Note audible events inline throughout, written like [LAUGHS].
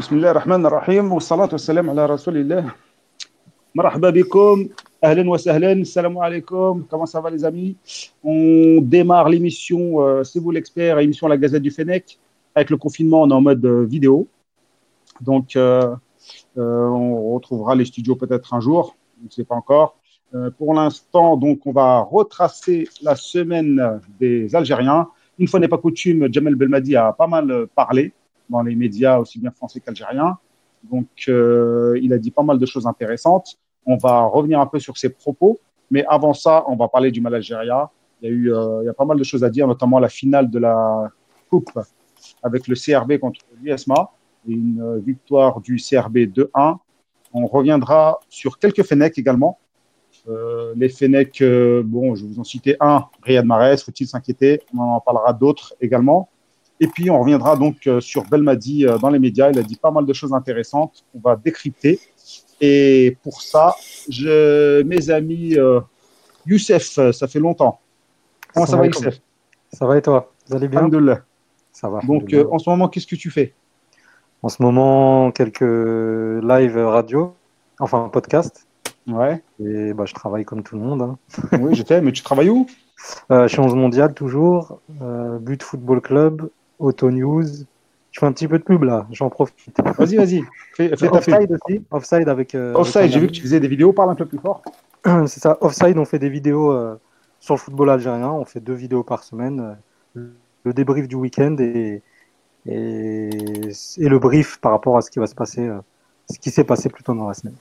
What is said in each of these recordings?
بسم الله الرحمن الرحيم والصلاة والسلام على رسول الله مرحبا بكم أهلا وسهلا السلام عليكم comment ça va les amis on démarre l'émission euh, c'est vous l'expert émission La Gazette du Fennec avec le confinement on est en mode euh, vidéo donc euh, euh, on retrouvera les studios peut-être un jour on ne sait pas encore euh, pour l'instant donc on va retracer la semaine des Algériens une fois n'est pas coutume Jamel Belmadi a pas mal parlé dans les médias aussi bien français qu'algériens. Donc, euh, il a dit pas mal de choses intéressantes. On va revenir un peu sur ses propos, mais avant ça, on va parler du mal Algérie. Il y a eu, euh, il y a pas mal de choses à dire, notamment la finale de la Coupe avec le CRB contre l'USMA une euh, victoire du CRB 2-1. On reviendra sur quelques Fennecs également. Les Fennecs, euh, bon, je vous en citer un, Riyad Mahrez, faut-il s'inquiéter? On en parlera d'autres également. Et puis, on reviendra donc euh, sur Belmadi euh, dans les médias. Il a dit pas mal de choses intéressantes. On va décrypter. Et pour ça, je, mes amis, euh, Youssef, ça fait longtemps. Comment ça, va, Youssef Ça va et toi? Vous allez bien? Ça va. Donc, en ce moment, qu'est-ce que tu fais? En ce moment, quelques live radio, enfin podcast. Ouais, Et bah, je travaille comme tout le monde. hein. oui, je sais, mais tu travailles où? Euh, suis 11 mondial toujours. Euh, But Football Club, Auto News. Je fais un petit peu de pub là, j'en profite. Vas-y, vas-y. Fais, fais. Offside aussi. Offside avec. euh, Offside, j'ai vu que tu faisais des vidéos. Parle un peu plus fort. [CLEARS THROAT] C'est ça. Offside, on fait des vidéos euh, sur le football algérien. On fait deux vidéos par semaine. euh, le débrief du week-end et, et, et le brief par rapport à ce qui va se passer, euh, ce qui s'est passé plus tôt dans la semaine.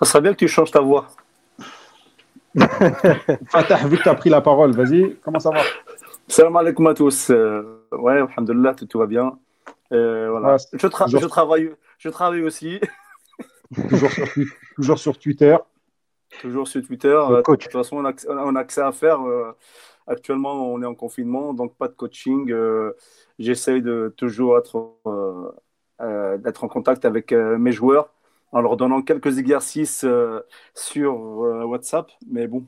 Ça serait bien que tu changes ta voix. [LAUGHS] Fatah, vu que tu as pris la parole, vas-y, comment ça va? Salam alaikum à tous. Euh, ouais, alhamdulillah, tout, tout va bien. Euh, voilà. Ouais, je, tra- toujours- je, travaille, je travaille aussi, [LAUGHS] toujours, sur, Twi- toujours sur Twitter. toujours sur Twitter. Euh, de coach. toute façon, on a, accès- on a à faire. euh, actuellement, on est en confinement, donc pas de coaching. J'essaye de toujours être, d'être en contact avec mes joueurs en leur donnant quelques exercices sur WhatsApp. Mais bon,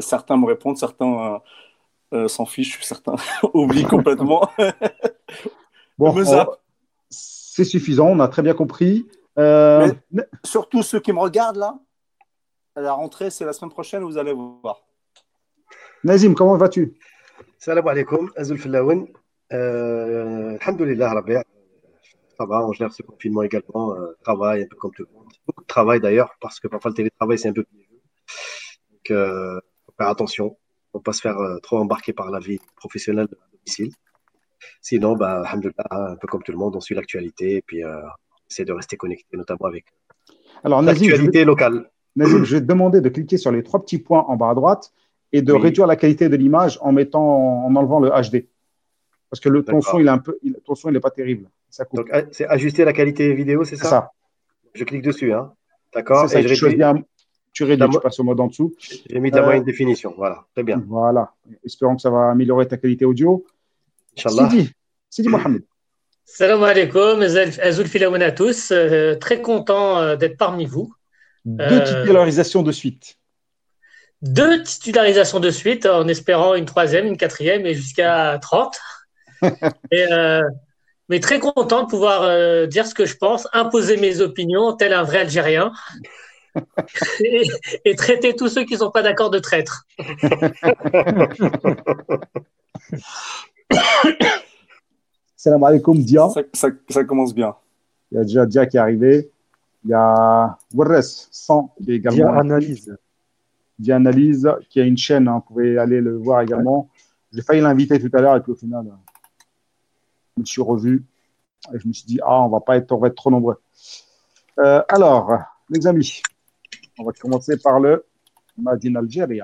certains me répondent, certains euh, s'en fichent, certains [LAUGHS] oublient complètement. [LAUGHS] Bon, Me zappe. on- c'est suffisant, on a très bien compris. Euh, Surtout ceux qui me regardent là, à la rentrée, c'est la semaine prochaine, vous allez voir. Nazim, comment vas-tu? Salam alaikum, Azul Filaoun. Euh, Alhamdulillah, Rabbi. Ça va, on gère ce confinement également. euh, travail, un peu comme tout le monde. Beaucoup de travail d'ailleurs, parce que parfois le télétravail, c'est un peu piégeux. Donc, euh, faut faire attention. Faut pas se faire euh, trop embarquer par la vie professionnelle à domicile. Sinon, bah, un peu comme tout le monde, on suit l'actualité et puis euh, on essaie de rester connecté, notamment avec Alors, Nazim, je vais, l'actualité locale. [CLEARS THROAT] Nazim, je vais te demander de cliquer sur les trois petits points en bas à droite et de Oui. réduire la qualité de l'image en mettant, en enlevant le HD. Parce que le, ton son, il est un peu, il, ton son, il est pas terrible. Ça coupe. Donc, ah, c'est ajuster la qualité vidéo, c'est C'est ça? ça. Je clique dessus, hein. D'accord. C'est. Et je réduis. Tu réduis, tu passes au mode en dessous. J'ai mis de la Euh, moyenne définition. Voilà, très bien. Voilà. Espérons que ça va améliorer ta qualité audio. Inch'Allah. Sidi, Sidi Mohamed. Salam alaikum, Azul Filaoun à tous. Euh, très content euh, d'être parmi vous. Deux Euh, titularisations de suite. Deux titularisations de suite, en espérant une troisième, une quatrième et jusqu'à 30. [LAUGHS] Et, euh, mais très content de pouvoir euh, dire ce que je pense, imposer mes opinions, tel un vrai Algérien, [LAUGHS] et, et traiter tous ceux qui ne sont pas d'accord de traîtres. [COUGHS] Salam alaikum, Dia. Ça, ça- ça commence bien. Il y a déjà Dia qui est arrivé. Il y a Warres 100 qui est également. Dia analyse. Dia Analyse qui a une chaîne. hein, vous pouvez aller le voir également. J'ai failli l'inviter tout à l'heure et puis au final, euh, je me suis revu et je me suis dit, ah, on va pas être, on va être trop nombreux. Euh, alors, les amis, on va commencer par le Madin Algérie.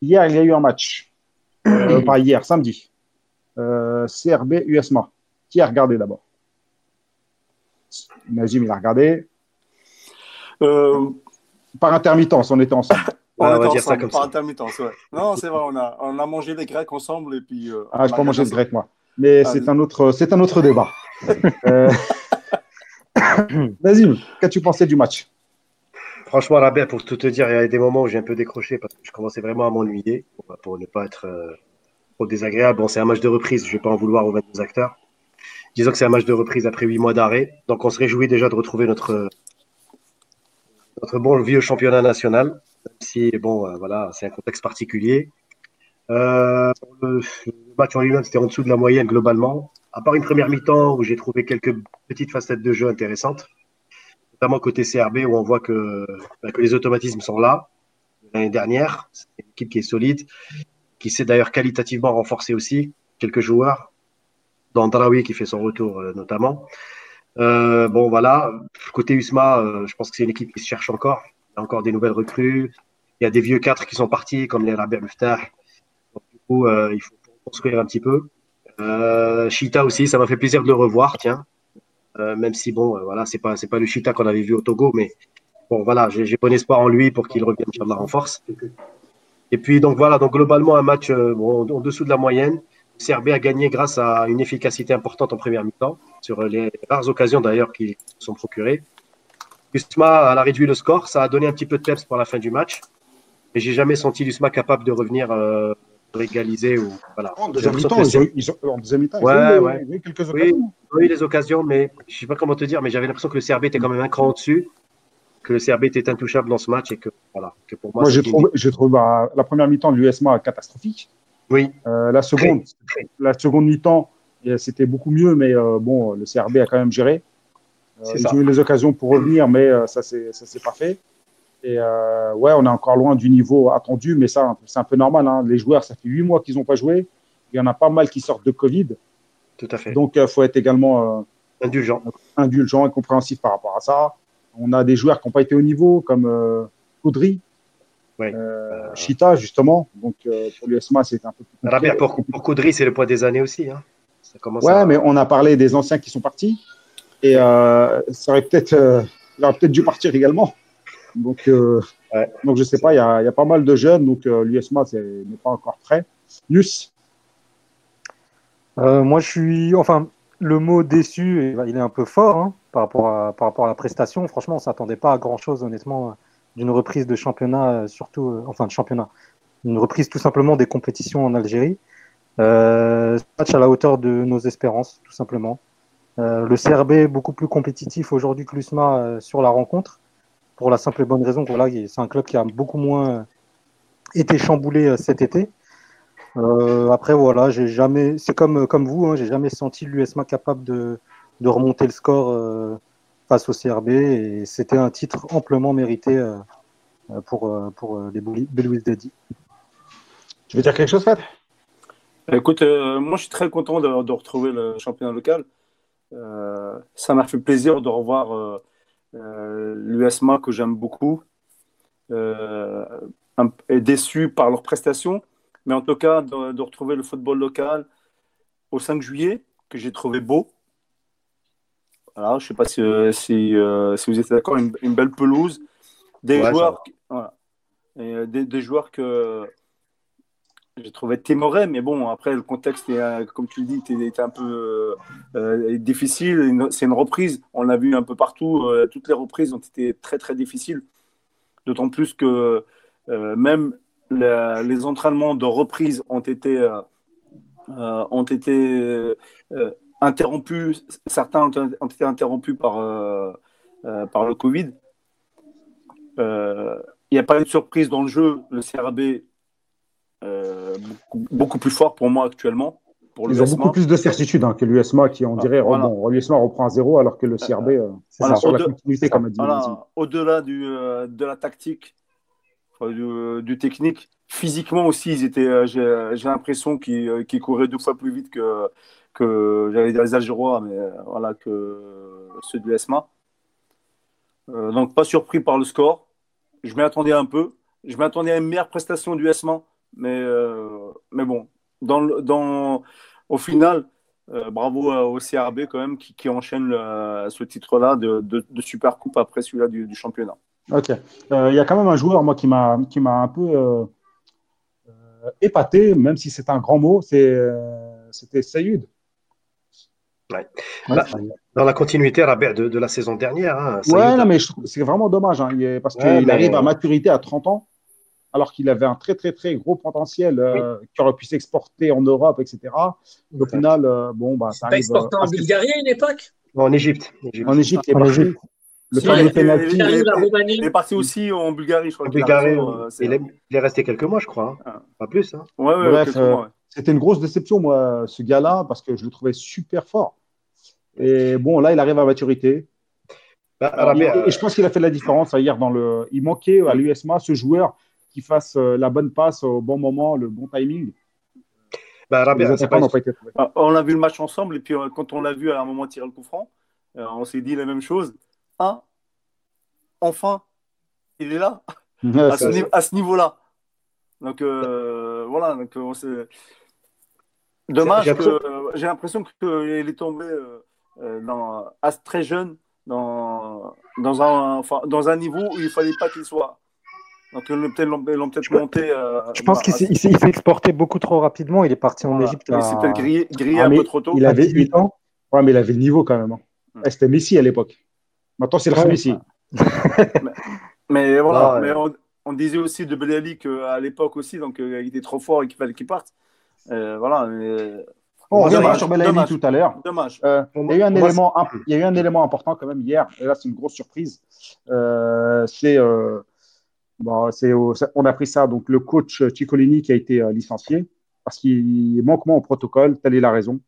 Hier, il y a eu un match. Euh, [CLEARS THROAT] pas hier, samedi. Euh, CRB USMA. Qui a regardé d'abord? Najim, il a regardé. Euh, Par intermittence, on était ensemble. [LAUGHS] on va dire ça comme par ça. intermittence, ouais. Non, c'est vrai, on a, on a mangé des grecs ensemble et puis. euh, Ah, je manger regardé de grec, moi. Mais Ah, c'est un autre, c'est un autre débat. [LAUGHS] Euh, [COUGHS] Nazim, qu'as-tu pensé du match? Franchement, Rabia, pour tout te dire, il y a des moments où j'ai un peu décroché parce que je commençais vraiment à m'ennuyer pour, ne pas être euh, trop désagréable. Bon, c'est un match de reprise, je ne vais pas en vouloir aux 22 acteurs. Disons que c'est un match de reprise après huit mois d'arrêt. Donc on se réjouit déjà de retrouver notre, notre bon vieux championnat national. Si, bon, euh, voilà, c'est un contexte particulier. Euh, le, match en lui-même, c'était en dessous de la moyenne globalement. À part une première mi-temps où j'ai trouvé quelques petites facettes de jeu intéressantes, notamment côté CRB où on voit que, bah, que les automatismes sont là. L'année dernière, c'est une équipe qui est solide, qui s'est d'ailleurs qualitativement renforcée aussi. Quelques joueurs, dans Draoui qui fait son retour euh, notamment. Euh, bon, voilà. Côté USMA, euh, je pense que c'est une équipe qui se cherche encore. Il y a encore des nouvelles recrues. Il y a des vieux quatre qui sont partis, comme les Rabia Muftah. du coup, il faut construire un petit peu. Chita aussi, ça m'a fait plaisir de le revoir, tiens. Même si, bon, voilà, c'est pas, c'est pas le Chita qu'on avait vu au Togo, mais bon, voilà, j'ai bon espoir en lui pour qu'il revienne en force. Et puis, donc voilà, donc globalement, un match bon, en dessous de la moyenne. CRB a gagné grâce à une efficacité importante en première mi-temps, sur les rares occasions d'ailleurs qui sont procurées. Usma a réduit le score, ça a donné un petit peu de peps pour la fin du match. Mais j'ai jamais senti Usma capable de revenir euh, égaliser ou voilà. En deuxième mi-temps, ils, ont, en deuxième mi-temps, ouais, ouais. eu quelques occasions. Oui, les occasions, mais je sais pas comment te dire, mais j'avais l'impression que le CRB était quand même un cran au-dessus, que le CRB était intouchable dans ce match et que voilà, que pour moi. Moi, j'ai trouvé, j'ai trouvé bah, la première mi-temps de l'USMA catastrophique. Oui. Euh, la seconde, la seconde mi-temps, c'était beaucoup mieux, mais euh, bon, le CRB a quand même géré. Euh, ils ont eu les occasions pour revenir, mais ça c'est ça s'est pas fait. Et ouais, on est encore loin du niveau attendu, mais ça c'est un peu normal. Hein. Les joueurs, ça fait huit mois qu'ils n'ont pas joué. Il y en a pas mal qui sortent de Covid. Tout à fait. Donc il faut être également indulgent, indulgent et compréhensif par rapport à ça. On a des joueurs qui n'ont pas été au niveau, comme Coudry, oui. Euh, Chita, justement. Donc, euh, pour l'USMA, c'est un peu plus compliqué. pour, pour Coudry, c'est le poids des années aussi. Hein. Ça commence ouais, mais on a parlé des anciens qui sont partis. Et euh, ça aurait peut-être, euh, il aurait peut-être dû partir également. Donc, euh, ouais. donc je ne sais pas, il y, a, y, a, pas mal de jeunes. Donc, l'USMA n'est pas encore prêt. Nus? Moi, je suis. Enfin, le mot déçu, il est un peu fort hein, par, rapport à, par rapport à la prestation. Franchement, on ne s'attendait pas à grand-chose, honnêtement d'une reprise de championnat, euh, surtout, euh, enfin de championnat, une reprise tout simplement des compétitions en Algérie. Euh, match à la hauteur de nos espérances, tout simplement. Euh, le CRB est beaucoup plus compétitif aujourd'hui que l'USMA euh, sur la rencontre, pour la simple et bonne raison que voilà, c'est un club qui a beaucoup moins été chamboulé cet été. après voilà, j'ai jamais, c'est comme comme vous, hein, j'ai jamais senti l'USMA capable de, de remonter le score face au CRB et c'était un titre amplement mérité euh, pour, euh, pour euh, les Belouis Daddy. Tu veux dire quelque chose, Fred? Écoute, moi je suis très content de, de retrouver le championnat local. ça m'a fait plaisir de revoir l'USMA que j'aime beaucoup. et déçu par leurs prestations, mais en tout cas de, de retrouver le football local au 5 juillet, que j'ai trouvé beau. Alors, je ne sais pas si, euh, si, euh, si, vous êtes d'accord, une, une, belle pelouse, des joueurs, voilà. Et, euh, des, des, joueurs que j'ai trouvé timorés, mais bon, après le contexte, est, comme tu le dis, était, un peu euh, difficile. C'est une reprise, on l'a vu un peu partout. toutes les reprises ont été très très difficiles, d'autant plus que même les entraînements de reprise ont été ont été interrompus, certains ont, été interrompus par, euh, euh, par le Covid. Euh, il n'y a pas eu de surprise dans le jeu. Le CRB, beaucoup, beaucoup, plus fort pour moi actuellement. Pour Ils ont beaucoup plus de certitude hein, que l'USMA qui, on dirait, voilà. bon, l'USMA reprend à zéro alors que le CRB, c'est voilà, sur la continuité, comme a dit. Voilà, Au-delà du, de la tactique, du, du, technique, physiquement aussi, ils étaient, j'ai l'impression qu'ils qu couraient deux fois plus vite que, que j'allais dire les Algérois, mais euh, voilà, que ceux du ESMA. Euh, donc pas surpris par le score. Je m'y attendais un peu. Je m'attendais à une meilleure prestation du ESMA, mais, euh, mais bon, dans, dans, au final, euh, bravo au CRB quand même qui, qui enchaîne le, ce titre-là de, de, de, Super Coupe après celui-là du, du, championnat. Ok. Il euh, y a quand même un joueur moi qui m'a qui m'a un peu euh, épaté, même si c'est un grand mot, c'est c'était. Ouais. Bah, dans la continuité de, de, la saison dernière. Hein, ouais, non, mais c'est vraiment dommage hein, parce qu'il ouais, arrive à maturité à 30 ans. Alors qu'il avait un très très très gros potentiel euh, qui aurait pu s'exporter en Europe, etc. Au final, euh, bon, bah, ça arrive. exporté en assez- Bulgarie à une époque? En Égypte. En Égypte, il est En. Le Si, fameux il penalty. il est- Il est parti aussi en Bulgarie, je crois. En Bulgarie, raison, euh, il, est, il est resté quelques mois, je crois. hein. Ah. Pas plus. Hein. Ouais, ouais, Bref, euh. C'était une grosse déception, moi, ce gars-là, parce que je le trouvais super fort. Et bon, là, il arrive à maturité. Bah, Alors, et- et je pense qu'il a fait la différence hier dans le. Il manquait à l'USMA ce joueur qui fasse euh, la bonne passe au bon moment, le bon timing. bah, Les Rabia, c'est attaquants pas n'ont pas été trouvés. Ah, On a vu le match ensemble et puis euh, quand on l'a vu à un moment tirer le coup franc, euh, on s'est dit la même chose. Ah, enfin, il est là Ouais, [LAUGHS] à ce, ça- ni- à ce niveau-là. Donc euh, voilà, donc on s'est- Dommage J'ai l'impression qu'il est tombé euh, dans, à ce très jeune dans, dans, un, enfin, dans un niveau où il fallait pas qu'il soit. Donc ils l'ont peut-être peut-être Je pense- monté. euh, Je pense bah, qu'il s'est exporté beaucoup trop rapidement. Il est parti en voilà. Égypte Il s'est peut-être grillé, grillé Ah, un peu trop tôt. il avait 18 ans. Ouais, mais il avait le niveau quand même. hein. Mm. Eh, C'était Messi à l'époque. Maintenant, c'est le Ouais. Messi. Mais voilà, Ouais. mais on, on disait aussi de Belali qu'à l'époque aussi, donc euh, il était trop fort et qu'il fallait qu'il parte. Euh, voilà, mais... On reviendra Dommage, sur dommage. tout à l'heure. dommage. Euh, il, y a eu un moi, élément, imp- il y a eu un élément important quand même hier, et là c'est une grosse surprise. Euh, c'est, euh, bon, c'est au- ça- on a pris ça, donc le coach Ciccolini qui a été euh, licencié parce qu'il manquement au protocole, telle est la raison.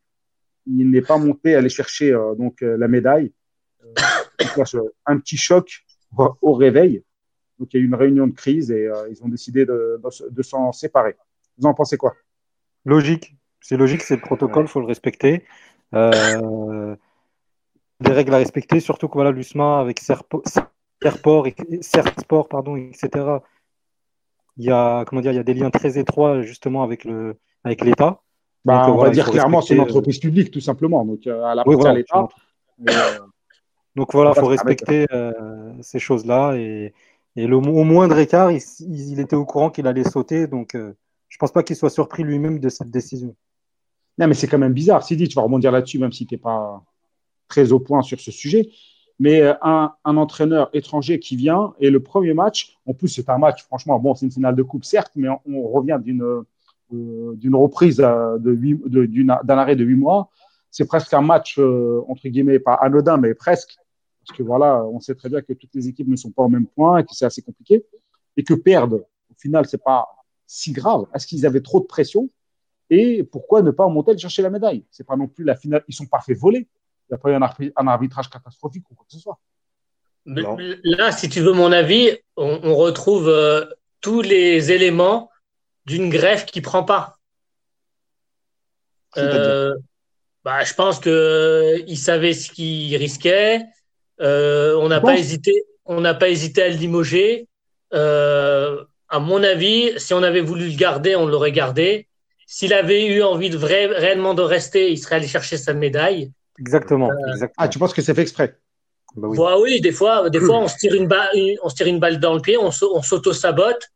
Il n'est pas monté aller chercher euh, donc euh, la médaille. Euh, un petit choc au, réveil. Donc il y a eu une réunion de crise et euh, ils ont décidé de, de, de s'en séparer. Vous en pensez quoi? Logique. C'est logique, c'est le protocole, il faut le respecter. Euh, des règles à respecter, surtout que voilà, l'USMA avec Serpo- Serport, et- Sersport, pardon, etc. Il y a comment dire, il y a des liens très étroits justement avec le avec l'État. Bah, euh, On voilà, va dire clairement, c'est une euh, entreprise publique tout simplement. Donc euh, Oui, appartient voilà, à l'État. Donc voilà, il faut respecter euh, ces choses-là. Et, et le, au moindre écart, il, il était au courant qu'il allait sauter. Donc euh, je pense pas qu'il soit surpris lui-même de cette décision. Non, mais c'est quand même bizarre. Sidi, tu vas rebondir là-dessus, même si tu n'es pas très au point sur ce sujet. Mais euh, un, entraîneur étranger qui vient et le premier match, en plus, c'est un match, franchement, bon, c'est une finale de coupe, certes, mais on, revient d'une euh, d'une reprise euh, d'un arrêt de huit mois. C'est presque un match, euh, entre guillemets, pas anodin, mais presque. Parce que voilà, on sait très bien que toutes les équipes ne sont pas au même point et que c'est assez compliqué. Et que perdre, au final, c'est pas si grave. Est-ce qu'ils avaient trop de pression? Et pourquoi ne pas monter et chercher la médaille? C'est pas non plus la finale. Ils sont pas fait voler. Il n'y a pas eu un, arbitrage catastrophique ou quoi que ce soit. Non. Là, si tu veux mon avis, on, on retrouve euh, tous les éléments d'une greffe qui prend pas. Euh, bah, je pense que il savait ce qu'il risquait. Euh, on n'a pas hésité. On n'a pas hésité à le limoger. Euh, à mon avis, si on avait voulu le garder, on l'aurait gardé. S'il avait eu envie de vrai, réellement de rester, il serait allé chercher sa médaille. Exactement. Euh, exactement. Ah, tu penses que c'est fait exprès Bah oui. Bah oui, des fois, des fois on, se tire une balle, on se tire une balle dans le pied, on, s'au- on s'auto-sabote.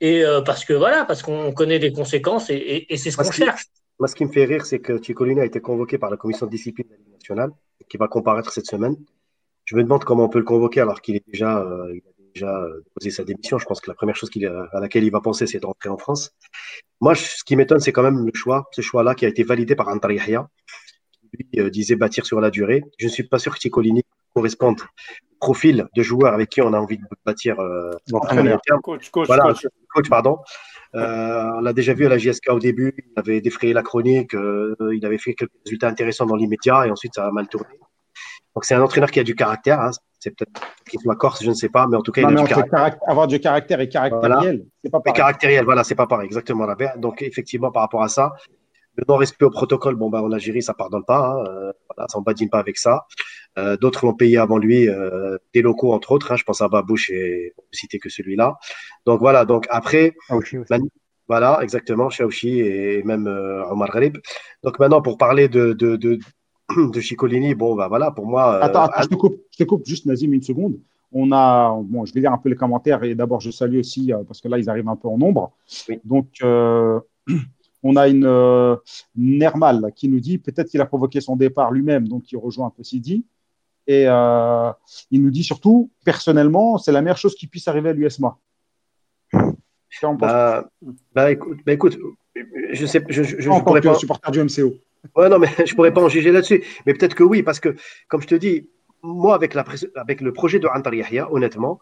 Et euh, parce que voilà, parce qu'on connaît les conséquences et, et- et c'est ce qu'on cherche. Moi, ce qui me fait rire, c'est que Ciccolini a été convoqué par la commission de discipline de la Ligue nationale, qui va comparaître cette semaine. Je me demande comment on peut le convoquer alors qu'il est déjà, euh, il a déjà déposé sa démission. Je pense que la première chose à laquelle il va penser, c'est de rentrer en France. Moi, je- ce qui m'étonne, c'est quand même le choix, ce choix-là qui a été validé par Antar Yahya, lui euh, disait bâtir sur la durée. Je ne suis pas sûr que Ciccolini corresponde au profil de joueur avec qui on a envie de bâtir euh. Coach, coach, Voilà, coach. coach, pardon. Euh, on l'a déjà vu à la JSK au début, il avait défrayé la chronique, euh, il avait fait quelques résultats intéressants dans l'immédiat et ensuite ça a mal tourné. Donc c'est un entraîneur qui a du caractère, hein. c'est peut-être qu'il soit corse, je ne sais pas, mais en tout cas Non, il a du caractère. caract- avoir du caractère et caractériel, c'est pas pareil. caractériel, voilà, c'est pas pareil, exactement la paire. Donc effectivement par rapport à ça, le non-respect au protocole, bon bah en Algérie ça pardonne pas, hein. euh, voilà, ça on badine pas avec ça. Euh, D'autres l'ont payé avant lui, euh, des locaux entre autres, hein. je pense à Babouche et on peut citer que celui-là. Donc voilà, donc après aussi, Voilà, exactement, Chaouchi et même Omar Gharib. Donc maintenant, pour parler de, de, de, [CLEARS THROAT] de Chicolini, bon, bah voilà, pour moi. Attends, attends, je te coupe, je te coupe juste, Nazim, une seconde. On a, bon, je vais lire un peu les commentaires et d'abord je salue aussi parce que là ils arrivent un peu en nombre. Oui. Donc euh, [CLEARS THROAT] on a une euh, Nermal qui nous dit peut-être qu'il a provoqué son départ lui-même, donc il rejoint un peu Sidi. Et euh, il nous dit surtout, personnellement, c'est la meilleure chose qui puisse arriver à l'USMA. bah, bah, écoute, bah, écoute, je sais, je, je, je en pourrais pas. supporter du MCO. Ouais, non, mais [LAUGHS] je pourrais pas en juger là-dessus. Mais peut-être que oui, parce que, comme je te dis, moi, avec, la, avec le projet de Antar Yahya, honnêtement,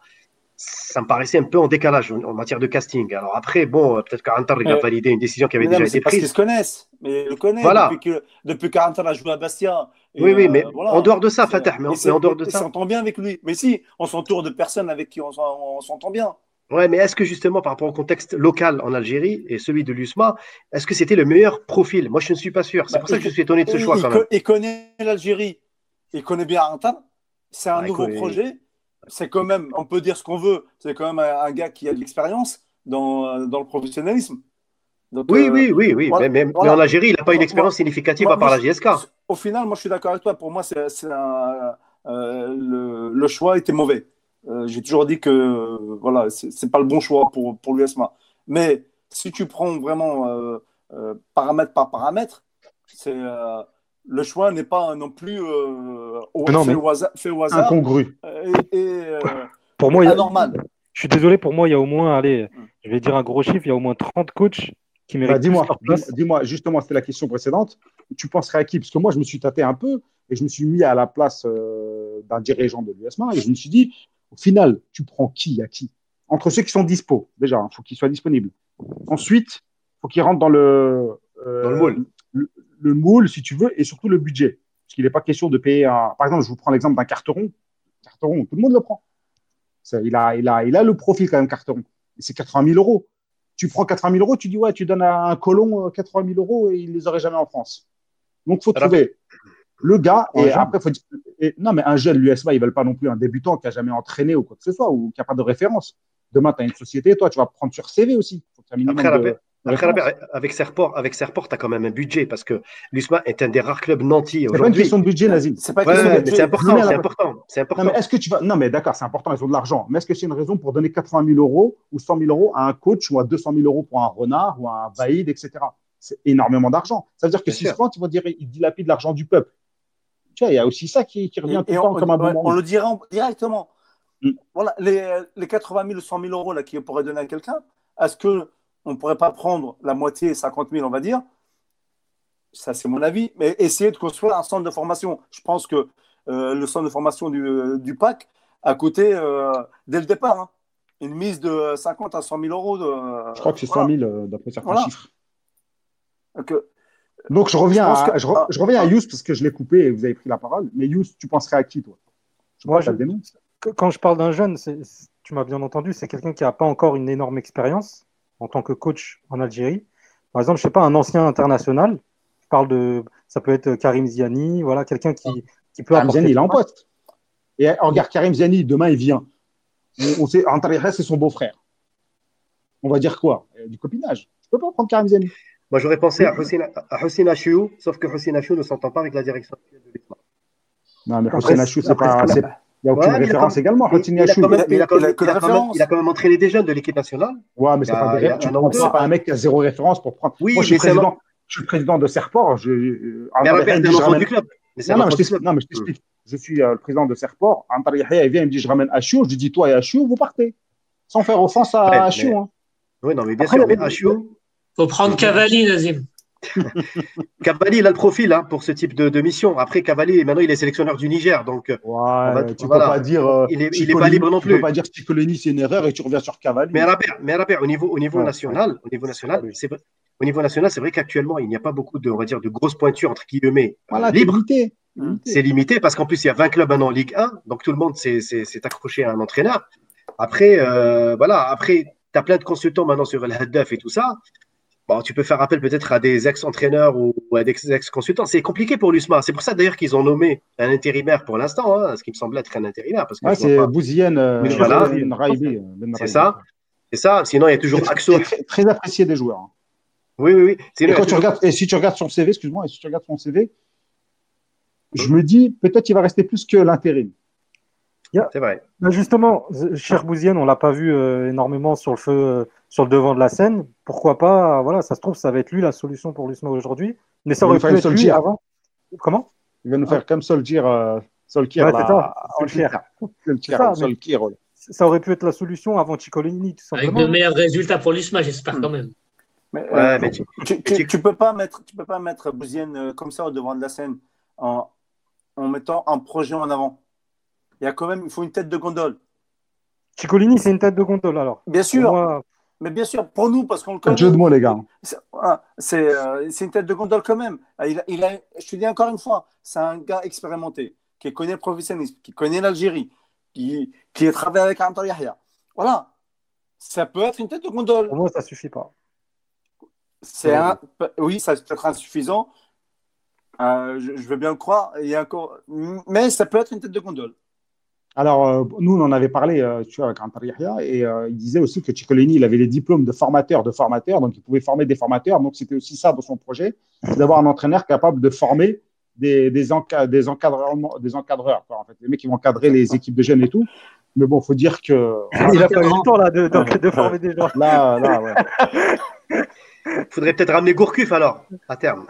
ça me paraissait un peu en décalage en, matière de casting. Alors après, bon, peut-être qu'Antar il a Euh, validé une décision qui avait Mais non, déjà mais c'est été parce qu'ils prise. se connaissent. Mais ils le connaissent Voilà. depuis que depuis 40 ans, il a joué à Bastia. Oui, oui, euh, mais voilà. en dehors de ça, Fatah, mais, mais en dehors de ça. s'entend bien avec lui. Mais si, on s'entoure de personnes avec qui on s'en- on s'entend bien. Ouais, mais est-ce que justement, par rapport au contexte local en Algérie et celui de l'USMA, est-ce que c'était le meilleur profil? Moi, je ne suis pas sûr. C'est Bah, pour ça que il- je suis étonné de ce il, choix il quand co- même. il connaît l'Algérie. Il connaît bien Arantan. C'est un Ouais, nouveau projet. C'est quand même, on peut dire ce qu'on veut, c'est quand même un, un gars qui a de l'expérience dans, dans le professionnalisme. Donc, Oui, euh, oui, oui, oui. voilà, mais, mais- voilà. mais en Algérie, il n'a pas une Moi- expérience significative moi- à part moi, la JSK. Au final, moi, je suis d'accord avec toi. Pour moi, c'est, euh, le, le choix était mauvais. Euh, j'ai toujours dit que voilà, c'est, pas le bon choix pour, pour l'USMA. Mais si tu prends vraiment paramètre par paramètre, c'est, le choix n'est pas non plus euh, au, Mais non, fait, au hasard, fait au hasard Incongru. euh, et, et, euh, Pour moi, il y a- je suis désolé, pour moi, il y a au moins, allez, Mm. je vais dire un gros chiffre, il y a au moins 30 coachs qui Bah, méritent dis-moi, plus leur place. dis- dis-moi, justement, c'était la question précédente. Tu penserais à qui? Parce que moi, je me suis tâté un peu et je me suis mis à la place euh, d'un dirigeant de l'USMA et je me suis dit, au final, tu prends qui? À qui? Entre ceux qui sont dispo, déjà, il faut qu'ils soient disponibles. Ensuite, il faut qu'ils rentrent dans le, euh, Dans le moule. Le, le moule, si tu veux, et surtout le budget. Parce qu'il n'est pas question de payer un. Par exemple, je vous prends l'exemple d'un carteron. Carteron, tout le monde le prend. Il, a, il, a, il a le profil quand même, carteron. C'est 80 000 euros. Tu prends 80 000 euros, tu dis, ouais, tu donnes à un colon euh, 80 000 euros et il les aurait jamais en France. Donc, faut Alors- trouver le gars. Et jeune. après, faut dire- et- non, mais un jeune, l'USMA, ils veulent pas non plus un débutant qui a jamais entraîné ou quoi que ce soit, ou qui a pas de référence. Demain, tu as une société, toi, tu vas prendre sur CV aussi. Faut minimum Après, de- avec Serport, avec Serport, tu as quand même un budget parce que l'USMA est un des rares clubs nantis C'est pas une aujourd'hui. question de budget, Nazim. C'est pas une Ouais, question ouais, de mais budget. c'est important, c'est important, c'est important. Non, mais est-ce que tu vas. Non, mais d'accord, c'est important, ils ont de l'argent. Mais est-ce que c'est une raison pour donner 80 000 euros ou 100 000 euros à un coach ou à 200 000 euros pour un renard ou un Vaïd, etc. C'est énormément d'argent. Ça veut dire que se plantent, ils vont dire ils dilapident l'argent du peuple. Tu vois, il y a aussi ça qui, qui revient Et- tout et le temps on, comme un ouais, bon on le dira en- directement. Mm. Voilà, les, les 80 000 ou 100 000 euros là, qu'on pourrait donner à quelqu'un, est-ce qu'on ne pourrait pas prendre la moitié, 50 000, on va dire Ça, c'est mon avis. Mais essayer de construire un centre de formation. Je pense que euh, le centre de formation du, du PAC a coûté, euh, dès le départ, hein, une mise de 50 à 100 000 euros. De, Je crois que c'est 100 voilà. 000 euh, d'après certains Voilà. chiffres. Donc, euh, Donc je reviens, Je à, que- je, re- je reviens à Yous parce que je l'ai coupé et vous avez pris la parole. Mais Yous, tu penserais à qui, toi? Je Moi, crois que je- Quand je parle d'un jeune, c'est- c'est- tu m'as bien entendu, c'est quelqu'un qui n'a pas encore une énorme expérience en tant que coach en Algérie. Par exemple, je sais pas, un ancien international. Je parle de, ça peut être Karim Ziani, voilà, quelqu'un qui, qui peut Karim apporter. Ziani, il est en poste. Et oh, regarde, Karim Ziani, demain, il vient. On, on sait, c'est son beau-frère. On va dire quoi? Euh, Du copinage. Tu peux pas prendre Karim Ziani. Moi, j'aurais pensé à Hussein, à Hussein Achiou, sauf que Hussein Achiou ne s'entend pas avec la direction de l'USMA. Non, mais Après, Hossein Achou, c'est pas. Il n'y a aucune Ouais, mais il a référence également. Il, a quand même, entraîné des jeunes de l'équipe nationale. Ouais, mais c'est pas des Tu prends pas un mec qui a zéro référence pour prendre. Oui, Moi, je suis un président. Je suis président de Serport. Je, euh, Mais Robert, du club. Non, non, mais je du t'explique. club. Non, mais je t'explique. Je suis euh, le président de Serport. Antar Yahya, il vient, il me dit je ramène Achou. Je lui dis toi et Achou, vous partez. Sans faire offense à mais- hein. Oui, non, mais bien sûr. faut prendre Cavalli, Nazim. [LAUGHS] Cavalli, il a le profil hein, pour ce type de, de mission. Après, Cavalli, maintenant, il est sélectionneur du Niger. Donc, euh, Ouais, va- tu voilà. peux pas dire. euh, il est, il est Ciccolini, pas libre non Tu peux plus. pas dire Ciccolini, c'est une erreur et tu reviens sur Cavalli. Mais Robert, mais Robert, au niveau, au niveau Ouais, national, au niveau national, c'est vrai- au niveau national, c'est vrai qu'actuellement, il n'y a pas beaucoup de, on va dire, de grosses pointures entre guillemets euh, Voilà, t'es libres. limité. Mm. C'est limité parce qu'en plus, il y a 20 clubs maintenant en Ligue 1, donc tout le monde s'est s'est- s'est accroché à un entraîneur. Après, euh, voilà, après, tu as plein de consultants maintenant sur le Haddaf et tout ça. Bon, tu peux faire appel peut-être à des ex-entraîneurs ou, à des ex-consultants. C'est compliqué pour l'USMA. C'est pour ça d'ailleurs qu'ils ont nommé un intérimaire pour l'instant, hein, ce qui me semble être un intérimaire. Parce que Ouais, c'est pas- Bouzienne euh, voilà. Ben C'est ça. C'est ça. Sinon, il y a toujours Très, Axo. très, très apprécié des joueurs. hein. Oui, oui, oui. Et, Sinon, quand tu toujours- regardes, et si tu regardes son CV, excuse-moi, et si tu regardes son CV, je me dis peut-être il va rester plus que l'intérim. C'est vrai. Ben justement, Cher Bouzienne, on l'a pas vu euh, énormément sur le feu, euh, sur le devant de la scène. Pourquoi pas Voilà, ça se trouve, ça va être lui la solution pour l'USMA aujourd'hui. Mais ça aurait pu être lui avant. Comment? Il va nous faire comme Solskjaer, euh, Solskjaer, Ouais, là, ça, Solskjaer. [LAUGHS] Mais- aurait pu être la solution avant Ciccolini, tout Avec simplement. de meilleurs résultats pour l'USMA, j'espère Hmm. quand même. Mais, Ouais, euh, mais tu- tu, tu, tu peux pas mettre, tu peux pas mettre Bouzienne euh, comme ça au devant de la scène en, en mettant un projet en avant. Il y a quand même, il faut une tête de gondole. Ciccolini, c'est une tête de gondole alors. Bien sûr, moi, mais bien sûr, pour nous, parce qu'on le Un connaît. jeu de mots, les gars. C'est c'est, euh, c'est une tête de gondole quand même. Ah, Il a, il a- je te dis encore une fois, c'est un gars expérimenté, qui connaît le professionnalisme, qui connaît l'Algérie, qui, qui a travaillé avec Antar Yahya. Voilà. Ça peut être une tête de gondole. pour moi, ça suffit pas. C'est un, oui, ça peut être insuffisant. Euh, je, je veux bien le croire. Il y a encore, mais ça peut être une tête de gondole. Alors, euh, nous, on en avait parlé euh, tu vois, avec Antar Yahya et euh, il disait aussi que Ciccolini, il avait les diplômes de formateur de formateur, donc il pouvait former des formateurs. Donc, c'était aussi ça dans son projet, c'est d'avoir un entraîneur capable de former des, des, enca- des, encadreurs, quoi, en fait, les mecs qui vont encadrer les équipes de jeunes et tout. Mais bon, il faut dire que Il a pas eu le temps là de, de- de former des gens. là, là ouais. [LAUGHS] Faudrait peut-être ramener Gourcuff alors, à terme.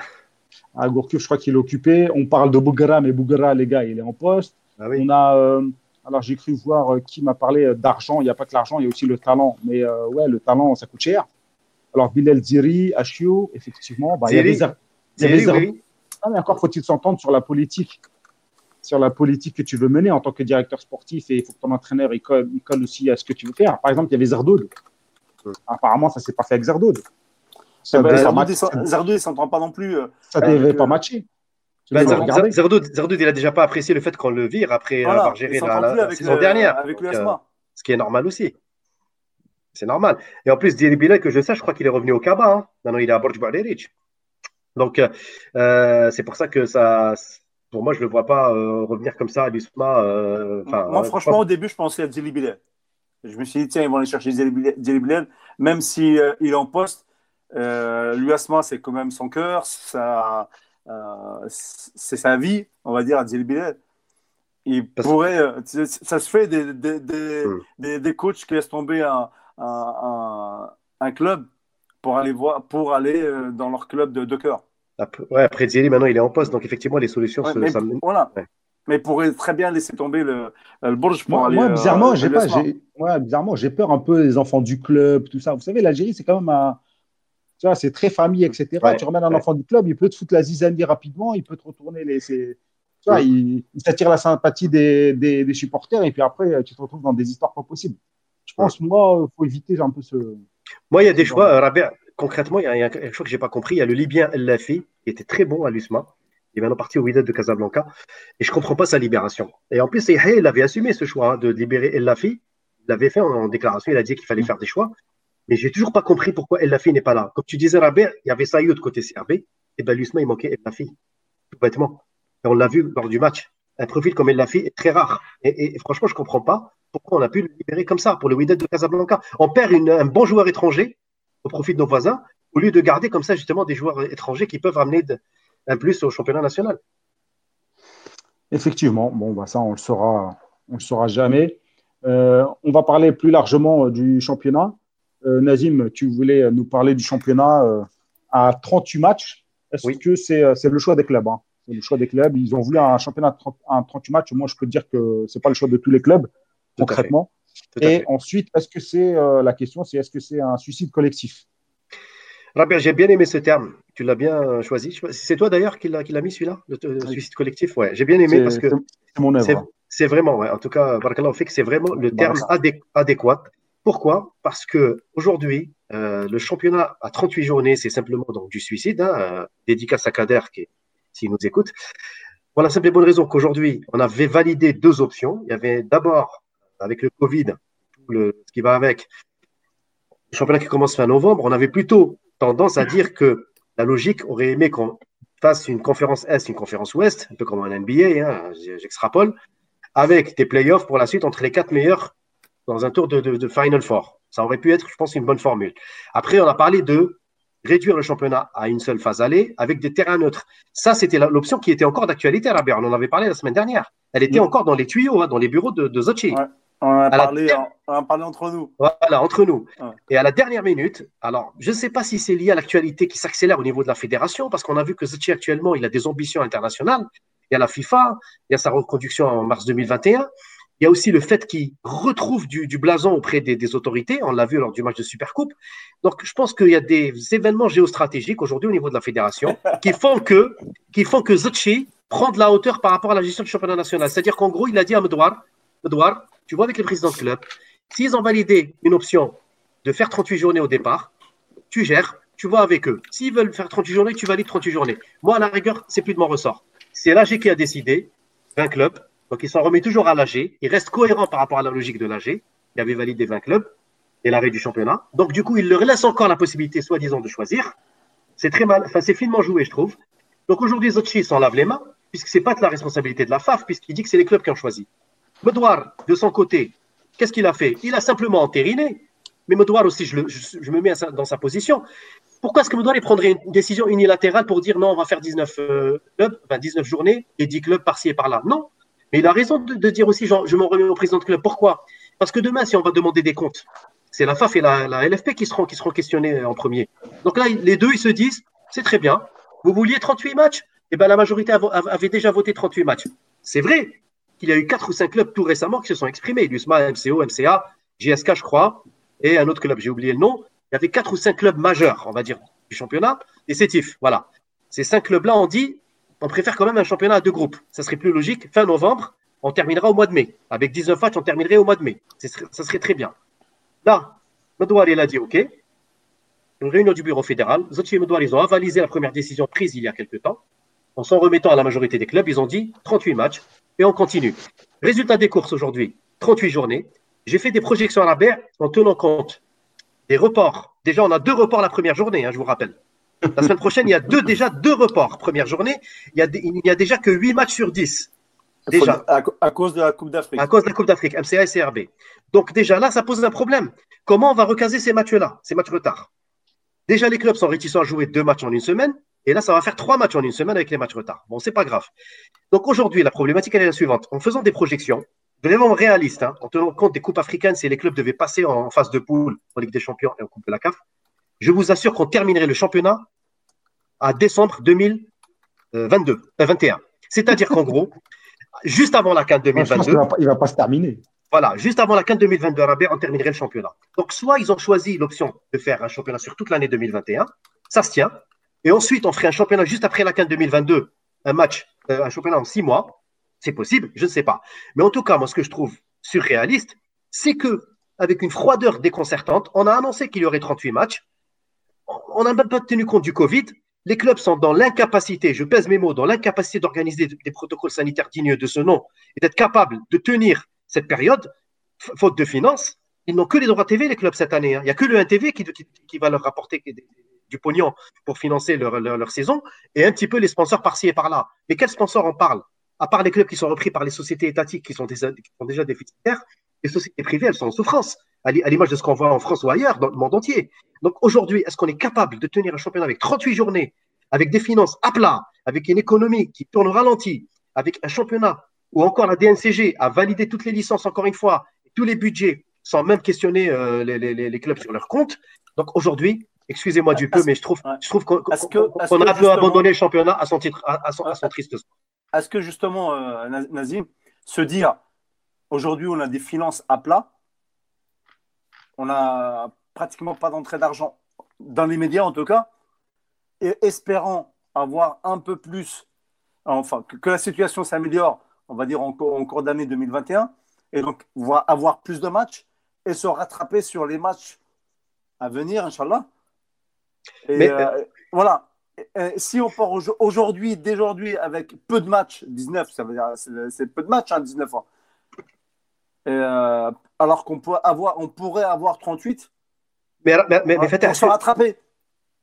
à Gourcuff, je crois qu'il est occupé. On parle de Bougara, mais Bougara, les gars, il est en poste. Ah oui. On a, euh, alors j'ai cru voir euh, qui m'a parlé euh, d'argent. Il n'y a pas que l'argent, il y a aussi le talent. Mais euh, ouais, le talent, ça coûte cher. Alors Bilal Ziri, Achio, effectivement, bah, il y a des il y a des. Ah, mais encore faut-il s'entendre sur la politique, sur la politique que tu veux mener en tant que directeur sportif. Et il faut que ton entraîneur il colle, il colle aussi à ce que tu veux faire. Par exemple, il y avait Zardoud. Hmm. Apparemment, ça s'est pas fait avec Zardoud. Ça Eh ben, pas Zardoud, il s'entend pas non plus. Ça avec, devait pas matcher. Bah, Zardoud, il a déjà pas apprécié le fait qu'on le vire après voilà, avoir géré la, la saison le- dernière. Avec le Donc, euh, ce qui est normal aussi. C'est normal. Et en plus, Diri Bilal, que je sache, je crois qu'il est revenu au Kaba. Hein. Maintenant, il est à Borj Barderich. Donc, euh, euh, c'est pour ça que ça. Pour moi, je ne le vois pas euh, revenir comme ça à l'USMA. euh, Moi, euh, franchement, au début, je pensais à Djeli Bilal. Je me suis dit, tiens, ils vont aller chercher Bilal, même si euh, il est en poste. Euh, L'USMA, c'est quand même son cœur, ça, euh, c'est sa vie, on va dire, à Djeli Bilal. Il Parce- pourrait, euh, ça se fait des, des, des, Hmm. des, des coachs qui laissent tomber un, un, un, un club pour aller, voir, pour aller euh, dans leur club de, de cœur. après, ouais, après maintenant, il est en poste. Donc, effectivement, les solutions Ouais, se. mais, ça- voilà. Ouais. Mais il pourrait très bien laisser tomber le, le Bourges pour Moi, aller. moi, euh, bizarrement, j'ai pas, l'USMA. j'ai, ouais, bizarrement, j'ai peur un peu des enfants du club, tout ça. Vous savez, l'Algérie, c'est quand même un, tu vois, c'est très famille, etc. Ouais, tu remets un ouais. enfant du club, il peut te foutre la zizanie rapidement, il peut te retourner les, tu vois, Ouais. il, il s'attire la sympathie des, des, des supporters et puis après, tu te retrouves dans des histoires pas possibles. Je pense, moi, il faut éviter un peu ce. Moi, il y a des choix. euh, Rabia, concrètement, il y a, il y a un choix que j'ai pas compris. Il y a le Libyen El Lafi, qui était très bon à l'USMA. Il est maintenant parti au Wydad de Casablanca. Et je comprends pas sa libération. Et en plus, il avait assumé ce choix hein, de libérer El Lafi. Il l'avait fait en, en déclaration. Il a dit qu'il fallait faire des choix. Mais j'ai toujours pas compris pourquoi El Lafi n'est pas là. Comme tu disais, Rabia, il y avait Sayoud côté CRB. Et ben, l'USMA, il manquait El Lafi. Tout bêtement. Et on l'a vu lors du match. Un profil comme El Lafi est très rare. Et, franchement, je comprends pas pourquoi on a pu le libérer comme ça pour le Wydad de Casablanca. On perd un bon joueur étranger au profit de nos voisins, au lieu de garder comme ça justement des joueurs étrangers qui peuvent ramener de- un plus au championnat national. Effectivement, bon, bah, ça, on le saura, on le saura jamais. Euh, on va parler plus largement euh, du championnat. Euh, Nazim, tu voulais nous parler du championnat euh, à 38 matchs. Est-ce Oui. que c'est euh, c'est le choix des clubs hein? C'est le choix des clubs. Ils ont voulu un championnat de 30 à 38 matchs. Moi, je peux te dire que c'est pas le choix de tous les clubs, Tout concrètement. Et fait. ensuite, est-ce que c'est la question, c'est est-ce que c'est un suicide collectif? Rabia, j'ai bien aimé ce terme. Tu l'as bien choisi. C'est toi d'ailleurs qui l'a mis celui-là, le, le Oui. suicide collectif? Ouais, j'ai bien aimé parce que c'est- c'est mon c'est œuvre. c'est vraiment, ouais, en tout cas, Barakallahu fik, c'est vraiment le Baraka. terme adé- adéquat. Pourquoi? Parce que aujourd'hui, euh, le championnat à 38 journées, c'est simplement donc du suicide. Hein, euh, dédicace à Kader qui, s'il nous écoute. Pour la simple et bonne raison qu'aujourd'hui, on avait validé deux options. Il y avait d'abord, avec le Covid, ce qui va avec, le championnat qui commence fin novembre, on avait plutôt tendance à dire que la logique aurait aimé qu'on fasse une conférence Est, une conférence Ouest, un peu comme un NBA, hein, j'extrapole, avec des playoffs pour la suite entre les quatre meilleurs dans un tour de, de, de Final Four. Ça aurait pu être, je pense, une bonne formule. Après, on a parlé de réduire le championnat à une seule phase aller avec des terrains neutres. Ça, c'était l'option qui était encore d'actualité, Rabia. On en avait parlé la semaine dernière. Elle était Mm. encore dans les tuyaux, hein, dans les bureaux de, de Zocchi. Ouais. On en a, la parlé, on en a parlé entre nous. Voilà, entre nous. Ouais. Et à la dernière minute, alors, je ne sais pas si c'est lié à l'actualité qui s'accélère au niveau de la fédération, parce qu'on a vu que Zocchi actuellement, il a des ambitions internationales. Il y a la FIFA, il y a sa reconduction en mars 2021. Il y a aussi le fait qu'il retrouve du, blason auprès des, autorités. On l'a vu lors du match de Supercoupe. Donc, je pense qu'il y a des événements géostratégiques aujourd'hui au niveau de la fédération [LAUGHS] qui font que, qui font que Zotchi prend de la hauteur par rapport à la gestion du championnat national. C'est-à-dire qu'en gros, il a dit à Medouar, Medouar, tu vois avec les présidents de club, s'ils ont validé une option de faire 38 journées au départ, tu gères, tu vois avec eux. S'ils veulent faire 38 journées, tu valides 38 journées. Moi, à la rigueur, c'est plus de mon ressort. C'est l'AG qui a décidé, 20 clubs, donc il s'en remet toujours à l'AG. Il reste cohérent par rapport à la logique de l'AG. Il avait validé 20 clubs et l'arrêt du championnat. Donc du coup, il leur laisse encore la possibilité, soi-disant, de choisir. C'est très mal, enfin c'est finement joué, je trouve. Donc aujourd'hui, Zotchi s'en lave les mains, puisque c'est pas de la responsabilité de la FAF, puisqu'il dit que c'est les clubs qui ont choisi. Medouar, de son côté, qu'est-ce qu'il a fait? Il a simplement entériné. Mais Medouar aussi, je, me mets dans sa position. Pourquoi est-ce que Medouar prendrait une décision unilatérale pour dire non, on va faire 19 euh, clubs, enfin 19 journées et 10 clubs par-ci et par-là? Non, mais il a raison de, dire aussi, genre, je m'en remets au président de club. Pourquoi? Parce que demain, si on va demander des comptes, c'est la FAF et la, LFP qui seront, qui questionnés en premier. Donc là, les deux, ils se disent, c'est très bien. Vous vouliez 38 matchs? Eh bien, la majorité avait déjà voté 38 matchs. C'est vrai qu'il y a eu 4 ou 5 clubs tout récemment qui se sont exprimés. l'USMA, MCO, MCA, GSK, je crois, et un autre club, j'ai oublié le nom. Il y avait 4 ou 5 clubs majeurs, on va dire, du championnat, et CETIF. Voilà. Ces 5 clubs-là ont dit, on préfère quand même un championnat à deux groupes. Ça serait plus logique. Fin novembre, on terminera au mois de mai. Avec 19 matchs, on terminerait au mois de mai. Ça serait, très bien. Là, Medouar, a dit OK. Une réunion du bureau fédéral. Zotchi et Medouar, ils ont avalisé la première décision prise il y a quelques temps. En s'en remettant à la majorité des clubs, ils ont dit 38 matchs et on continue. Résultat des courses aujourd'hui 38 journées. J'ai fait des projections à la baie en tenant compte des reports. Déjà, on a deux reports la première journée, hein, je vous rappelle. La semaine prochaine, il y a deux, déjà deux reports. Première journée, il n'y a, a, déjà que 8 matchs sur 10. Déjà. À, cause de la Coupe d'Afrique. À cause de la Coupe d'Afrique, MCA et CRB. Donc déjà là, ça pose un problème. Comment on va recaser ces matchs-là, ces matchs retard Déjà, les clubs sont réticents à jouer deux matchs en une semaine. Et là, ça va faire trois matchs en une semaine avec les matchs retard. Bon, c'est pas grave. Donc aujourd'hui, la problématique, elle est la suivante. En faisant des projections, vraiment réalistes, hein, en tenant compte des coupes africaines, si les clubs devaient passer en phase de poule en Ligue des Champions et en Coupe de la CAF, je vous assure qu'on terminerait le championnat à décembre 2022, 21. Euh, C'est-à-dire qu'en gros, [LAUGHS] juste avant la CAN 2022. il ne va, pas se terminer. Voilà, juste avant la CAN 2022 à on terminerait le championnat. Donc, soit ils ont choisi l'option de faire un championnat sur toute l'année 2021, ça se tient. Et ensuite, on ferait un championnat juste après la CAN 2022, un match, euh, un championnat en six mois. C'est possible, je ne sais pas. Mais en tout cas, moi, ce que je trouve surréaliste, c'est que, avec une froideur déconcertante, on a annoncé qu'il y aurait 38 matchs. On n'a même pas tenu compte du Covid les clubs sont dans l'incapacité, je pèse mes mots, dans l'incapacité d'organiser des protocoles sanitaires dignes de ce nom et d'être capables de tenir cette période, faute de finances. Ils n'ont que les droits TV, les clubs, cette année. Hein. Il n'y a que le 1TV qui, va leur rapporter du pognon pour financer leur, saison et un petit peu les sponsors par-ci et par-là. Mais quels sponsors en parlent À part les clubs qui sont repris par les sociétés étatiques qui sont qui sont déjà déficitaires, les sociétés privées, elles sont en souffrance, à l'image de ce qu'on voit en France ou ailleurs, dans le monde entier. Donc aujourd'hui, est-ce qu'on est capable de tenir un championnat avec 38 journées, avec des finances à plat, avec une économie qui tourne au ralenti, avec un championnat où encore la DNCG a validé toutes les licences, encore une fois, tous les budgets, sans même questionner euh, les, clubs sur leur compte? Donc aujourd'hui, excusez-moi du peu, mais je trouve, je trouve qu'on a un peu abandonné le championnat à son, titre, à, son, triste sort. Est-ce que justement, euh, Nazim, se dire aujourd'hui on a des finances à plat, on a pratiquement pas d'entrée d'argent dans les médias en tout cas, et espérant avoir un peu plus, enfin que, la situation s'améliore, on va dire en, cours d'année 2021, et donc avoir plus de matchs et se rattraper sur les matchs à venir, Inch'Allah. Et euh, voilà, si on part aujourd'hui, d'aujourd'hui, avec peu de matchs, 19, ça veut dire c'est peu de matchs, hein, 19 ans. Euh, alors qu'on peut avoir, on pourrait avoir 38, mais, mais, mais, mais Fatih, rattraper.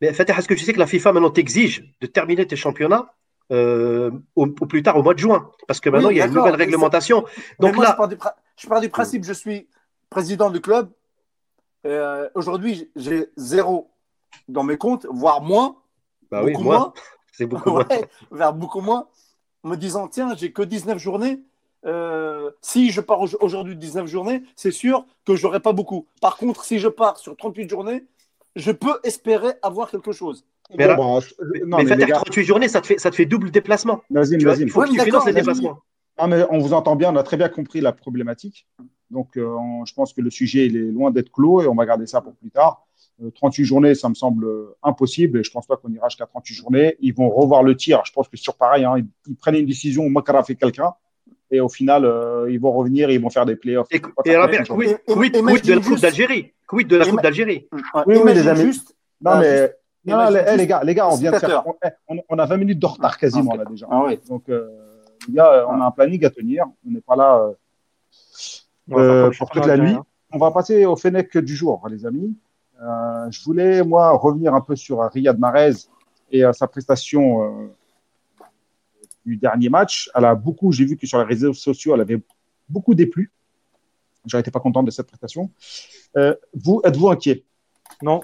Mais est-ce que tu sais que la FIFA maintenant t'exige de terminer tes championnats euh, au, plus tard au mois de juin? Parce que maintenant, il y a une nouvelle réglementation. Donc là, je pars, du, principe, je suis président du club. Euh, aujourd'hui, j'ai zéro dans mes comptes, voire moins. Bah beaucoup oui, moins. [LAUGHS] C'est beaucoup [LAUGHS] moins. vers beaucoup moins. me disant, tiens, j'ai que 19 journées. Euh, si je pars aujourd'hui 19 journées, c'est sûr que je n'aurai pas beaucoup. Par contre, si je pars sur 38 journées, je peux espérer avoir quelque chose. Mais, non, mais, 38 journées, ça te, fait, ça te fait double déplacement. Vas-y, vas-y. Il faut que tu finances les déplacements. Ah, mais on vous entend bien, on a très bien compris la problématique. Donc, euh, on- je pense que le sujet il est loin d'être clos et on va garder ça pour plus tard. Euh, 38 journées, ça me semble euh, impossible et je pense pas qu'on ira jusqu'à 38 journées. Ils vont revoir le tir. Je pense que c'est sur pareil, hein, ils, ils prennent une décision, Makara fait quelqu'un et au final, euh, ils vont revenir et ils vont faire des playoffs. Et, et journées. quid, quid- quid de la Coupe d'Algérie? Quid de la Coupe d'Algérie? Ouais, Oui, oui, les amis. juste- Non, Ah, mais, juste- non, imagine les, eh, juste- les gars, les gars, on vient de faire. Spectateur. On, a 20 minutes de retard quasiment Ah, là déjà. Ah oui. Donc, euh, les gars, on a un planning à tenir. On n'est pas là. euh, Euh, pour toute la nuit. On va passer au Fennec du jour, les amis. Euh, je voulais, moi, revenir un peu sur Riyad Mahrez et euh, sa prestation euh, du dernier match. Elle a beaucoup, j'ai vu que sur les réseaux sociaux, elle avait beaucoup déplu. J'en étais pas content de cette prestation. Euh, vous, êtes-vous inquiet? Non.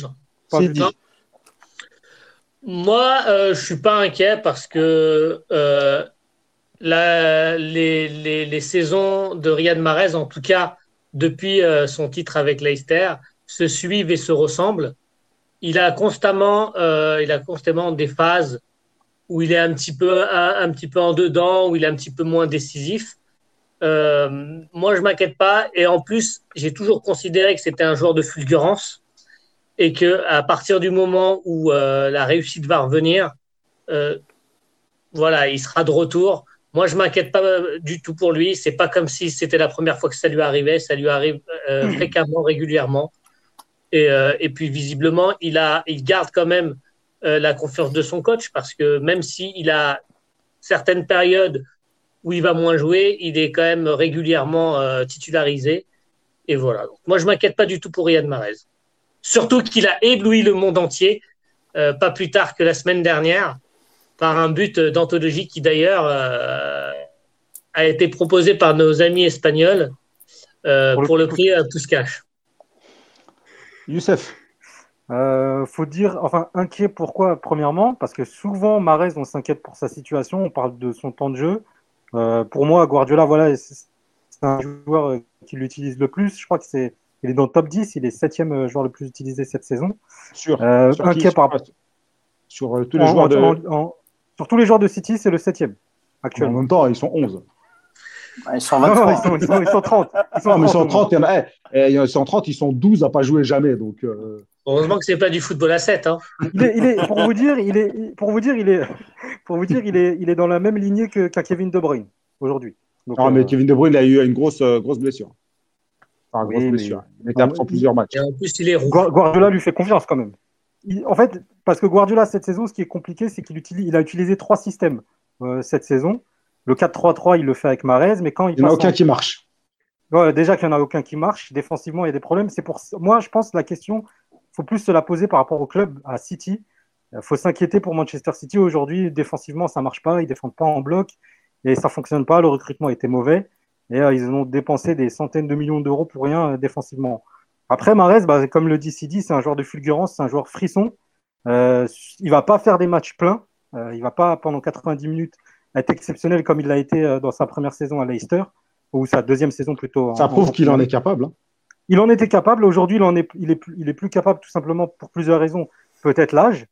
Non. Pas dit. tout. Moi, euh, je suis pas inquiet parce que euh, la- les, les- les saisons de Riyad Mahrez, en tout cas depuis euh, son titre avec Leicester, se suivent et se ressemblent. Il a constamment, euh, il a constamment des phases où il est un petit peu, un, un petit peu en dedans, où il est un petit peu moins décisif. Euh, moi, je m'inquiète pas. Et en plus, j'ai toujours considéré que c'était un joueur de fulgurance et que à partir du moment où euh, la réussite va revenir, euh, voilà, il sera de retour. Moi, je m'inquiète pas du tout pour lui. C'est pas comme si c'était la première fois que ça lui arrivait. Ça lui arrive euh, fréquemment, régulièrement. Et, et puis visiblement, il a, il garde quand même euh, la confiance de son coach parce que même s'il a certaines périodes où il va moins jouer, il est quand même régulièrement euh, titularisé. Et voilà. Donc, moi, je m'inquiète pas du tout pour Riyad Mahrez. Surtout qu'il a ébloui le monde entier, euh, pas plus tard que la semaine dernière, par un but d'anthologie qui d'ailleurs a été proposé par nos amis espagnols Pour le pour le coup, prix à Puscash. Youssef Euh, faut dire, enfin, inquiet pourquoi Premièrement, parce que souvent, Mahrez, on s'inquiète pour sa situation, on parle de son temps de jeu. Euh, pour moi, Guardiola, voilà, c'est un joueur euh, qui l'utilise le plus. Je crois que c'est, il est dans le top 10, il est septième joueur le plus utilisé cette saison. Sur, Euh, sur qui inquiet par sur, sur, euh, tous les en- joueurs de. en- en- sur tous les joueurs de City, c'est le septième En actuellement. même temps, ils sont 11. Ils sont Non, non, 23. ils, sont, ils, sont, ils sont 30. Ils sont Non, mais ils sont 30. 30, il y en a, eh, eh, ils sont 30, ils sont 12 à pas jouer jamais. Donc, euh, Heureusement que c'est pas du football à 7. Hein. Il est, il est- pour vous dire, il est, pour vous dire, il est, pour vous dire, il est, il est dans la même lignée que, qu'un Kevin De Bruyne aujourd'hui. Donc, non, euh, mais Kevin De Bruyne il a eu une grosse, euh, grosse blessure. Enfin, Oui, grosse mais- blessure. Il était absent Ah, plusieurs matchs. Et en plus, il est roux. Gua- Guardiola lui fait confiance quand même. Il- en fait, parce que Guardiola cette saison, ce qui est compliqué, c'est qu'il utilise, il a utilisé trois systèmes euh, cette saison. Le 4-3-3, il le fait avec Marez, mais quand il Il n'y en a aucun en- qui marche. Ouais, déjà qu'il n'y en a aucun qui marche, défensivement, il y a des problèmes. C'est pour moi, je pense que la question, faut plus se la poser par rapport au club, à City. Il faut s'inquiéter pour Manchester City aujourd'hui. Défensivement, ça marche pas, ils défendent pas en bloc et ça fonctionne pas. Le recrutement était mauvais et euh, ils ont dépensé des centaines de millions d'euros pour rien euh, défensivement. Après, Marez, bah, comme le dit Sidi, c'est un joueur de fulgurance, c'est un joueur frisson. Euh, il va pas faire des matchs pleins. Euh, il va pas pendant 90 minutes être exceptionnel comme il l'a été euh, dans sa première saison à Leicester ou sa deuxième saison plutôt. Ça en- prouve qu'il en est capable. hein. il en était capable. Aujourd'hui, il en est, il est, plus- il est plus capable tout simplement pour plusieurs raisons. Peut-être l'âge,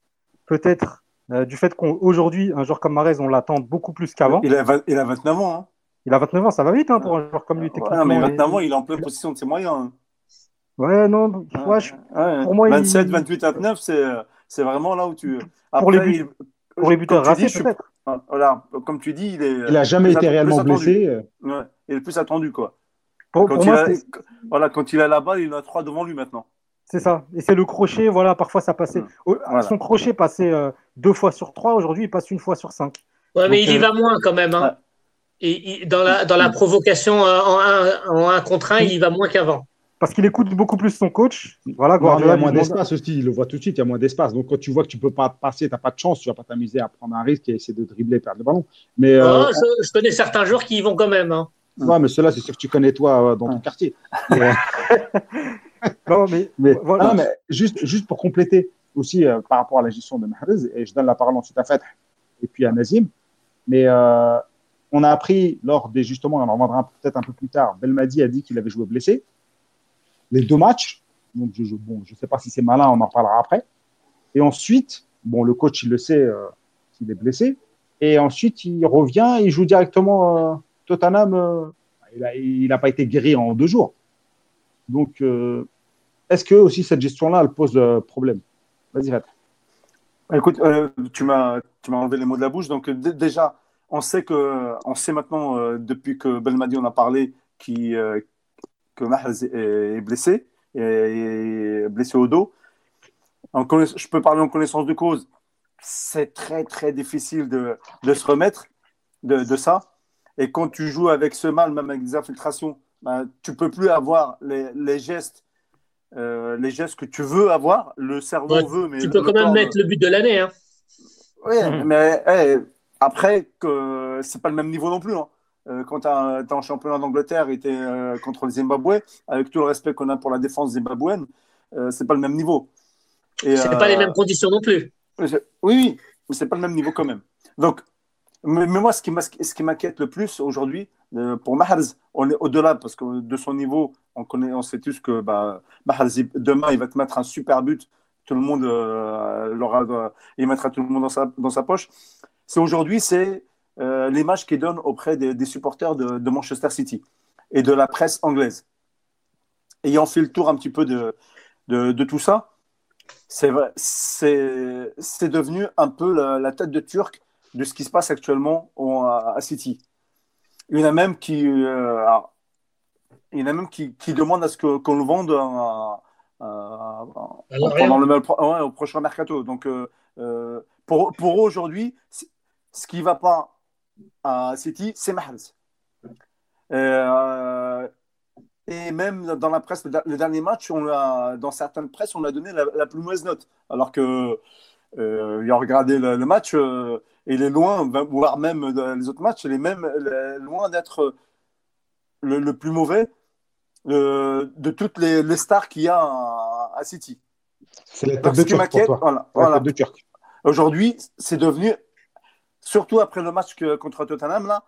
peut-être euh, du fait qu'aujourd'hui, un joueur comme Marez, on l'attend beaucoup plus qu'avant. Il a, vingt- il a 29 ans. Hein. Il a 29 ans, ça va vite hein, pour un joueur comme lui, Ouais, mais et- 29 ans, il est en pleine possession de ses moyens. hein. Ouais, non, ouais, je- Ouais. pour moi, il- 27, 28, 29, c'est c'est vraiment là où tu. Pour les buts- il- pour les buteurs ratés, je suis- peut-être. Voilà, comme tu dis, il est. Il n'a jamais été réellement blessé. euh, Ouais, il est le plus attendu, quoi. Pour, Quand pour il, moi, a, voilà, quand il a la balle, il en a trois devant lui maintenant. c'est ça. Et c'est le crochet, voilà, parfois ça passait. Voilà. Son crochet passait euh, deux fois sur trois, aujourd'hui, il passe une fois sur cinq. Ouais, mais Donc, il y euh, va moins quand même. Hein. Ouais. Et, il- dans, la, dans la provocation euh, en un, en un contre un, il y va moins qu'avant. Parce qu'il écoute beaucoup plus son coach. Voilà, non, il y a moins d'espace aussi. Il le voit tout de suite, il y a moins d'espace. Donc, quand tu vois que tu peux pas passer, tu n'as pas de chance, tu vas pas t'amuser à prendre un risque et essayer de dribbler et perdre le ballon. Mais, euh, je, je connais certains joueurs qui y vont quand même. Hein. ouais, mais ceux-là, c'est sûr que tu connais toi euh, dans ton Ouais. quartier. [LAUGHS] Non, mais, Mais, voilà. ah, mais juste, juste pour compléter aussi euh, par rapport à la gestion de Mahrez, et je donne la parole ensuite à Fath et puis à Nazim, mais euh, on a appris lors des justement, on en reviendra peut-être un peu plus tard, Belmadi a dit qu'il avait joué blessé. Les deux matchs, donc je ne bon, sais pas si c'est malin, on en parlera après. Et ensuite, bon, le coach, il le sait euh, est blessé. Et ensuite, il revient, il joue directement euh, Tottenham. euh, il n'a pas été guéri en deux jours. Donc, euh, est-ce que aussi cette gestion-là, elle pose euh, problème? Vas-y, Fat. Écoute, euh, tu m'as enlevé les mots de la bouche. Donc déjà, on sait que on sait maintenant depuis que Belmadi en a parlé qui que Mahrez est, blessé est blessé au dos. En je peux parler en connaissance de cause. C'est très très difficile de, de se remettre de, de ça. Et quand tu joues avec ce mal, même avec des infiltrations, ben, tu peux plus avoir les, les gestes. euh, les gestes que tu veux avoir, le cerveau Ouais, veut, mais Tu peux quand même mettre le but de l'année. Hein. oui, mais après, que c'est pas le même niveau non plus. hein. Euh, quand tu es en championnat d'Angleterre et tu es contre le Zimbabwe, avec tout le respect qu'on a pour la défense zimbabwéenne, euh, c'est pas le même niveau. Et, C'est euh, pas les mêmes conditions non plus. je- Oui, oui, mais c'est pas le même niveau quand même. Donc, mais, mais moi, ce qui m'a- ce qui m'inquiète le plus aujourd'hui, euh, pour Mahrez, on est au-delà parce que de son niveau, on, connaît, on sait tous que bah, Mahrez, demain, il va te mettre un super but. Tout le monde euh, l'aura, euh, il mettra tout le monde dans sa, dans sa poche. C'est aujourd'hui, c'est euh, l'image qu'il donne auprès des, des supporters de, de Manchester City et de la presse anglaise. Ayant fait le tour un petit peu de, de, de tout ça, c'est vrai, c'est c'est devenu un peu la, la tête de turc de ce qui se passe actuellement à, à City. Il y en a même qui, euh, il y en a même qui, qui demandent à ce qu'on le vende à- à- à- Alors, pendant le, ouais, au prochain mercato. Donc, euh, euh, pour, pour eux aujourd'hui, ce qui ne va pas à City, c'est Mahrez. Euh, et même dans la presse, le, dernier match, on dans certaines presses, on a donné la, la plus mauvaise note. Alors que euh, il a regardé le, le match, euh, et il est loin, voire même dans les autres matchs, il est même euh, loin d'être le, le plus mauvais euh, de toutes les, les stars qu'il y a à, à City. C'est la Donc, de Turc voilà, voilà. Aujourd'hui, c'est devenu, surtout après le match que- contre Tottenham, là,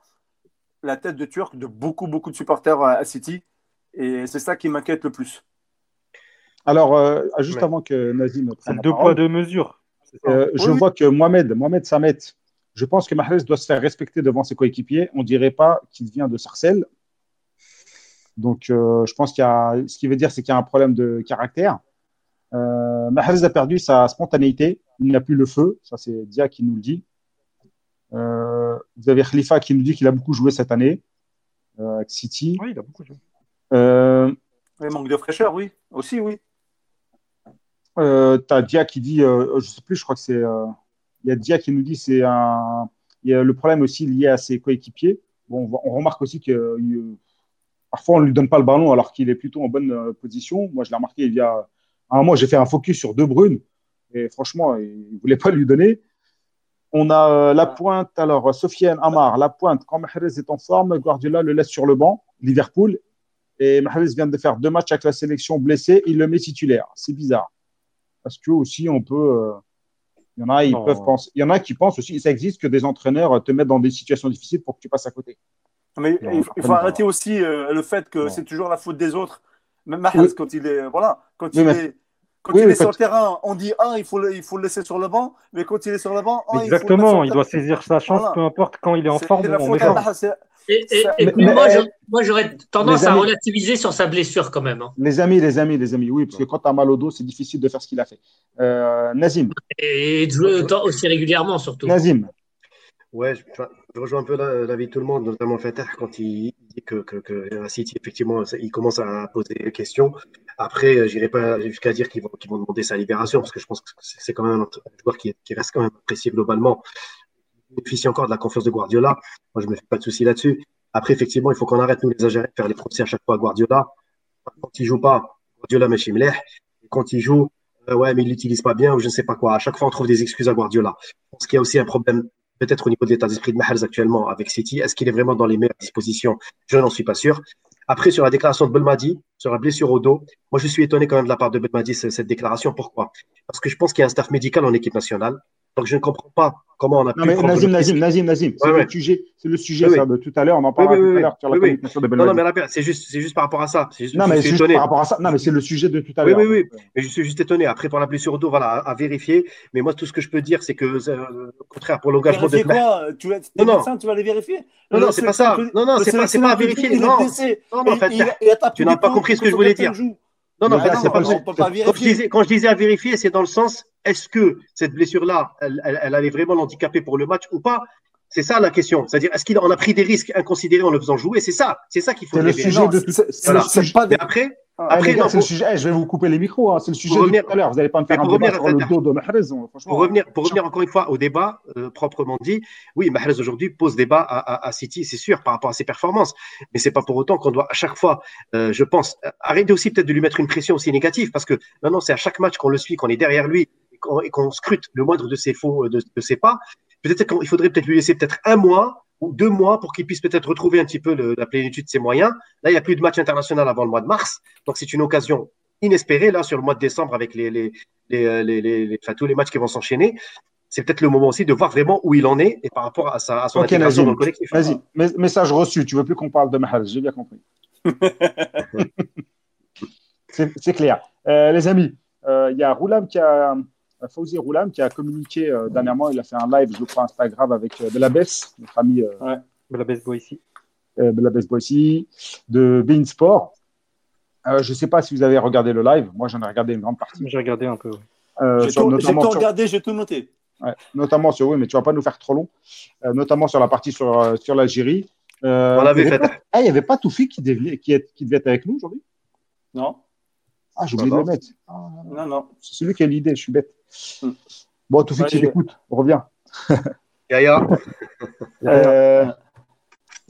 la tête de Turc de beaucoup, beaucoup de supporters à, à City. Et c'est ça qui m'inquiète le plus. Alors, euh, juste avant que Nazim prenne deux poids, deux mesures. Euh, je Oui, vois que Mohamed, Mohamed Samet, je pense que Mahrez doit se faire respecter devant ses coéquipiers. On dirait pas qu'il vient de Sarcelles. Donc, euh, je pense qu'il y a, ce qui veut dire, c'est qu'il y a un problème de caractère. Euh, Mahrez a perdu sa spontanéité. Il n'a plus le feu. Ça, c'est Dia qui nous le dit. Euh, vous avez Khalifa qui nous dit qu'il a beaucoup joué cette année euh, avec City. Oui, il a beaucoup joué. Euh, Il manque de fraîcheur, oui. Aussi, oui. Euh, t'as Dia qui dit, euh, je sais plus, je crois que c'est, euh, il y a Dia qui nous dit c'est un, il y a le problème aussi lié à ses coéquipiers. Bon, on, remarque aussi que euh, parfois on lui donne pas le ballon alors qu'il est plutôt en bonne position. Moi, je l'ai remarqué il y a un mois, j'ai fait un focus sur De Bruyne et franchement, il voulait pas lui donner. On a euh, la pointe, alors Sofiane Amar, la pointe, quand Mahrez est en forme, Guardiola le laisse sur le banc, Liverpool, et Mahrez vient de faire deux matchs avec la sélection blessé, il le met titulaire. C'est bizarre. Parce que aussi, on peut. euh, Il y en a, ils Non. peuvent penser. Il y en a qui pensent aussi, ça existe que des entraîneurs te mettent dans des situations difficiles pour que tu passes à côté. Mais Non, il, faut arrêter aussi euh, le fait que c'est toujours la faute des autres. Même Mahrez, Oui. quand il est, voilà, quand Oui, il mais- est, quand Oui, il est sur le terrain, on dit ah, il faut le, il faut le laisser sur le banc, mais quand il est sur le banc, ah, il faut le mettre sur Exactement, le il doit saisir sa chance, Voilà. peu importe quand il est en forme Et, et- Ça- et puis mais- moi, j'aurais tendance Les à amis- relativiser sur sa blessure quand même. hein. Les amis, les amis, les amis, oui, parce que quand tu as mal au dos, c'est difficile de faire ce qu'il a fait. Euh, Nazim, Et de jouer autant- aussi régulièrement, surtout. Nazim, Ouais, je, je rejoins un peu la- l'avis de tout le monde, notamment Fatah, quand il dit que, que, que City, effectivement, il commence à poser des questions. Après, euh, j'irai pas jusqu'à dire qu'ils vont, qu'ils vont demander sa libération, parce que je pense que c'est quand même un joueur qui, qui reste quand même apprécié globalement. Il bénéficie encore de la confiance de Guardiola. Moi, je me fais pas de soucis là-dessus. Après, effectivement, il faut qu'on arrête, nous, les Algériens, de faire les procès à chaque fois à Guardiola. Quand il joue pas, Guardiola, mais Chimleh. Quand il joue, euh, ouais, mais il l'utilise pas bien, ou je ne sais pas quoi. À chaque fois, on trouve des excuses à Guardiola. Je pense qu'il y a aussi un problème peut-être au niveau de l'état d'esprit de Mahrez actuellement avec City. Est-ce qu'il est vraiment dans les meilleures dispositions? Je n'en suis pas sûr. Après, sur la déclaration de Belmadi, sur la blessure au dos, moi je suis étonné quand même de la part de Belmadi ce- cette déclaration. Pourquoi? Parce que je pense qu'il y a un staff médical en équipe nationale. Donc je ne comprends pas comment on a pu. Non, mais prendre Nazim. Nazim, Nazim, Nazim, c'est Ouais, le ouais. sujet, c'est le sujet Oui, ça, de tout à l'heure. On en parlera Oui, oui, tout à oui, l'heure sur la oui, oui. communication de Non, non, mais c'est juste, c'est juste par rapport à ça. C'est juste- Non, mais c'est juste par rapport à ça. Non, mais c'est le sujet de tout à Oui, l'heure. oui, oui. Mais je suis juste étonné. Après, pour la blessure au dos, voilà, à, à vérifier. Mais moi, tout ce que je peux dire, c'est que, euh, au contraire, pour l'engagement de. Quoi? Tu vas, Non, médecin, tu vas les vérifier? Non, non, c'est pas ça. Non, non, c'est pas- c'est pas à vérifier. Non. Non, mais en Et fait, tu n'as pas compris ce que je voulais dire. Non, non, attends, c'est pas on possible. peut pas Quand je, vérifier. disais, quand je disais à vérifier, c'est dans le sens est-ce que cette blessure-là, elle, elle, elle allait vraiment l'handicaper pour le match ou pas? C'est ça la question. C'est-à-dire, est-ce qu'il en a pris des risques inconsidérés en le faisant jouer? C'est ça, c'est ça qu'il faut C'est le vérifier. sujet Non, de tout c'est- c'est- Voilà. c'est pas des- Mais après, Après, les gars, non, le sujet. Eh, je vais vous couper les micros. hein. C'est le sujet de revenir- tout à l'heure. Vous n'allez pas me faire un pour débat revenir- sur le dos de Mahrez. hein, pour revenir, pour revenir encore une fois au débat euh, proprement dit, oui, Mahrez aujourd'hui pose débat à, à, à City, c'est sûr, par rapport à ses performances. Mais c'est pas pour autant qu'on doit à chaque fois, euh, je pense, euh, arrêter aussi peut-être de lui mettre une pression aussi négative, parce que non, non, c'est à chaque match qu'on le suit, qu'on est derrière lui et qu'on, scrute le moindre de ses faux, de, de ses pas. Peut-être qu'il faudrait peut-être lui laisser peut-être un mois ou deux mois pour qu'il puisse peut-être retrouver un petit peu le- la plénitude de ses moyens. Là, il n'y a plus de match international avant le mois de mars, donc c'est une occasion inespérée là sur le mois de décembre avec les, les, les, euh, les, les- les- enfin, tous les matchs qui vont s'enchaîner. C'est peut-être le moment aussi de voir vraiment où il en est et par rapport à, sa, à son Ok, intégration dans le collectif. Vas-y, mes- message reçu. Tu veux plus qu'on parle de Mahrez, j'ai bien compris. [LAUGHS] c'est c'est clair. Euh, les amis, euh, il y a Roulam qui a, Fauzi Roulam qui a communiqué euh, dernièrement. Il a fait un live, je crois, Instagram avec euh, Belabès, notre ami euh, La baseball ici. euh, Belabès Boissy, de Bein Sport. Euh, je ne sais pas si vous avez regardé le live. Moi, j'en ai regardé une grande partie. J'ai regardé un peu. ouais. Euh, J'ai tout, regardé, j'ai tout noté. Ouais, notamment sur, oui, mais tu vas pas nous faire trop long, Euh, notamment sur la partie sur, sur l'Algérie. Euh, On l'avait il y avait fait. pas- Ah, il n'y avait pas Toufik qui devait, qui, est- qui devait être avec nous aujourd'hui? Non, Ah, j'ai oublié de le mettre. Ah, non, non. c'est celui qui a l'idée, je suis bête. Hmm. Bon, Toufik, Ouais, si je- t'écoutes, reviens. [LAUGHS] Yaya, Euh,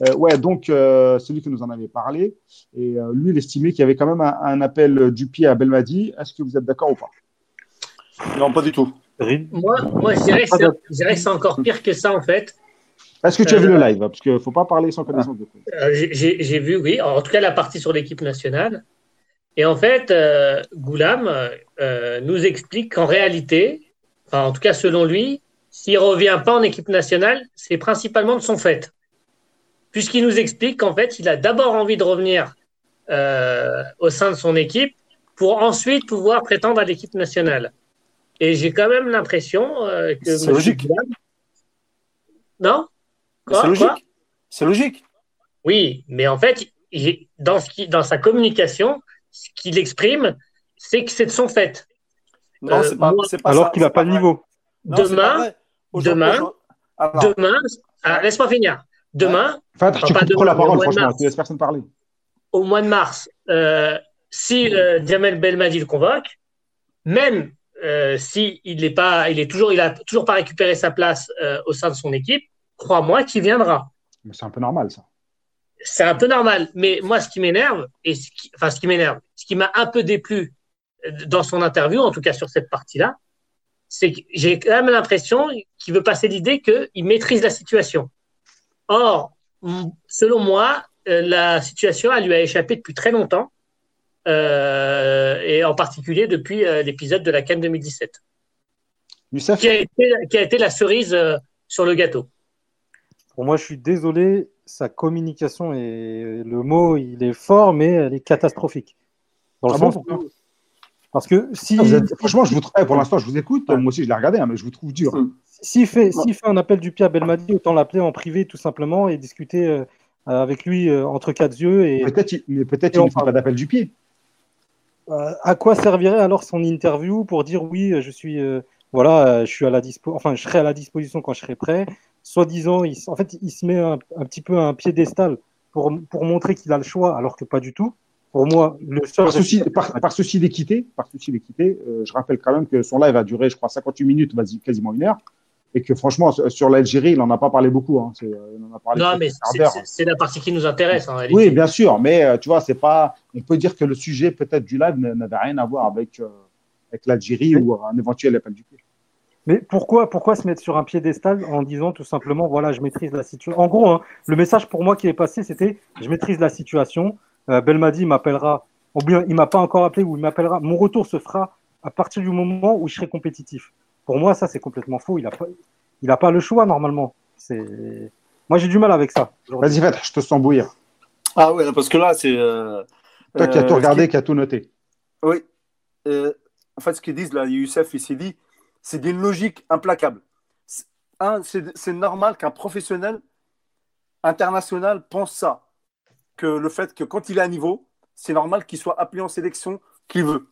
euh, ouais, donc, euh, celui qui nous en avait parlé, et euh, lui, il estimait qu'il y avait quand même un, un appel du pied à Belmadi. Est-ce que vous êtes d'accord ou pas? Non, pas du tout. Moi, moi je, dirais que c'est- je dirais que c'est encore pire que ça, en fait. Est-ce que tu as Euh, vu le live? Parce qu'il ne faut pas parler sans connaissance de cause. Euh, j'ai vu, oui, en tout cas la partie sur l'équipe nationale. Et en fait, euh, Goulam euh, nous explique qu'en réalité, enfin, en tout cas selon lui, s'il revient pas en équipe nationale, c'est principalement de son fait. Puisqu'il nous explique qu'en fait, il a d'abord envie de revenir euh, au sein de son équipe pour ensuite pouvoir prétendre à l'équipe nationale. Et j'ai quand même l'impression euh, que C'est logique. Goulam- Non? C'est logique. C'est logique. oui, mais en fait, il- dans, ce qui, dans sa communication, ce qu'il exprime, c'est que c'est de son fait. Non, Euh, c'est pas, moi- c'est pas Alors qu'il n'a pas le niveau. Non, Demain- demain- Alors, Demain, ah, laisse-moi finir. Demain, Enfin, Enfin, tu pas coupes de- trop la parole, franchement. mars. Tu laisses personne parler. au mois de mars, euh, si euh, Djamel Belmadi le convoque, même euh, si il n'est pas, il est toujours, il a toujours pas récupéré sa place euh, au sein de son équipe, crois-moi qu'il viendra. C'est un peu normal, ça. C'est un peu normal. Mais moi, ce qui m'énerve, et ce qui, enfin, ce qui m'énerve, ce qui m'a un peu déplu euh, dans son interview, en tout cas sur cette partie-là, c'est que j'ai quand même l'impression qu'il veut passer l'idée qu'il maîtrise la situation. Or, selon moi, euh, la situation, elle lui a échappé depuis très longtemps, euh, et en particulier depuis euh, l'épisode de la Cannes 2017, Youssef qui a été, qui a été la cerise euh, sur le gâteau. Pour moi, je suis désolé, sa communication est le mot, il est fort, mais elle est catastrophique. Dans le Ah sens où- parce que si Ah, êtes- Franchement, je vous trouve... pour l'instant, je vous écoute. Moi aussi, je l'ai regardé, hein, mais je vous trouve dur. s'il fait, un appel du pied à Belmadi, autant l'appeler en privé tout simplement et discuter euh, avec lui euh, entre quatre yeux. Et Peut-être, mais peut-être Et il ne fait pas d'appel du pied. euh, à quoi servirait alors son interview pour dire oui, je suis, voilà, je suis à la dispo, enfin, je serai à la disposition quand je serai prêt. Soi-disant, il, en fait, il se met un, un petit peu à un piédestal pour, pour montrer qu'il a le choix, alors que pas du tout. Pour moi, le seul Par souci, par, par souci d'équité, par souci d'équité, euh, je rappelle quand même que son live a duré, je crois, 58 minutes, vas-y, quasiment une heure, et que franchement, sur- l'Algérie, il n'en a pas parlé beaucoup. Hein. Euh, il en a parlé Non, mais quart c'est- la partie qui nous intéresse en réalité. Oui, bien sûr, mais euh, tu vois, c'est pas. On peut dire que le sujet peut-être du live n'avait rien à voir avec euh, avec l'Algérie Oui. ou un éventuel appel du pied. Mais pourquoi, pourquoi se mettre sur un piédestal en disant tout simplement, voilà, je maîtrise la situation? En gros, hein, le message pour moi qui est passé, c'était, je maîtrise la situation. Euh, Belmadi m'appellera, ou bien il m'a pas encore appelé ou il m'appellera. Mon retour se fera à partir du moment où je serai compétitif. Pour moi, ça, c'est complètement faux. Il n'a pas, il a pas le choix, normalement. C'est... Moi, j'ai du mal avec ça. Vas-y, Feth, je te sens bouillir. Ah ouais, parce que là, c'est. euh, Toi qui as euh, tout regardé, ce qui- qui as tout noté. Oui. Euh, en fait, ce qu'ils disent, là, Youssef, il s'est dit, c'est d'une logique implacable. C'est- normal qu'un professionnel international pense ça. Que le fait que quand il est à niveau, c'est normal qu'il soit appelé en sélection qu'il veut.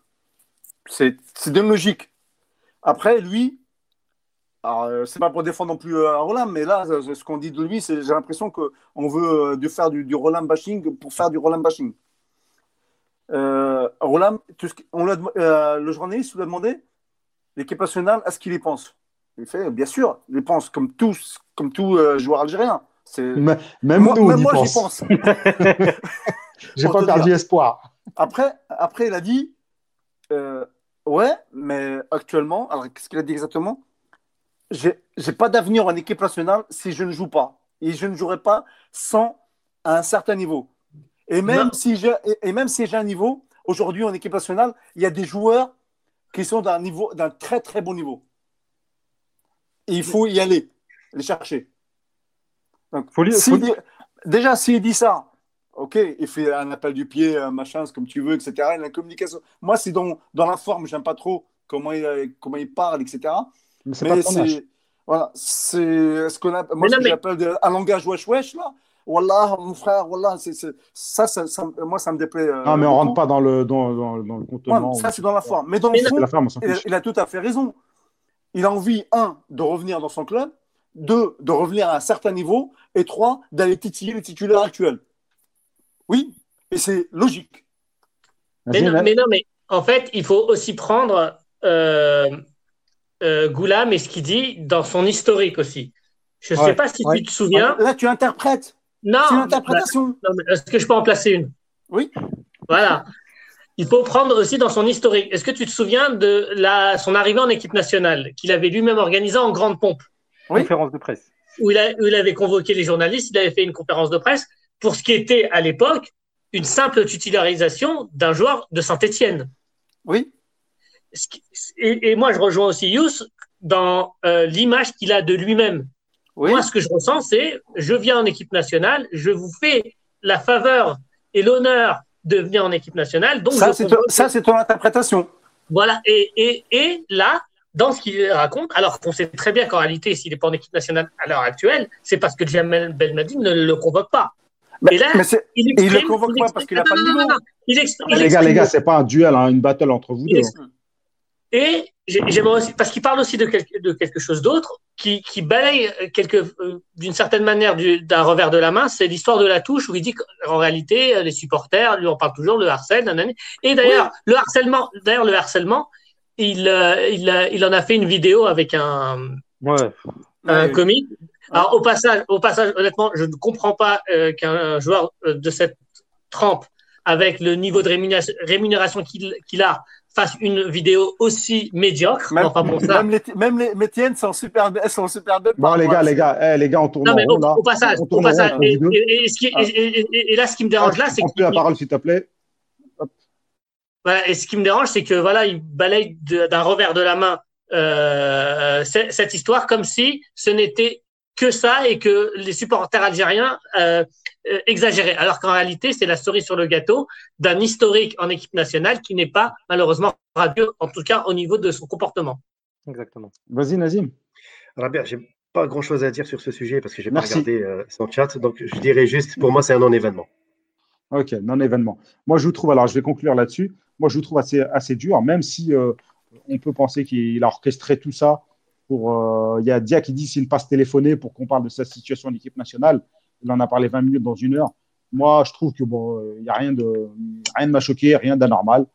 C'est d'une logique. Après, lui, euh, c'est pas pour défendre non plus euh, Roland, mais là, euh, ce qu'on dit de lui, c'est j'ai l'impression qu'on veut de faire du, du Roland bashing pour faire du Roland bashing. Euh, Roland, on le journaliste lui a demandé l'équipe nationale à ce qu'il y pense. Il fait bien sûr, il y pense comme tous, comme tout euh, joueur algérien. Même moi, nous, on même y moi, j'y pense. pense. [LAUGHS] J'ai pas perdu dire. espoir. Après, après, il a dit euh, Ouais, mais actuellement, alors qu'est-ce qu'il a dit exactement? J'ai j'ai pas d'avenir en équipe nationale si je ne joue pas. Et je ne jouerai pas sans un certain niveau. Et même Non. si j'ai et- et même si j'ai un niveau, aujourd'hui en équipe nationale, il y a des joueurs qui sont d'un niveau d'un très très bon niveau. Et il faut y aller, les chercher. Donc, Faut s'il faut- dit- déjà, s'il dit ça, ok, il fait un appel du pied, un machin, comme tu veux, etc. Et la communication. Moi, c'est dans, dans la forme, j'aime pas trop comment il, comment il parle, etc. Mais c'est voilà, c'est ce qu'on a, moi, Mais ce non, que mais- j'appelle de- un langage wesh wesh là. Wallah, mon frère, wallah, c'est, c'est- ça, ça, ça- moi, ça me déplaît. euh, Non, mais on beaucoup. rentre pas dans le, dans, dans, dans le Ouais, contenant. ça, c'est dans la forme. Mais dans Mais le fond, forme, il a, fiche. il a tout à fait raison. Il a envie, un, de revenir dans son club, deux, de revenir à un certain niveau, et trois, d'aller titiller les titulaires actuels. Oui, et c'est logique. Mais non, mais non, mais en fait, il faut aussi prendre euh, euh, Goulam et ce qu'il dit dans son historique aussi. Je ne sais pas si ouais. tu te souviens. Là, tu interprètes. Non, c'est une interprétation. non, mais est-ce que je peux en placer une? Oui. Voilà. Il faut prendre aussi dans son historique. Est-ce que tu te souviens de la, son arrivée en équipe nationale, qu'il avait lui-même organisée en grande pompe, Oui. Conférence de presse. où il, a- où il avait convoqué les journalistes, il avait fait une conférence de presse pour ce qui était à l'époque une simple titularisation d'un joueur de Saint-Étienne. Oui. Et moi, je rejoins aussi Yous dans euh, l'image qu'il a de lui-même. Oui. Moi, ce que je ressens, c'est je viens en équipe nationale, je vous fais la faveur et l'honneur de venir en équipe nationale. Donc, Ça, c'est, ton interprétation. voilà. Et, et, et là, dans ce qu'il raconte, alors qu'on sait très bien qu'en réalité, s'il n'est pas en équipe nationale à l'heure actuelle, c'est parce que Jamel Belmadi ne le convoque pas. Mais, Et là, mais Il il le exprime- convoque pas exprime- parce qu'il a non, pas de non, non, niveau. non, non. Il exprime- Les il gars, les exprime- gars, c'est pas un duel, hein, une battle entre vous il deux. exprime- Et j'ai- j'aimerais aussi, parce qu'il parle aussi de quelque, de quelque chose d'autre, qui, qui balaye quelque, euh, d'une certaine manière du- d'un revers de la main, c'est l'histoire de la touche où il dit qu'en réalité, euh, les supporters, lui on parle toujours, le harcèle, et d'ailleurs, le harcèlement, d'ailleurs, le harcèlement, il, euh, il, a- il en a fait une vidéo avec un, Ouais. un Ouais. comique. Alors, au passage, au passage, honnêtement, je ne comprends pas euh, qu'un joueur euh, de cette trempe, avec le niveau de rémunération, rémunération qu'il qu'il a, fasse une vidéo aussi médiocre. Même, enfin, bon, ça. même les, même les, mes tiennes sont super, elles sont super belles. Bon, les gars, les ça. gars, eh, les gars, on tourne Non, en mais rond, au, là. au passage, On au rond Et, vous deux. et- et ce qui- Ah. et- et- et- et là, ce qui me dérange là, c'est Prends plus la parole, s'il te plaît. Voilà, et ce qui me dérange, c'est que voilà, il balaye d'un revers de la main euh, cette histoire comme si ce n'était que ça et que les supporters algériens euh, euh. Alors qu'en réalité, c'est la cerise sur le gâteau d'un historique en équipe nationale qui n'est pas malheureusement radieux, en tout cas au niveau de son comportement. Exactement. Vas-y, Nazim. Rabia, j'ai pas grand chose à dire sur ce sujet parce que j'ai pas regardé euh, son chat. Donc, je dirais juste, pour moi, c'est un non-événement. Ok, non-événement. Moi, je vous trouve, alors je vais conclure là-dessus. Moi, je vous trouve assez, assez dur, même si euh, on peut penser qu'il a orchestré tout ça. Pour, euh, il y a Dia qui dit s'il passe téléphoné pour qu'on parle de sa situation en équipe nationale. Il en a parlé 20 minutes dans une heure. Moi, je trouve que bon, euh, il n'y a rien de, rien de m'a choqué, rien d'anormal.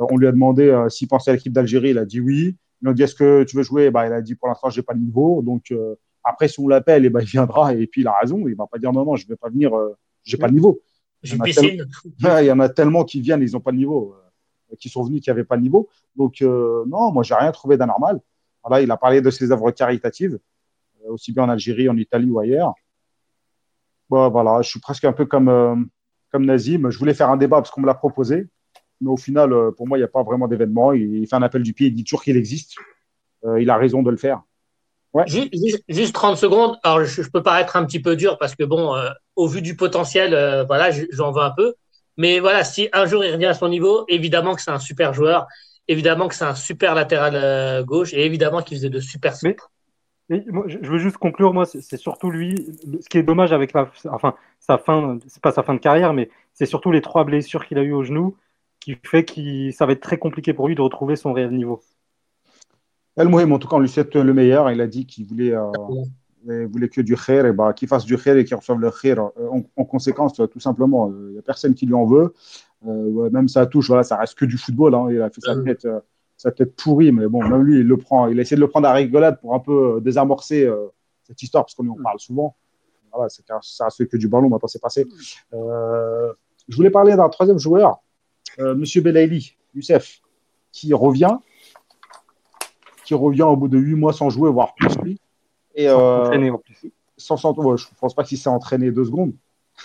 Euh, on lui a demandé euh, s'il pensait à l'équipe d'Algérie. Il a dit oui. Ils lui ont dit est-ce que tu veux jouer? Bah, Il a dit pour l'instant, j'ai pas le niveau. Donc euh, après, si on l'appelle, eh ben, il viendra. Et puis il a raison. Il va pas dire non, non, je vais pas venir. Euh, j'ai pas le niveau. A. Ouais, [LAUGHS] il y en a tellement qui viennent, ils n'ont pas de niveau, euh, qui sont venus, qui n'avaient pas de niveau. Donc, euh, non, moi, j'ai rien trouvé d'anormal. Voilà, il a parlé de ses œuvres caritatives, euh, aussi bien en Algérie, en Italie ou ailleurs. Bon, voilà, je suis presque un peu comme, euh, comme Nazim. Je voulais faire un débat parce qu'on me l'a proposé. Mais au final, euh, pour moi, il n'y a pas vraiment d'événement. Il, il fait un appel du pied, il dit toujours qu'il existe. il a raison de le faire. Ouais. Juste, juste, 30 secondes. Alors, je, peux paraître un petit peu dur parce que, bon, au vu du potentiel, voilà, j'en veux un peu. Mais voilà, si un jour il revient à son niveau, évidemment que c'est un super joueur, évidemment que c'est un super latéral gauche et évidemment qu'il faisait de super je veux juste conclure, moi, c'est surtout lui. Ce qui est dommage avec la, enfin, sa fin, c'est pas sa fin de carrière, mais c'est surtout les trois blessures qu'il a eues au genou qui fait que ça va être très compliqué pour lui de retrouver son réel niveau. El Mohim, en tout cas, on lui souhaite le meilleur. Il a dit qu'il voulait, euh, voulait que du khair, et bah, qu'il fasse du khair et qu'il reçoive le khair. Euh, en, conséquence, tout simplement, il n'y a personne qui lui en veut. Euh, même ça touche, voilà, ça reste que du football. Hein. Il a fait sa tête ça peut être pourri, mais bon, même lui, il le prend. Il a essayé de le prendre à rigolade pour un peu euh, désamorcer euh, cette histoire, parce qu'on en parle souvent. Voilà, ça reste que du ballon, maintenant c'est passé. Euh, je voulais parler d'un troisième joueur, Monsieur Belaïli, Youssef, qui revient, qui revient au bout de huit mois sans jouer, voire plus lui. Et, sans entraîner en plus. Sans, je ne pense pas qu'il s'est entraîné deux secondes.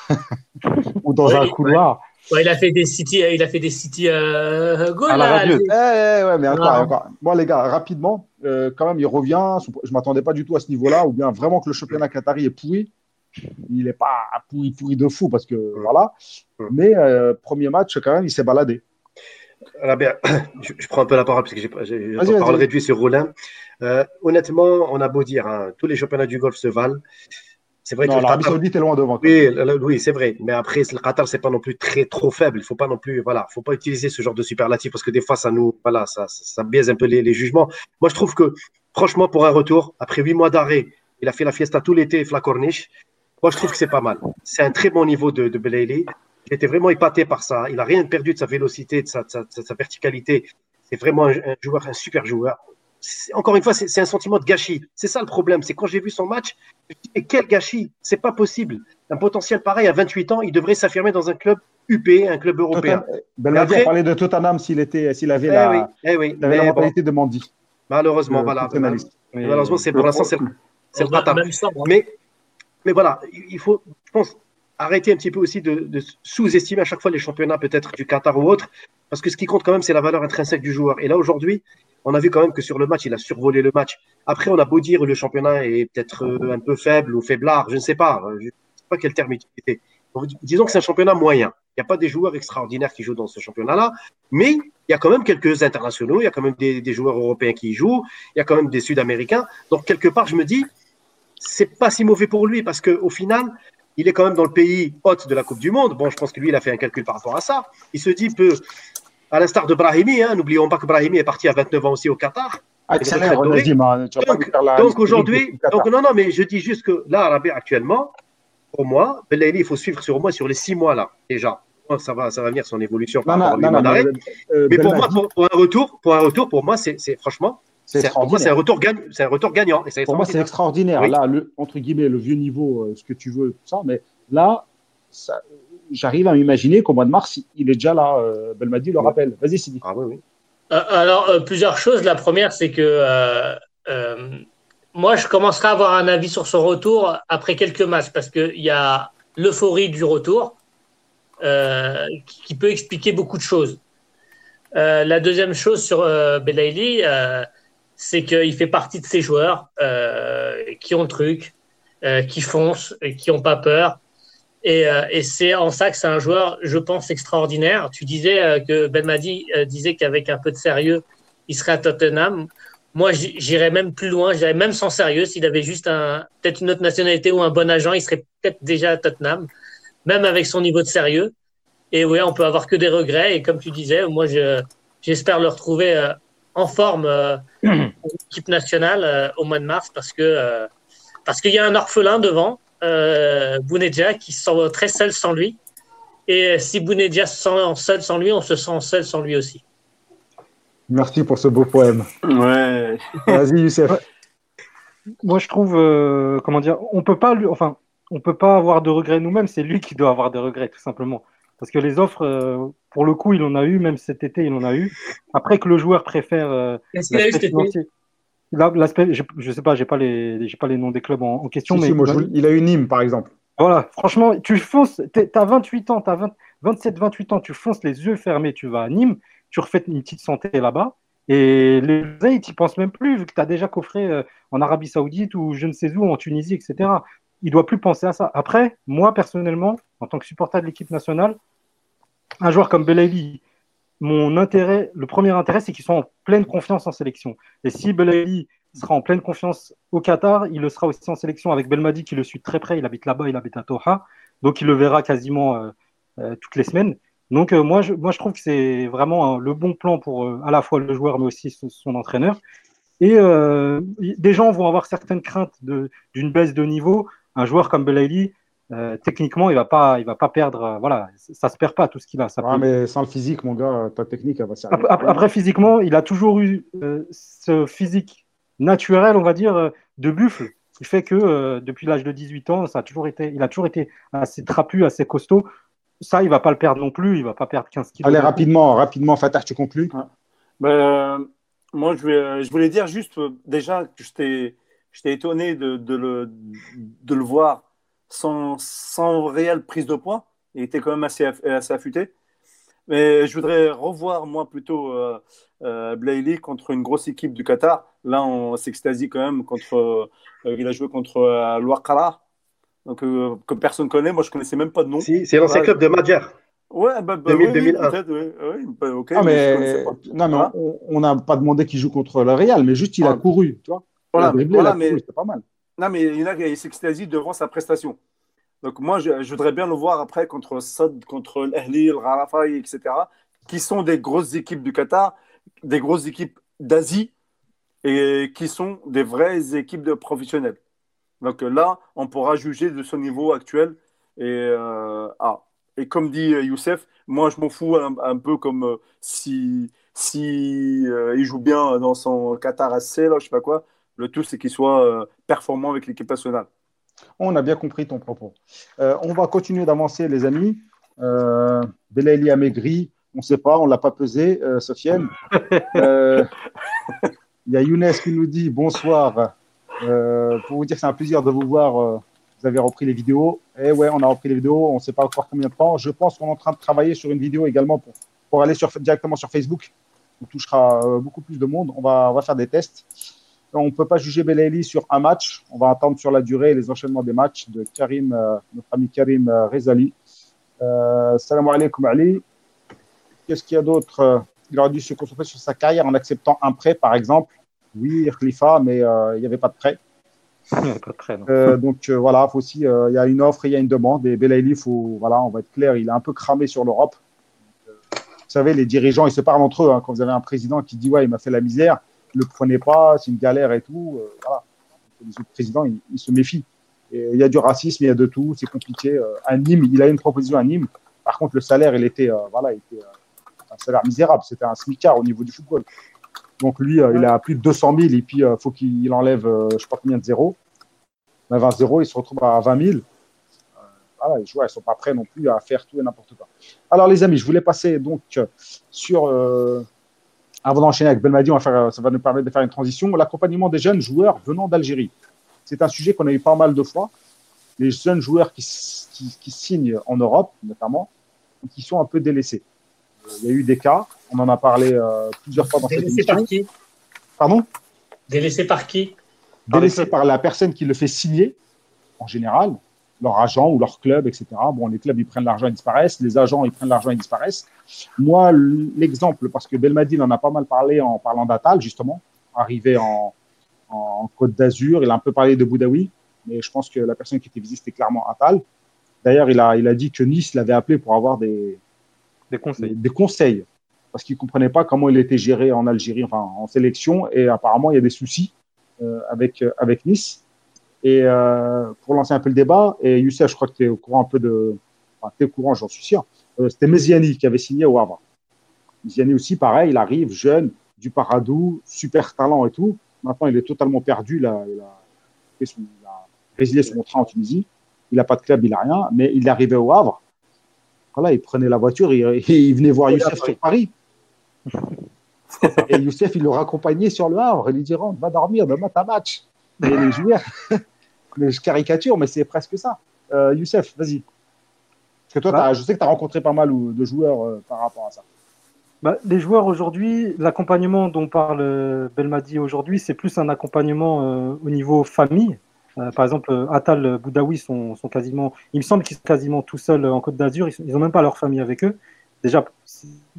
[LAUGHS] ou dans un couloir il a fait des City, il a fait des City euh, eh, eh, ouais, mais encore, encore. Moi, les gars, rapidement, euh, quand même, il revient. Je ne m'attendais pas du tout à ce niveau-là, ou bien vraiment que le championnat qatari est pourri. Il n'est pas pourri, pourri de fou, parce que voilà. Mais euh, premier match, quand même, il s'est baladé. [COUGHS] je, prends un peu la parole parce que j'ai la parole réduite sur Roulin. honnêtement, on a beau dire, hein, tous les championnats du golf se valent. C'est vrai que l'Arabie Saoudite est loin devant. Oui, oui c'est vrai. Mais après, le Qatar, c'est pas non plus très trop faible. Il faut pas non plus, voilà, faut pas utiliser ce genre de superlatif parce que des fois, ça nous, voilà, ça, ça biaise un peu les, jugements. Moi, je trouve que, franchement, pour un retour, après huit mois d'arrêt, il a fait la fiesta tout l'été, Flacorniche. Moi, je trouve que c'est pas mal. C'est un très bon niveau de, de Belaïli. J'étais vraiment épaté par ça. Il a rien perdu de sa vélocité, de sa, sa, verticalité. C'est vraiment un, un joueur, un super joueur encore une fois, c'est un sentiment de gâchis. C'est ça le problème. C'est quand j'ai vu son match, je me quel gâchis? C'est pas possible. Un potentiel pareil à 28 ans, il devrait s'affirmer dans un club UP, un club européen. Belmadi a parlé de Tottenham s'il avait, la, eh oui, mentalité de Mandy. Malheureusement, voilà. Malheureusement, c'est pour l'instant, c'est le, hein. Mais, mais voilà, il faut, je pense, arrêter un petit peu aussi de, de sous-estimer à chaque fois les championnats peut-être du Qatar ou autre, parce que ce qui compte quand même, c'est la valeur intrinsèque du joueur. Et là, aujourd'hui, on a vu quand même que sur le match, il a survolé le match. Après, on a beau dire le championnat est peut-être euh, un peu faible ou faiblard, je ne sais pas. Euh, je ne sais pas quel terme utiliser. Disons que c'est un championnat moyen. Il n'y a pas des joueurs extraordinaires qui jouent dans ce championnat-là, mais il y a quand même quelques internationaux, il y a quand même des, joueurs européens qui y jouent, il y a quand même des Sud-Américains. Donc, quelque part, je me dis, c'est pas si mauvais pour lui parce qu'au final, il est quand même dans le pays hôte de la Coupe du Monde. Bon, je pense que lui, il a fait un calcul par rapport à ça. Il se dit, peut, à l'instar de Brahimi, hein, n'oublions pas que Brahimi est parti à 29 ans aussi au Qatar. Ah, donc, donc aujourd'hui, donc non, non, mais je dis juste que là, actuellement, pour moi, Belaïli, il faut suivre sur moi sur les six mois là, déjà. Ça va, ça va venir son évolution par rapport non, non, mais, euh, mais pour moi, pour, un retour, pour un retour, pour moi, c'est franchement, c'est un retour gagnant. C'est un retour gagnant. pour moi, c'est extraordinaire. Là, le, entre guillemets, le vieux niveau, euh, ce que tu veux, tout ça. Mais là, ça, j'arrive à m'imaginer qu'au mois de mars, il est déjà là. Euh, Belmadi le rappelle. Vas-y, Sidi. Ah oui, oui. Euh, alors, euh, plusieurs choses. La première, c'est que moi, je commencerai à avoir un avis sur son retour après quelques matchs parce qu'il y a l'euphorie du retour qui peut expliquer beaucoup de choses. la deuxième chose sur Belaïli, c'est qu'il fait partie de ces joueurs qui ont le truc, qui foncent, qui n'ont pas peur, euh, et, c'est en ça que c'est un joueur, je pense, extraordinaire. Tu disais euh, que Belmadi euh, disait qu'avec un peu de sérieux, il serait à Tottenham. Moi, j'irais même plus loin, j'irais même sans sérieux. S'il avait juste un, peut-être une autre nationalité ou un bon agent, il serait peut-être déjà à Tottenham, même avec son niveau de sérieux. Et oui, on peut avoir que des regrets. Et comme tu disais, moi, j'espère le retrouver en forme [CLEARS THROAT] en équipe nationale au mois de mars parce que parce qu'il y a un orphelin devant euh, qui se sent très seul sans lui. Et si Bounedja se sent seul sans lui, on se sent seul sans lui aussi. Merci pour ce beau poème. Ouais. Vas-y, Youssef. Moi, je trouve, euh, comment dire, on peut pas, lui, enfin, on peut pas avoir de regrets nous-mêmes. C'est lui qui doit avoir des regrets, tout simplement. Parce que les offres, euh, pour le coup, il en a eu, même cet été, il en a eu. Après que le joueur préfère. Euh, Qu'est-ce qu'il a eu cet été? L'aspect, je, ne sais pas, j'ai pas les, j'ai pas les noms des clubs en, question, mais il a eu Nîmes par exemple. Voilà, franchement, tu fonces, tu as 28 ans, tu as 27, 28 ans, tu fonces les yeux fermés, tu vas à Nîmes, tu refais une petite santé là-bas, Et les ils n'y pensent même plus, vu que tu as déjà coffré euh, en Arabie Saoudite ou je ne sais où, en Tunisie, etc. Il ne doit plus penser à ça. Après, moi, personnellement, en tant que supporter de l'équipe nationale, un joueur comme Belaïli, mon intérêt, le premier intérêt, c'est qu'il soit en pleine confiance en sélection. Et si Belaïli sera en pleine confiance au Qatar, il le sera aussi en sélection avec Belmadi qui le suit très près. Il habite là-bas, il habite à Toha. Donc il le verra quasiment euh, euh, toutes les semaines. Donc euh, moi, je, moi, je trouve que c'est vraiment le bon plan pour à la fois le joueur, mais aussi son, entraîneur. Et des gens vont avoir certaines craintes d'une baisse de niveau. Un joueur comme Belaïli, techniquement, il va pas, il va pas perdre. voilà, ça se perd pas tout ce qu'il a. Ça mais sans le physique, mon gars, ta technique, elle va servir. Après, après, physiquement, il a toujours eu ce physique naturel, on va dire, de buffle qui fait que euh, depuis l'âge de 18 ans, ça a toujours été, il a toujours été assez trapu, assez costaud. Ça, il va pas le perdre non plus, il va pas perdre 15 kilos. Allez, rapidement, rapidement, Fatah, tu conclus? Ben, euh, Moi, je, vais, je voulais dire juste euh, déjà que j'étais étonné de, de, le, de le voir sans, sans réelle prise de poids. Il était quand même assez, assez affûté. Mais je voudrais revoir, moi, plutôt euh, euh contre une grosse équipe du Qatar. Là, on s'extasie quand même contre. Euh, il a joué contre euh, Al-Waqara, donc euh, que personne ne connaît. Moi, je ne connaissais même pas de nom. Si, c'est l'ancien club de Madjar. Ouais, bah, bah, 2000, oui, 2001. peut-être, oui. Bah, ok. Ah, mais, non, mais on n'a pas demandé qu'il joue contre le Real, mais juste il a couru, tu vois. Voilà, dribblé, voilà mais c'était pas mal. Non, mais il, il s'extasie devant sa prestation. Donc moi, je, voudrais bien le voir après contre Sad, contre l'Ahli, le etc., qui sont des grosses équipes du Qatar, des grosses équipes d'Asie, et qui sont des vraies équipes de professionnels. Donc là, on pourra juger de son niveau actuel. Et, euh, ah, et comme dit Youssef, moi je m'en fous un, peu comme euh, si, si euh, il joue bien dans son Qatar SC, là, je sais pas quoi. Le tout, c'est qu'il soit performant avec l'équipe nationale. On a bien compris ton propos. Euh, on va continuer d'avancer, les amis. Euh, Belaïli a maigri, on ne sait pas, on ne l'a pas pesé, euh, Sofiane. [LAUGHS] Euh, il y a Younes qui nous dit bonsoir. pour vous dire que c'est un plaisir de vous voir. vous avez repris les vidéos. Et eh ouais, on a repris les vidéos. On ne sait pas encore combien de temps. Je pense qu'on est en train de travailler sur une vidéo également pour, pour aller sur, directement sur Facebook. On touchera beaucoup plus de monde. On va, on va faire des tests. On ne peut pas juger Belaïli sur un match. On va attendre sur la durée et les enchaînements des matchs de Karim, euh, notre ami Karim euh, Rezali. Euh, salam alaikum Ali. Qu'est-ce qu'il y a d'autre Il aurait dû se concentrer sur sa carrière en acceptant un prêt, par exemple. Oui, Khalifa, mais il n'y avait pas de prêt. [LAUGHS] pas de prêt donc voilà, faut aussi, il y a une offre et il y a une demande. Et Belaïli, faut, voilà, on va être clair, il est un peu cramé sur l'Europe. Vous savez, les dirigeants, ils se parlent entre eux. Hein. quand vous avez un président qui dit ouais, il m'a fait la misère, le prenez pas, c'est une galère et tout. Euh, voilà. Les autres présidents, ils, se méfient. il y a du racisme, il y a de tout, c'est compliqué. à euh, Nîmes, il a une proposition à Nîmes. Par contre, le salaire, il était, euh, voilà, un salaire misérable. C'était un smicard au niveau du football. Donc lui, il a plus de 200 000 et puis il faut qu'il enlève, je ne sais pas combien de zéros. 20 zéros, il se retrouve à 20 000. Voilà, les joueurs ne sont pas prêts non plus à faire tout et n'importe quoi. Alors les amis, je voulais passer donc sur avant d'enchaîner avec Belmadi, ça va nous permettre de faire une transition. L'accompagnement des jeunes joueurs venant d'Algérie. C'est un sujet qu'on a eu pas mal de fois. Les jeunes joueurs qui, signent en Europe, notamment, qui sont un peu délaissés. Euh, il y a eu des cas, on en a parlé euh, plusieurs fois dans cette émission. Délaissés par qui? Pardon? Délaissés par qui? Délaissés par la personne qui le fait signer, en général leur agent ou leur club, etc. Bon, les clubs, ils prennent l'argent et disparaissent. Les agents, ils prennent l'argent et disparaissent. Moi, l'exemple, parce que Belmadi en a pas mal parlé en parlant d'Atal, justement, arrivé en, en Côte d'Azur. Il a un peu parlé de Boudaoui, mais je pense que la personne qui était visée, c'était clairement Atal. D'ailleurs, il a, il a dit que Nice l'avait appelé pour avoir des, des conseils. Des, conseils parce qu'il ne comprenait pas comment il était géré en Algérie, enfin en sélection, et apparemment, il y a des soucis euh, avec, avec Nice. Et euh, pour lancer un peu le débat, et Youssef, je crois que tu es au courant un peu de. Enfin, tu es au courant, j'en suis sûr. Euh, c'était Meziani qui avait signé au Havre. Meziani aussi, pareil, il arrive jeune, du Paradou, super talent et tout. Maintenant, il est totalement perdu. il, a, fait son, il a résilié son contrat en Tunisie. Il n'a pas de club, il n'a rien. Mais il est arrivé au Havre. Voilà, il prenait la voiture et, [LAUGHS] il venait voir Youssef sur Paris. et Youssef, il le raccompagnait sur le Havre. Il lui dit Rentre, va dormir, demain, t'as match. Et les joueurs, [LAUGHS] je caricature, mais c'est presque ça. Euh, Youssef, vas-y. Parce que toi, je sais que tu as rencontré pas mal de joueurs euh, par rapport à ça. bah, Les joueurs aujourd'hui, l'accompagnement dont parle euh, Belmadi aujourd'hui, c'est plus un accompagnement au niveau famille. Euh, par exemple, Atal, Boudaoui sont, sont, quasiment, il me semble qu'ils sont quasiment tout seuls en Côte d'Azur, ils n'ont même pas leur famille avec eux. Déjà,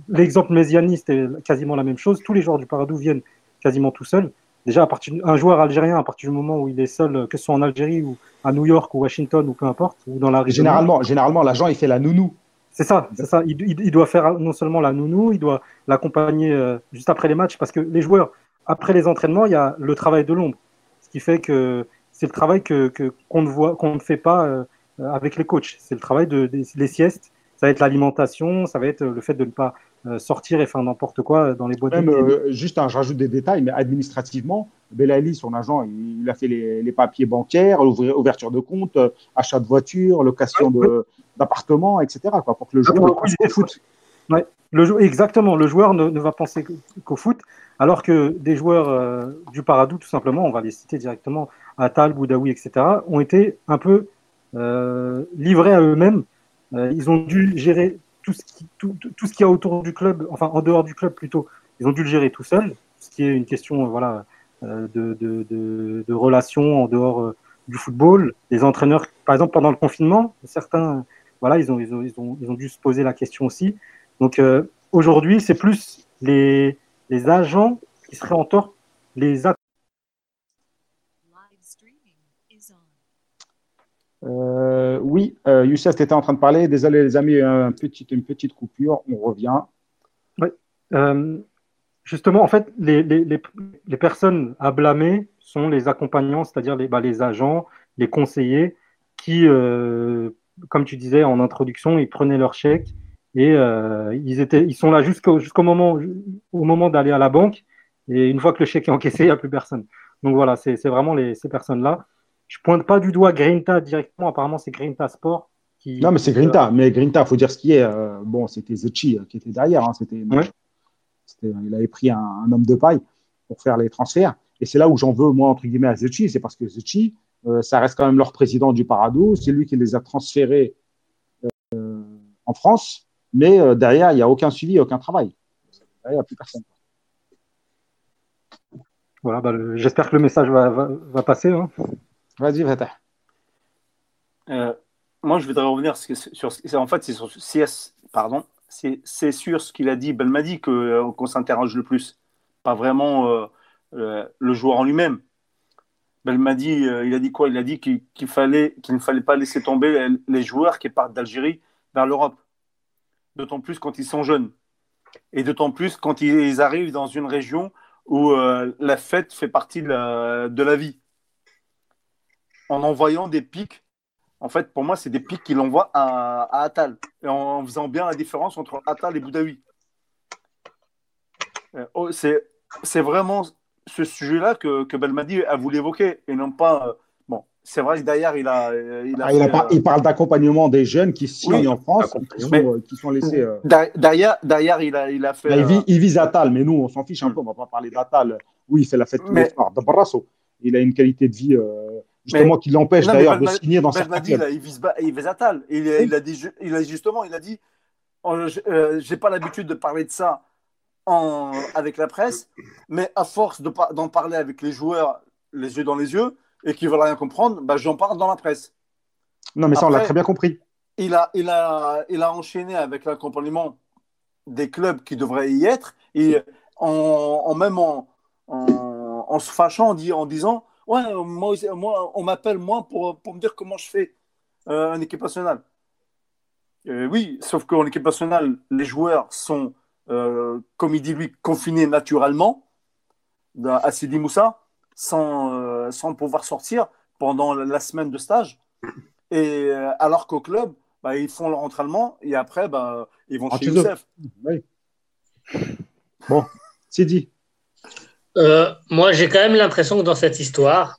l'exemple Méziani, c'était quasiment la même chose. Tous les joueurs du Paradou viennent quasiment tout seuls. Déjà, à partir, un joueur algérien, à partir du moment où il est seul, que ce soit en Algérie ou à New York ou Washington ou peu importe, ou dans la région. Généralement, généralement l'agent, il fait la nounou. C'est ça, c'est ça. Il, il, doit faire non seulement la nounou, il doit l'accompagner euh, juste après les matchs, parce que les joueurs, après les entraînements, il y a le travail de l'ombre, ce qui fait que c'est le travail que qu'on ne voit, qu'on ne fait pas euh, avec les coachs. C'est le travail de, des siestes, ça va être l'alimentation, ça va être le fait de ne pas euh, sortir et faire n'importe quoi dans les boîtes. Même, euh, juste, un, je rajoute des détails, mais administrativement, Belali, son agent, il, a fait les, les papiers bancaires, ouverture de compte, achat de voiture, location de d'appartements, etc. Quoi, pour que le joueur ah, au foot. Ouais. Le, exactement, le joueur ne, ne va penser qu'au foot, alors que des joueurs euh, du Paradou, tout simplement, on va les citer directement, Atal, Boudaoui, etc., ont été un peu euh, livrés à eux-mêmes. Euh, ils ont dû gérer tout ce qui, tout, tout ce qu'il y a autour du club, enfin en dehors du club plutôt. Ils ont dû le gérer tout seuls, ce qui est une question, voilà, euh, de, de, de, de, relations en dehors euh, du football. Les entraîneurs, par exemple, pendant le confinement, certains voilà, ils ont, ils ont, ils ont, ils ont dû se poser la question aussi. Donc euh, aujourd'hui, c'est plus les, les agents qui seraient en tort, les euh, oui, euh, Youssef, tu étais en train de parler. Désolé, les amis, une petite coupure. On revient. Oui. Euh, justement, en fait, les, personnes à blâmer sont les accompagnants, c'est-à-dire les, bah, agents, les conseillers qui, euh, comme tu disais en introduction, ils prenaient leur chèque et ils, étaient, sont là jusqu'au moment, d'aller à la banque. Et une fois que le chèque est encaissé, il n'y a plus personne. Donc voilà, c'est vraiment ces personnes-là. Je pointe pas du doigt Grinta directement. Apparemment, c'est Grinta Sport. Qui, non, mais c'est Grinta. Euh, mais Grinta, il faut dire ce qui est. Euh, bon, c'était Zechi qui était derrière. Hein, c'était, ouais. il avait pris un, un, homme de paille pour faire les transferts. Et c'est là où j'en veux, moi, entre guillemets, à Zechi. C'est parce que Zechi, euh, ça reste quand même leur président du Paradou. C'est lui qui les a transférés euh, en France. Mais euh, derrière, il n'y a aucun suivi, aucun travail. Derrière, il n'y a plus personne. Voilà, bah, j'espère que le message va, va, va passer. Hein. Vas-y, Fatah. Euh, moi, je voudrais revenir sur, sur en fait, c'est sur CS, pardon, c'est sur ce qu'il a dit, Belmadi, qu'on qu s'interroge le plus, pas vraiment euh, le joueur en lui-même. Belmadi, euh, il a dit quoi? Il a dit qu'il qu fallait, qu'il ne fallait pas laisser tomber les joueurs qui partent d'Algérie vers l'Europe. D'autant plus quand ils sont jeunes. Et d'autant plus quand ils arrivent dans une région où euh, la fête fait partie de la, vie. En envoyant des pics, en fait, pour moi, c'est des pics qu'il envoie à, à, Atal. Et en faisant bien la différence entre Atal et Boudaoui. Euh, oh, c'est vraiment ce sujet-là que, que, Belmadi a voulu évoquer et non pas. Euh, bon, c'est vrai que derrière, il a. Il, a ah, il, a pas, il parle d'accompagnement des jeunes qui signent oui, en France, qui sont, euh, qui sont, laissés. Euh... Derrière, derrière il, a, il a fait. Bah, il, vise, il, vise Atal, mais nous, on s'en fiche un peu, on ne va pas parler d'Atal. Oui, il fait la fête tous les soirs. Barrasso, il a une qualité de vie. Euh, justement, qui l'empêche d'ailleurs de signer dans certains clubs. Il, vise, il. Il, il, a dit, il a justement, il a dit, oh, euh, j'ai pas l'habitude de parler de ça en, avec la presse, mais à force d'en parler avec les joueurs, les yeux dans les yeux, et qui ne veulent rien comprendre, bah, j'en parle dans la presse. Non, mais ça, on l'a très bien compris. Il a, il a, il a enchaîné avec l'accompagnement des clubs qui devraient y être, et en, en même en, en, en, se fâchant, en, en disant Ouais, moi, moi on m'appelle moi pour, pour me dire comment je fais euh, en équipe nationale. Euh, oui, sauf qu'en équipe nationale, les joueurs sont euh, comme il dit lui, confiné naturellement à Sidi Moussa, sans, sans pouvoir sortir pendant la semaine de stage. Et alors qu'au club, bah, ils font leur entraînement et après, bah, ils vont ah, chez Youssef. Oui. Bon, Sidi. moi, j'ai quand même l'impression que dans cette histoire,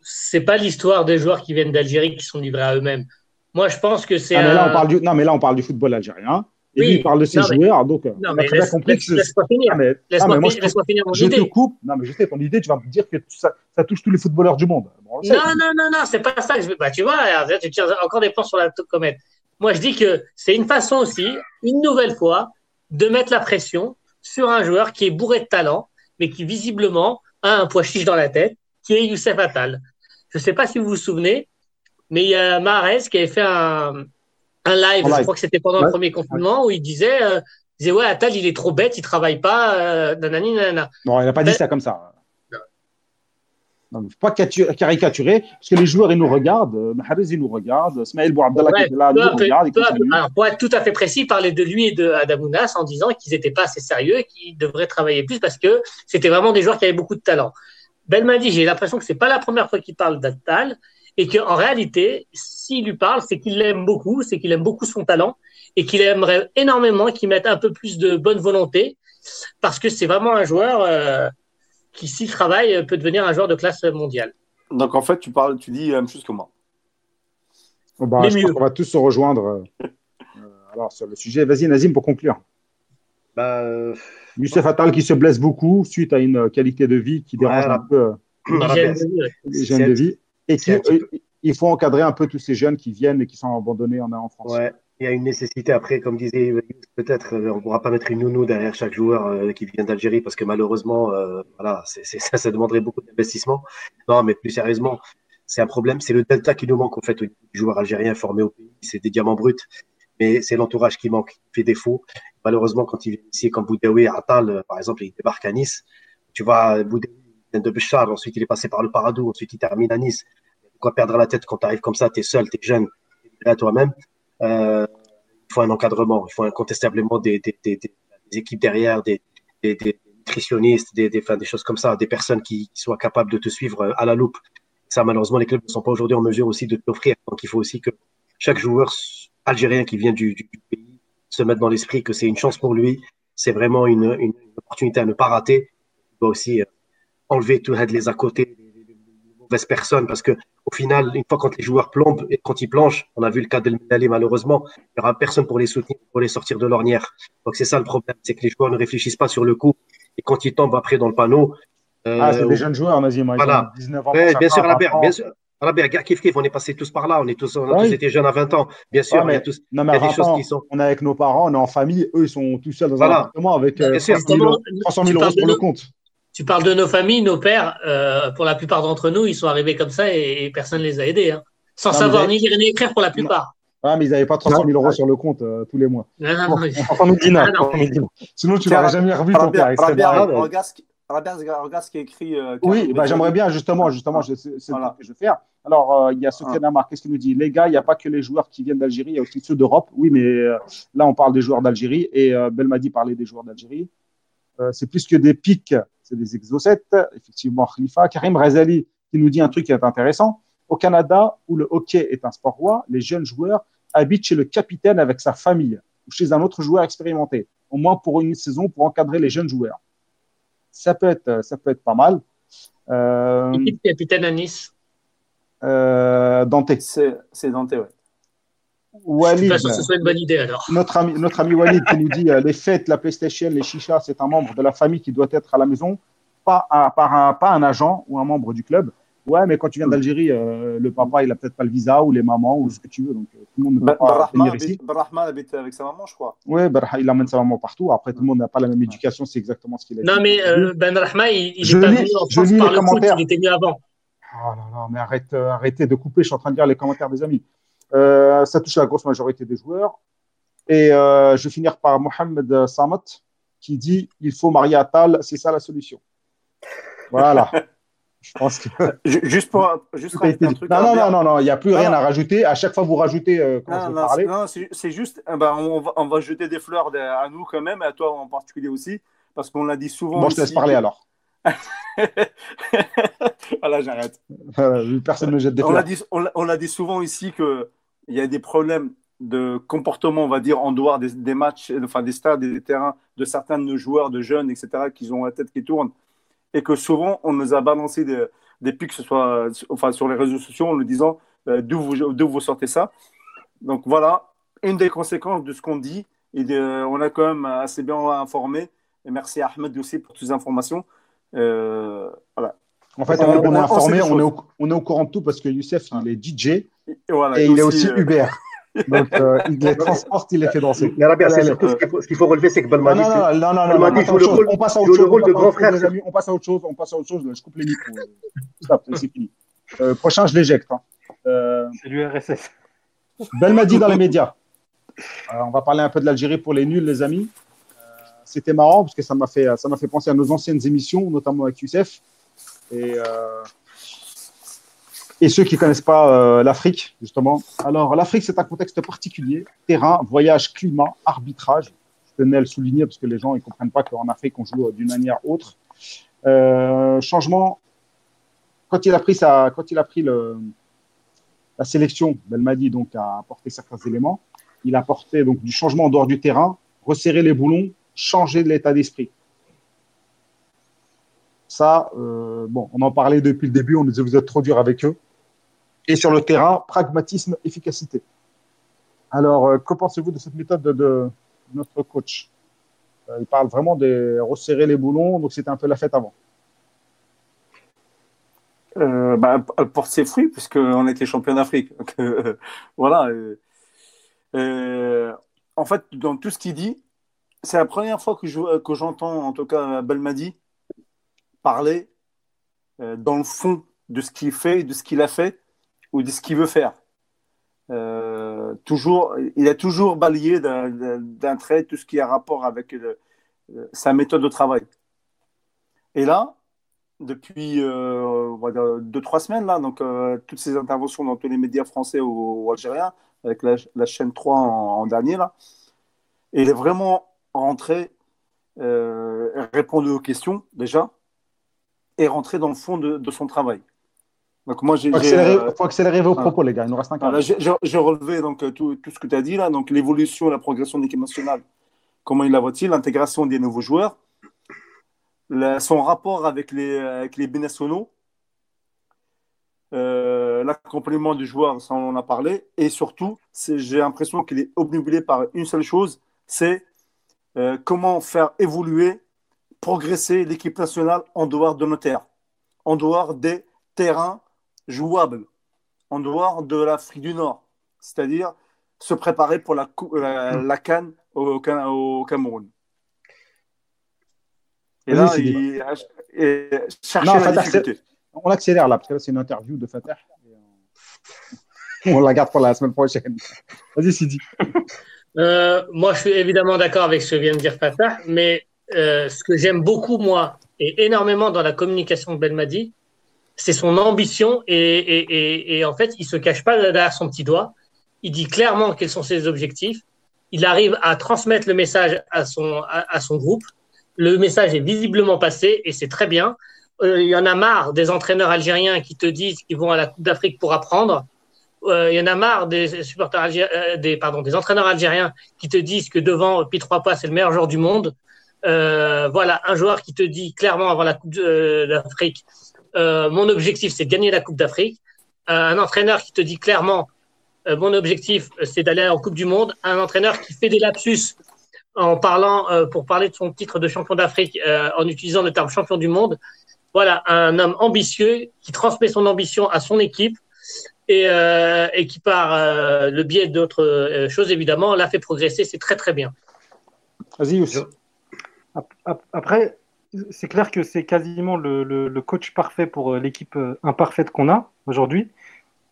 c'est pas l'histoire des joueurs qui viennent d'Algérie qui sont livrés à eux-mêmes. Moi, je pense que c'est. Ah, un... là, on parle du... Non, mais là, on parle du football algérien. Et oui, lui, il parle de ses non, joueurs, donc non, on a très laisse, bien compris laisse, que laisse-moi finir. Ah, mais, laisse-moi, moi, laisse finir mon je idée. te coupe. Non, mais je sais, ton idée, tu vas me dire que ça, ça touche tous les footballeurs du monde. Bon, non, non, non, non, c'est pas ça que je veux. Bah, tu vois, tu tires encore des plans sur la comète. Moi, je dis que c'est une façon aussi, une nouvelle fois, de mettre la pression sur un joueur qui est bourré de talent, mais qui visiblement a un poids chiche dans la tête, qui est Youssef Attal. Je ne sais pas si vous vous souvenez, mais il y a Mahrez qui avait fait un, un live, je crois que c'était pendant le premier confinement, où il disait, euh, il disait Ouais, Attal, il est trop bête, il travaille pas, euh, nanani, nanana. Non, il n'a pas dit Ben- ça comme ça. Il ne faut pas catu- caricaturer, parce que les joueurs, ils nous regardent. euh, Mahrez, il nous regarde. Smaïl Bouabdallah, qui là, nous regarde. Alors, pour être tout à fait précis, parlait de lui et de Adamounas en disant qu'ils n'étaient pas assez sérieux et qu'ils devraient travailler plus parce que c'était vraiment des joueurs qui avaient beaucoup de talent. Belmadi, j'ai l'impression que c'est pas la première fois qu'il parle d'Attal et qu'en réalité, s'il lui parle, c'est qu'il l'aime beaucoup, c'est qu'il aime beaucoup son talent et qu'il aimerait énormément qu'il mette un peu plus de bonne volonté parce que c'est vraiment un joueur euh, qui, s'il travaille, peut devenir un joueur de classe mondiale. Donc en fait, tu parles, tu dis la même chose que moi. Bon, bah, Mais je mieux. pense qu'on va tous se rejoindre euh, euh, alors, sur le sujet. Vas-y, Nazim, pour conclure. Bah, euh, Youssef Attal qui se blesse beaucoup suite à une qualité de vie qui dérange Voilà. un peu euh, Hygiène Rabia, de vie. Et qui, euh, il faut encadrer un peu tous ces jeunes qui viennent et qui sont abandonnés en, en France. Ouais, il y a une nécessité après, comme disait peut-être, euh, on ne pourra pas mettre une nounou derrière chaque joueur euh, qui vient d'Algérie parce que malheureusement, euh, voilà, [LAUGHS] ça, demanderait beaucoup d'investissement. Non, mais plus sérieusement, c'est un problème. C'est le delta qui nous manque en fait au niveau du joueur algérien formé au pays. C'est des diamants bruts, mais c'est l'entourage qui manque, qui fait défaut. Malheureusement, quand il vient ici, comme Boudaoui, Atal, euh, par exemple, il débarque à Nice. Tu vois, Boudaoui vient de Béchar, ensuite il est passé par le Paradou, ensuite il termine à Nice. Pourquoi perdre la tête quand tu arrives comme ça, tu es seul, tu es jeune, tu es à toi-même? Euh, il faut un encadrement, il faut incontestablement des, équipes derrière, des, nutritionnistes, des, choses comme ça, des personnes qui, soient capables de te suivre euh, à la loupe. Ça, malheureusement, les clubs ne sont pas aujourd'hui en mesure aussi de t'offrir. Donc, il faut aussi que chaque joueur algérien qui vient du, pays se mette dans l'esprit que c'est une chance pour lui, c'est vraiment une, opportunité à ne pas rater. Il doit aussi euh, enlever tout les à côté, mauvaises personnes, parce que au final, une fois quand les joueurs plombent et quand ils planchent, on a vu le cas d'El Medali malheureusement, il n'y aura personne pour les soutenir, pour les sortir de l'ornière. Donc c'est ça le problème, c'est que les joueurs ne réfléchissent pas sur le coup. Et quand ils tombent après dans le panneau, euh, Ah, c'est des jeunes joueurs, Nazim. Ils voilà. ont 19 ans. ouais, pour bien sûr, Albert, 20 ans. bien sûr. Kiff kiff, on est passé tous par là, on est tous, on a Oui. tous été jeunes à 20 ans. Bien sûr, Ouais, il y a mais- tous, Non, il mais y a des 20 choses qui sont. on est avec nos parents, on est en famille. Eux, ils sont tout seuls dans Voilà. un appartement avec euh, Bien sûr. 300 000 euros, Justement, 300 000 tu euros parles sur de le compte. Tu parles de nos familles, nos pères, euh, pour la plupart d'entre nous, ils sont arrivés comme ça et, et personne ne les a aidés. hein. Sans Non, savoir ni lire ni écrire pour la plupart. Ah, mais ils n'avaient pas 300 000 euros sur le compte euh, tous les mois. Non, non, non, mais- 300 000 dinars. Ah, non. 300 000 dinars. Sinon, tu Tiens, n'aurais jamais revu ton père. Regarde, ce qui- regarde ce qui est écrit. euh, Oui, bah, j'aimerais bien justement, justement, c'est Voilà. ce que je vais faire. Alors, euh, il y a Sofiane Ah. Amar, qu'est-ce qu'il nous dit? Les gars, il n'y a pas que les joueurs qui viennent d'Algérie, il y a aussi ceux d'Europe. Oui, mais euh, là, on parle des joueurs d'Algérie et euh, Belmadi parlait des joueurs d'Algérie. Euh, c'est plus que des pics, c'est des exocètes. Effectivement, Khalifa. Karim Razali qui nous dit un truc qui est intéressant. Au Canada, où le hockey est un sport roi, les jeunes joueurs habitent chez le capitaine avec sa famille ou chez un autre joueur expérimenté, au moins pour une saison pour encadrer les jeunes joueurs. Ça peut être, ça peut être pas mal. Euh, capitaine à Nice. euh, Dante. C'est c'est Dante, ouais. Je suis Walid, pas sûr que ce soit une bonne idée alors. notre ami, notre ami Walid qui nous dit euh, les fêtes, la PlayStation, les chichas, c'est un membre de la famille qui doit être à la maison, pas un, par un, pas un agent ou un membre du club. Ouais, mais quand tu viens d'Algérie, euh, le papa, il a peut-être pas le visa ou les mamans ou ce que tu veux. Donc, euh, tout le monde ne peut Ben pas Rahman venir ici. habite, Ben Rahman habite avec sa maman, je crois. Oui, il amène sa maman partout. Après, tout le monde n'a pas la même éducation. C'est exactement ce qu'il a dit. Non, mais euh, Ben Rahma, il, il Je est pas lis- venu en je France par les le foot, commentaires. il était venu avant. Oh là là, mais arrête, euh, arrêtez de couper, je suis en train de lire les commentaires des amis. Euh, ça touche la grosse majorité des joueurs. Et euh, je vais finir par Mohamed Samat qui dit il faut marier Attal, c'est ça la solution. Voilà. [LAUGHS] je pense que. Ju- Juste pour juste un truc. Non, non, non, non, non, il n'y a plus Non, rien à rajouter. À chaque fois, vous rajoutez euh, quand Non, non, c'est- juste, eh ben, on, va, on va jeter des fleurs de- à nous quand même, et à toi en particulier aussi, parce qu'on l'a dit souvent. Bon, je te laisse parler alors. [LAUGHS] voilà, j'arrête. Euh, [LAUGHS] personne ne jette des On fleurs. dit, on l'a dit souvent ici que il y a des problèmes de comportement, on va dire, en dehors des, des matchs, enfin des stades et des terrains de certains de nos joueurs, de jeunes, etc., qui ont la tête qui tourne, et que souvent on nous a balancé des, des pics, que ce soit enfin, sur les réseaux sociaux, en nous disant euh, d'où vous, sortez ça. Donc voilà, une des conséquences de ce qu'on dit, et de- on a quand même assez bien informé. Et merci à Ahmed aussi pour toutes les informations. Euh, voilà. En fait, On- on, on est on informé, on est, au, on est au courant de tout parce que Youssef, il est DJ voilà, et il est aussi, euh, Uber. [LAUGHS] Donc, euh, il les transporte, il les fait danser. Mais Rabia, c'est surtout ce qu'il faut, qu'il faut relever, c'est que Belmadi, Non, non, non, non, non, dit, attends, joue le rôle- on passe à autre chose. on de passe à grand autre chose, frère. amis, On passe à autre chose, on passe à autre chose. Je coupe les micros. Stop, c'est fini. Euh, prochain, je l'éjecte. hein. Euh, C'est l'URSS. Belmadi dans les médias. Alors, on va parler un peu de l'Algérie pour les nuls, les amis. Euh, C'était marrant parce que ça m'a fait, ça m'a fait penser à nos anciennes émissions, notamment avec Youssef. Et, euh, et ceux qui ne connaissent pas euh, l'Afrique, justement. Alors, l'Afrique, c'est un contexte particulier. Terrain, voyage, climat, arbitrage. Je tenais à le souligner parce que les gens ne comprennent pas qu'en Afrique, on joue d'une manière autre. Euh, changement. Quand il a pris, sa, quand il a pris le, la sélection, Belmadi donc, a apporté certains éléments. Il a apporté donc, du changement en dehors du terrain, resserrer les boulons, changer l'état d'esprit. Ça, euh, bon, on en parlait depuis le début, on nous disait vous êtes trop dur avec eux. Et sur le terrain, pragmatisme, efficacité. Alors, euh, que pensez-vous de cette méthode de, notre coach? Euh, Il parle vraiment de resserrer les boulons, donc c'était un peu la fête avant. Euh, bah, elle porte ses fruits puisqu'on était champion d'Afrique. Euh, [LAUGHS] voilà. euh, euh, en fait, dans tout ce qu'il dit, c'est la première fois que je- que j'entends, en tout cas, Belmadi parler euh, dans le fond de ce qu'il fait, de ce qu'il a fait ou de ce qu'il veut faire. Euh, toujours, il a toujours balayé d'un- trait tout ce qui a rapport avec le- le- sa méthode de travail. Et là, depuis euh, deux, trois semaines, là, donc euh, toutes ces interventions dans tous les médias français ou, algériens, avec la, chaîne 3 en, dernier, là, il est vraiment rentré, euh, répondu aux questions déjà, et rentré dans le fond de son travail. Donc moi, j'ai Il faut accélérer, euh, faut accélérer vos voilà. propos, les gars. Il nous reste un quart j'ai- relevé donc, euh, tout, tout ce que tu as dit là, donc l'évolution, la progression de l'équipe nationale, comment il la voit-il, l'intégration des nouveaux joueurs, la- son rapport avec les, avec les binationaux, euh, l'accompagnement du joueur, ça on en a parlé, et surtout, j'ai l'impression qu'il est obnubilé par une seule chose, c'est euh, comment faire évoluer, progresser l'équipe nationale en dehors de nos terres, en dehors des terrains jouables, en dehors de l'Afrique du Nord, c'est-à-dire se préparer pour la, cou- la, la Cannes au, Ca- au Cameroun. Et là, il, et chercher Non, la Fatah, difficulté. On accélère là, parce que là, c'est une interview de Fatah. Et On [LAUGHS] on la garde pour la semaine prochaine. Vas-y, Sidi. [LAUGHS] Euh, moi, je suis évidemment d'accord avec ce que vient de dire Fatah, mais euh, ce que j'aime beaucoup, moi, et énormément dans la communication de Belmadi, c'est son ambition et, et, et, et en fait, il se cache pas derrière son petit doigt. Il dit clairement quels sont ses objectifs. Il arrive à transmettre le message à son, à, son groupe. Le message est visiblement passé et c'est très bien. Euh, il y en a marre des entraîneurs algériens qui te disent qu'ils vont à la Coupe d'Afrique pour apprendre. Euh, il y en a marre euh, des entraîneurs algériens qui te disent que devant Pi trois pas c'est le meilleur joueur du monde. Voilà, un joueur qui te dit clairement avant la Coupe d'Afrique, euh, mon objectif c'est de gagner la Coupe d'Afrique. Euh, un entraîneur qui te dit clairement, euh, mon objectif c'est d'aller en Coupe du Monde. Un entraîneur qui fait des lapsus en parlant euh, pour parler de son titre de champion d'Afrique euh, en utilisant le terme champion du monde. Voilà, un homme ambitieux qui transmet son ambition à son équipe et, euh, et qui, par euh, le biais d'autres euh, choses, évidemment, l'a fait progresser. C'est très, très bien. Vas-y, Après, c'est clair que c'est quasiment le, coach parfait pour euh, l'équipe euh, imparfaite qu'on a aujourd'hui.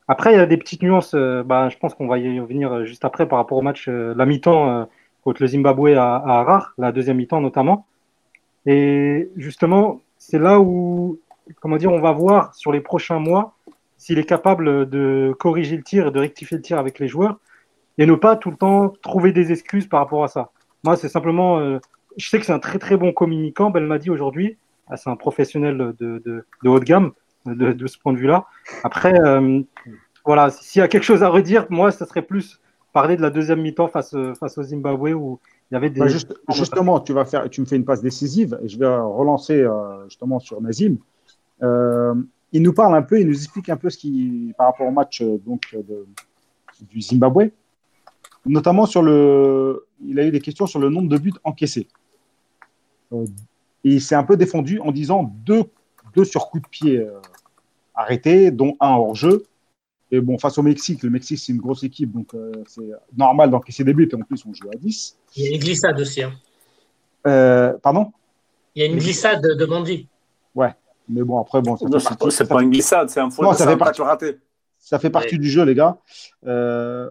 Après, il y a des petites nuances. euh, bah, je pense qu'on va y revenir juste après par rapport au match, la mi-temps contre le Zimbabwe à, à Harar, la deuxième mi-temps notamment. Et justement, c'est là où, comment dire, on va voir sur les prochains mois s'il est capable de corriger le tir et de rectifier le tir avec les joueurs et ne pas tout le temps trouver des excuses par rapport à ça. Moi, c'est simplement, je sais que c'est un très très bon communicant, Belmadi aujourd'hui. Ah, c'est un professionnel de, de, de haut de gamme de, de ce point de vue-là. Après, euh, voilà, s'il y a quelque chose à redire, moi, ça serait plus parler de la deuxième mi-temps face, face au Zimbabwe où il y avait des. Bah, juste- justement, tu, vas faire, tu me fais une passe décisive et je vais relancer euh, justement sur Nazim. Euh, il nous parle un peu, il nous explique un peu ce qui, par rapport au match donc, de- du Zimbabwe, notamment sur le. Il a eu des questions sur le nombre de buts encaissés. Euh, et il s'est un peu défendu en disant deux, deux sur coup de pied euh, arrêtés, dont un hors jeu. Et bon, face au Mexique, le Mexique, c'est une grosse équipe, donc euh, c'est normal d'encaisser des buts. Et en plus, on joue à 10. Il y a une glissade aussi. Hein. Euh, pardon? Il y a une glissade de Mandy. Ouais, mais bon, après, bon, c'est pas une glissade, c'est un faux. Non, ça fait, partie, raté. ça fait partie du jeu, les gars. Euh,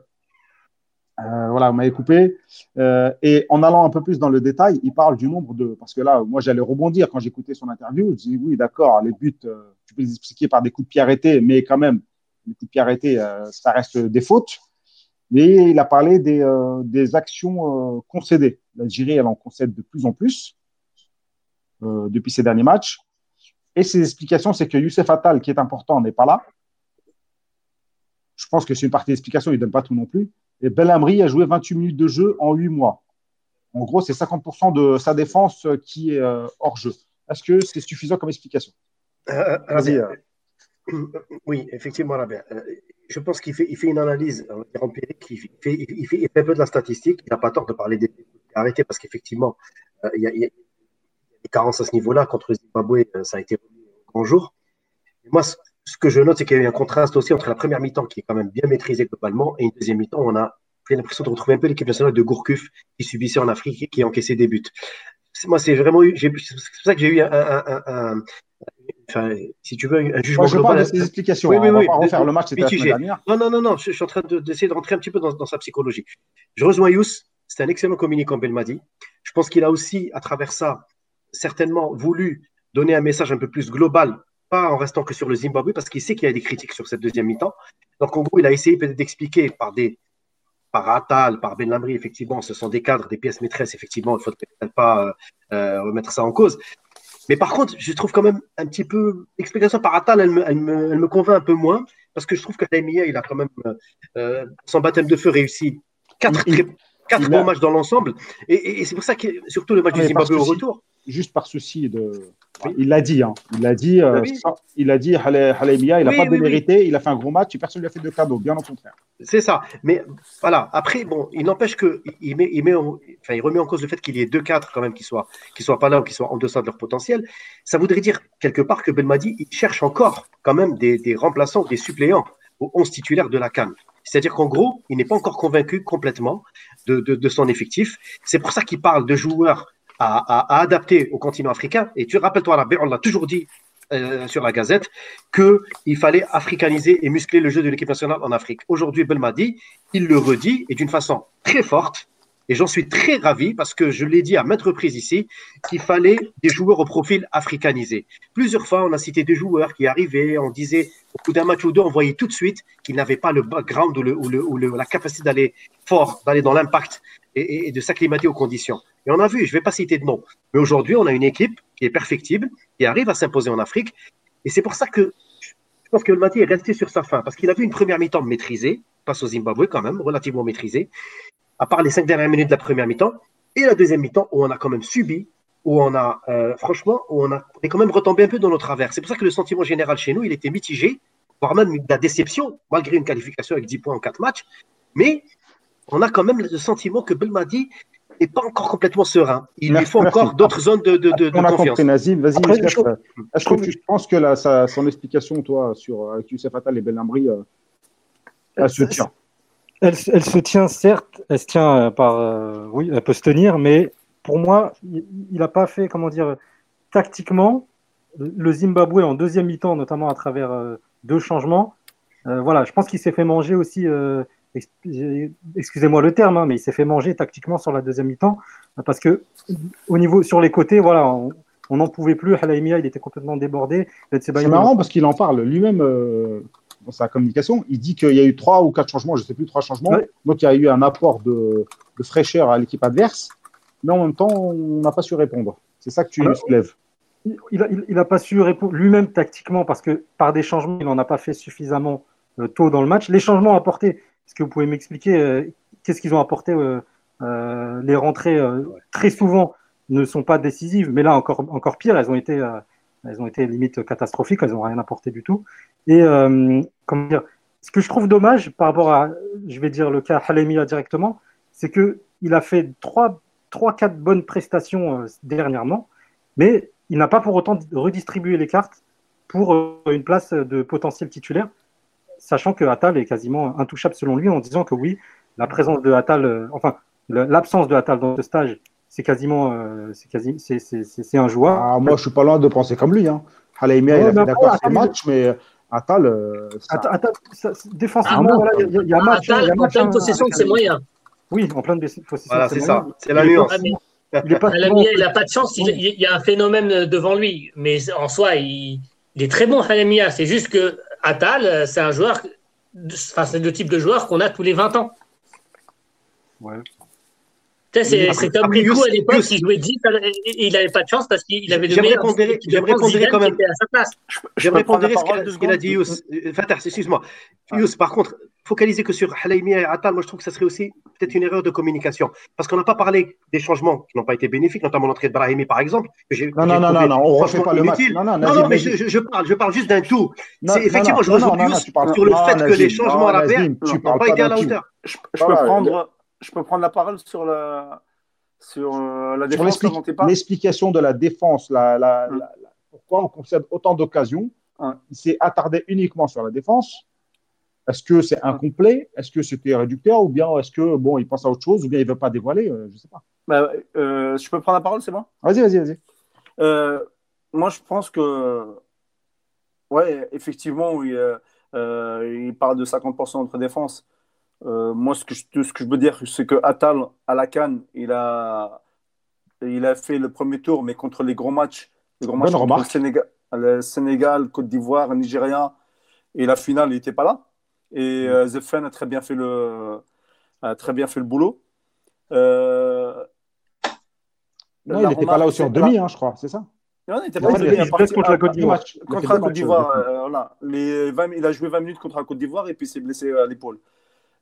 euh, voilà, vous m'avez coupé. Euh, et en allant un peu plus dans le détail, il parle du nombre de. Parce que là, moi, j'allais rebondir quand j'écoutais son interview. Je dis oui, d'accord, les buts, tu peux les expliquer par des coups de pied arrêtés, mais quand même, les coups de pied arrêtés, ça reste des fautes. Mais il a parlé des, des actions concédées. L'Algérie, elle en concède de plus en plus depuis ces derniers matchs. Et ses explications, c'est que Youssef Attal, qui est important, n'est pas là. Je pense que c'est une partie d'explication, il ne donne pas tout non plus. Et Belhamri a joué 28 minutes de jeu en 8 mois. En gros, c'est 50% de sa défense qui est euh, hors jeu. Est-ce que c'est suffisant comme explication? Euh, euh, Oui, effectivement, je pense qu'il fait, il fait une analyse empirique, il fait, il, fait, un peu de la statistique. Il n'a pas tort de parler des arrêtés parce qu'effectivement, il y, a, des carences à ce niveau-là. Contre Zimbabwe, ça a été au grand jour. moi, ce que je note, c'est qu'il y a eu un contraste aussi entre la première mi-temps qui est quand même bien maîtrisée globalement et une deuxième mi-temps où on a l'impression de retrouver un peu l'équipe nationale de Gourcuff qui subissait en Afrique et qui encaissait des buts. Moi, c'est vraiment eu, c'est pour ça que j'ai eu un, enfin, si tu veux, un jugement je global. Parle de ses explications. Oui, hein. oui, on va pas refaire le match, c'était la semaine dernière. Non, non, non, non, je, suis en train d'essayer de, rentrer un petit peu dans, sa psychologie. Je rejoins Yous, c'est un excellent communicant, Belmadi. Je pense qu'il a aussi, à travers ça, certainement voulu donner un message un peu plus global pas en restant que sur le Zimbabwe, parce qu'il sait qu'il y a des critiques sur cette deuxième mi-temps. Donc, en gros, il a essayé peut-être d'expliquer par des par Atal, par Ben Lamri, effectivement, ce sont des cadres, des pièces maîtresses, effectivement, il ne faut peut-être pas euh, euh, remettre ça en cause. Mais par contre, je trouve quand même un petit peu l'explication par Atal, elle me, elle, me, elle me, convainc un peu moins, parce que je trouve que Laimia, il a quand même euh, son baptême de feu réussi. Quatre, quatre bons matchs dans l'ensemble. Et, et c'est pour ça que, surtout le match du Zimbabwe au retour. Juste par souci de, il l'a dit, hein. il l'a dit, euh, il a dit, Halemia, il n'a pas démérité, il a fait un gros match, personne ne lui a fait de cadeau, bien au contraire. C'est ça, mais voilà, après, bon, il n'empêche qu'il il met, il met enfin, il remet en cause le fait qu'il y ait deux cadres quand même qui soient, qui soient pas là ou qui soient en deçà de leur potentiel. Ça voudrait dire quelque part que Belmadi, il cherche encore quand même des, des remplaçants, des suppléants aux 11 titulaires de la Cannes. C'est-à-dire qu'en gros, il n'est pas encore convaincu complètement de, de, de son effectif. C'est pour ça qu'il parle de joueurs à, adapter au continent africain. Et tu rappelles-toi, on l'a toujours dit euh, sur la Gazette, qu'il fallait africaniser et muscler le jeu de l'équipe nationale en Afrique. Aujourd'hui, Belmadi, il le redit et d'une façon très forte. Et j'en suis très ravi parce que je l'ai dit à maintes reprises ici qu'il fallait des joueurs au profil africanisé. Plusieurs fois, on a cité des joueurs qui arrivaient, on disait au bout d'un match ou deux, on voyait tout de suite qu'ils n'avaient pas le background ou, la capacité d'aller fort, d'aller dans l'impact et, de s'acclimater aux conditions. Et on a vu, je ne vais pas citer de nom, mais aujourd'hui, on a une équipe qui est perfectible, qui arrive à s'imposer en Afrique. Et c'est pour ça que je pense que le Mati est resté sur sa fin, parce qu'il a vu une première mi-temps maîtrisée, face au Zimbabwe quand même, relativement maîtrisée, à part les cinq dernières minutes de la première mi-temps, et la deuxième mi-temps où on a quand même subi, où on a, euh, franchement, où on, a, est quand même retombé un peu dans nos travers. C'est pour ça que le sentiment général chez nous, il était mitigé, voire même de la déception, malgré une qualification avec 10 points en 4 matchs. Mais on a quand même le sentiment que Belmadi n'est pas encore complètement serein. Il lui faut encore d'autres zones de, de, de, on a Compris, Nazim. Vas-y, est-ce que tu penses que la, sa, son explication, toi, sur avec Youssef Attal et Belambri, euh, elle se tient elle, se tient, certes, elle se tient euh, par. Euh, oui, elle peut se tenir, mais pour moi, il n'a pas fait, comment dire, tactiquement, le Zimbabwe en deuxième mi-temps, notamment à travers deux changements. voilà, je pense qu'il s'est fait manger aussi excusez-moi le terme, hein, mais il s'est fait manger tactiquement sur la deuxième mi-temps parce que au niveau sur les côtés, voilà, on n'en pouvait plus. Halaimia, il était complètement débordé. C'est marrant parce qu'il en parle lui-même euh, dans sa communication. Il dit qu'il y a eu trois ou quatre changements, je ne sais plus, trois changements. Donc il y a eu un apport de, fraîcheur à l'équipe adverse, mais en même temps, on n'a pas su répondre. C'est ça que tu soulèves. Il n'a pas su répondre lui-même tactiquement parce que par des changements, il n'en a pas fait suffisamment euh, tôt dans le match. Les changements apportés, est-ce que vous pouvez m'expliquer euh, qu'est-ce qu'ils ont apporté euh, euh, Les rentrées, très souvent, ne sont pas décisives, mais là, encore, encore pire, elles ont été, elles ont été limite catastrophiques, elles n'ont rien apporté du tout. Et comment dire Ce que je trouve dommage par rapport à, je vais dire le cas Halemia directement, c'est qu'il a fait 3-4 bonnes prestations dernièrement, mais il n'a pas pour autant redistribué les cartes pour une place de potentiel titulaire sachant que Attal est quasiment intouchable selon lui, en disant que oui, la présence de Attal, euh, enfin, l'absence de Attal dans ce stage, c'est quasiment, euh, c'est quasi, c'est un joueur. Ah, moi, je suis pas loin de penser comme lui. Hein. Halaimia, il a fait d'accord ses matchs, mais Attal. Euh, ça... Attal, ça, défensivement, ah, il y, a un match. Attal, il y a match, en pleine possession de ses moyens. Oui, en pleine possession voilà, c'est ça. C'est la nuance. Il n'a pas de chance, il, y a un phénomène devant lui. Mais en soi, il, est très bon, Halamia. C'est juste que Attal, c'est un joueur, enfin, c'est le type de joueur qu'on a tous les 20 ans. Ouais. C'est comme Rico à l'époque, il jouait 10, il n'avait pas de chance parce qu'il avait le meilleur. J'aimerais pondérer quand même. J'aimerais pondérer ce qu'il a dit Yous. Fatah, excuse-moi. Yous, par contre, focaliser que sur Halaimi et Attal, moi je trouve que ça serait aussi peut-être une erreur de communication. Parce qu'on n'a pas parlé des changements qui n'ont pas été bénéfiques, notamment l'entrée de Brahimi par exemple. non, non, non, non, non, on ne refait pas le match. Non, non, non, mais je, parle, je parle juste d'un tout. Effectivement, je rejoins Yous sur le fait que les changements à la n'ont pas été à la hauteur. Je peux prendre je peux prendre la parole sur la, sur, euh, la défense L'explication de la défense, la, la, hum. pourquoi on concède autant d'occasions. Il s'est attardé uniquement sur la défense. Est-ce que c'est hum. incomplet? Est-ce que c'était réducteur? Ou bien est-ce que bon, il pense à autre chose? Ou bien il ne veut pas dévoiler? Euh, Je ne sais pas. Bah, euh, je peux prendre la parole, c'est bon? Vas-y, vas-y, vas-y. moi, je pense que, ouais, effectivement, il, il parle de 50% entre défense. Euh, moi, ce que, je, ce que je veux dire, c'est que Attal, à la Cannes, il a, il a fait le premier tour, mais contre les gros matchs, les gros matchs contre le Sénégal, le Sénégal, Côte d'Ivoire, Nigeria, et la finale, il n'était pas là. Et mm. euh, Zefen a très bien fait le, a très bien fait le boulot. Euh, non, il n'était pas là aussi en demi, hein, je crois, c'est ça? Non, il n'était pas il contre la Côte d'Ivoire. Contre la Côte d'Ivoire, il a joué 20 minutes contre la Côte d'Ivoire et puis s'est blessé à l'épaule.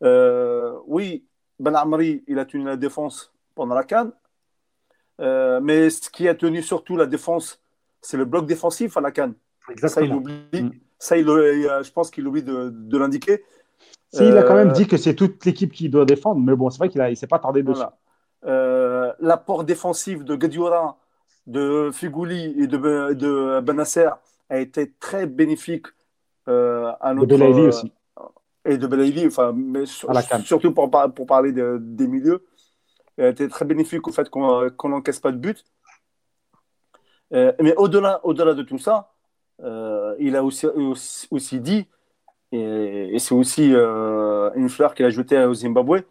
Euh, oui, Ben Amri, il a tenu la défense pendant la canne. Euh, mais ce qui a tenu surtout la défense, c'est le bloc défensif à la canne. Ça, il oublie. Mm. Ça, il, je pense qu'il oublie de, de l'indiquer. il a quand même euh, dit que c'est toute l'équipe qui doit défendre, mais bon, c'est vrai qu'il ne s'est pas tardé dessus. L'apport défensif de Gadiora, de Figouli et de, de Benasser a été très bénéfique à notre. De aussi et de Belaïli, enfin, mais surtout pour, pour parler des milieux, été très bénéfique au fait qu'on n'encaisse pas de but. Euh, mais au-delà au -delà de tout ça, euh, il a aussi, aussi, dit, et, c'est aussi euh, une fleur qu'il a jetée au Zimbabwe.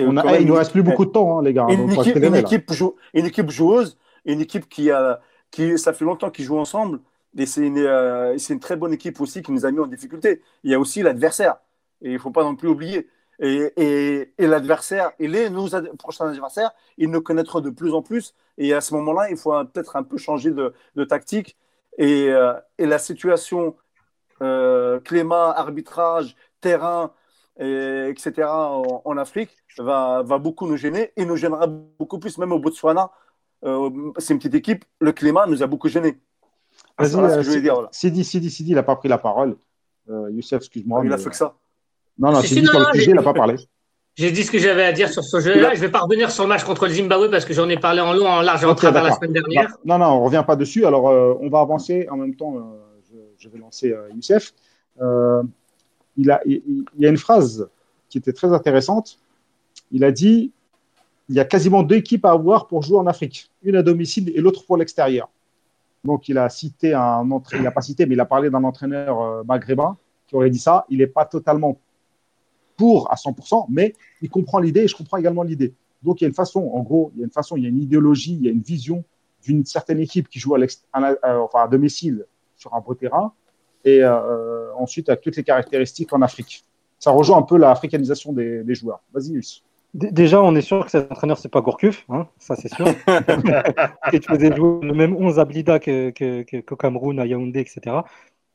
On a, il ne nous reste plus beaucoup de temps, hein, les gars. Une, équipe, une, équipe une, équipe, joueuse, une équipe qui a, qui, ça fait longtemps qu'ils jouent ensemble, et c'est une, une, très bonne équipe aussi qui nous a mis en difficulté. Il y a aussi l'adversaire. Et il ne faut pas non plus oublier. Et, et, et l'adversaire, et les nos prochains adversaires, ils nous connaîtront de plus en plus. Et à ce moment-là, il faut peut-être un peu changer de, de tactique. Et, euh, et, la situation euh, climat, arbitrage, terrain, etc. En, Afrique va, va, beaucoup nous gêner et nous gênera beaucoup plus, même au Botswana. Euh, c'est une petite équipe, le climat nous a beaucoup gêné. Vas-y, Sidi, Sidi, Sidi, il n'a pas pris la parole. Youssef, excuse-moi. Il a fait que ça. Non, non, c'est dit sur le sujet, il n'a pas parlé. J'ai dit ce que j'avais à dire sur ce jeu-là. Je ne vais pas revenir sur le match contre le Zimbabwe parce que j'en ai parlé en long, en large et en travers la semaine dernière. Non, non, on ne revient pas dessus. Alors, euh, on va avancer. En même temps, euh, je, vais lancer euh, Youssef. il, a, il, y a une phrase qui était très intéressante. Il a dit il y a quasiment deux équipes à avoir pour jouer en Afrique, une à domicile et l'autre pour l'extérieur. Donc, il a cité un entraîneur, il n'a pas cité, mais il a parlé d'un entraîneur maghrébin qui aurait dit ça. Il n'est pas totalement pour à 100%, mais il comprend l'idée et je comprends également l'idée. Donc il y a une façon, en gros, il y a une façon, il y a une idéologie, il y a une vision d'une certaine équipe qui joue à, à, enfin, à domicile sur un beau terrain et euh, ensuite avec toutes les caractéristiques en Afrique. Ça rejoint un peu l'africanisation des, des joueurs. Vas-y, Yus. Déjà, on est sûr que cet entraîneur, c'est pas Gourcuff, hein, ça c'est sûr. [LAUGHS] et tu faisais jouer le même 11 à Blida qu'au que, que, Cameroun, à Yaoundé, etc.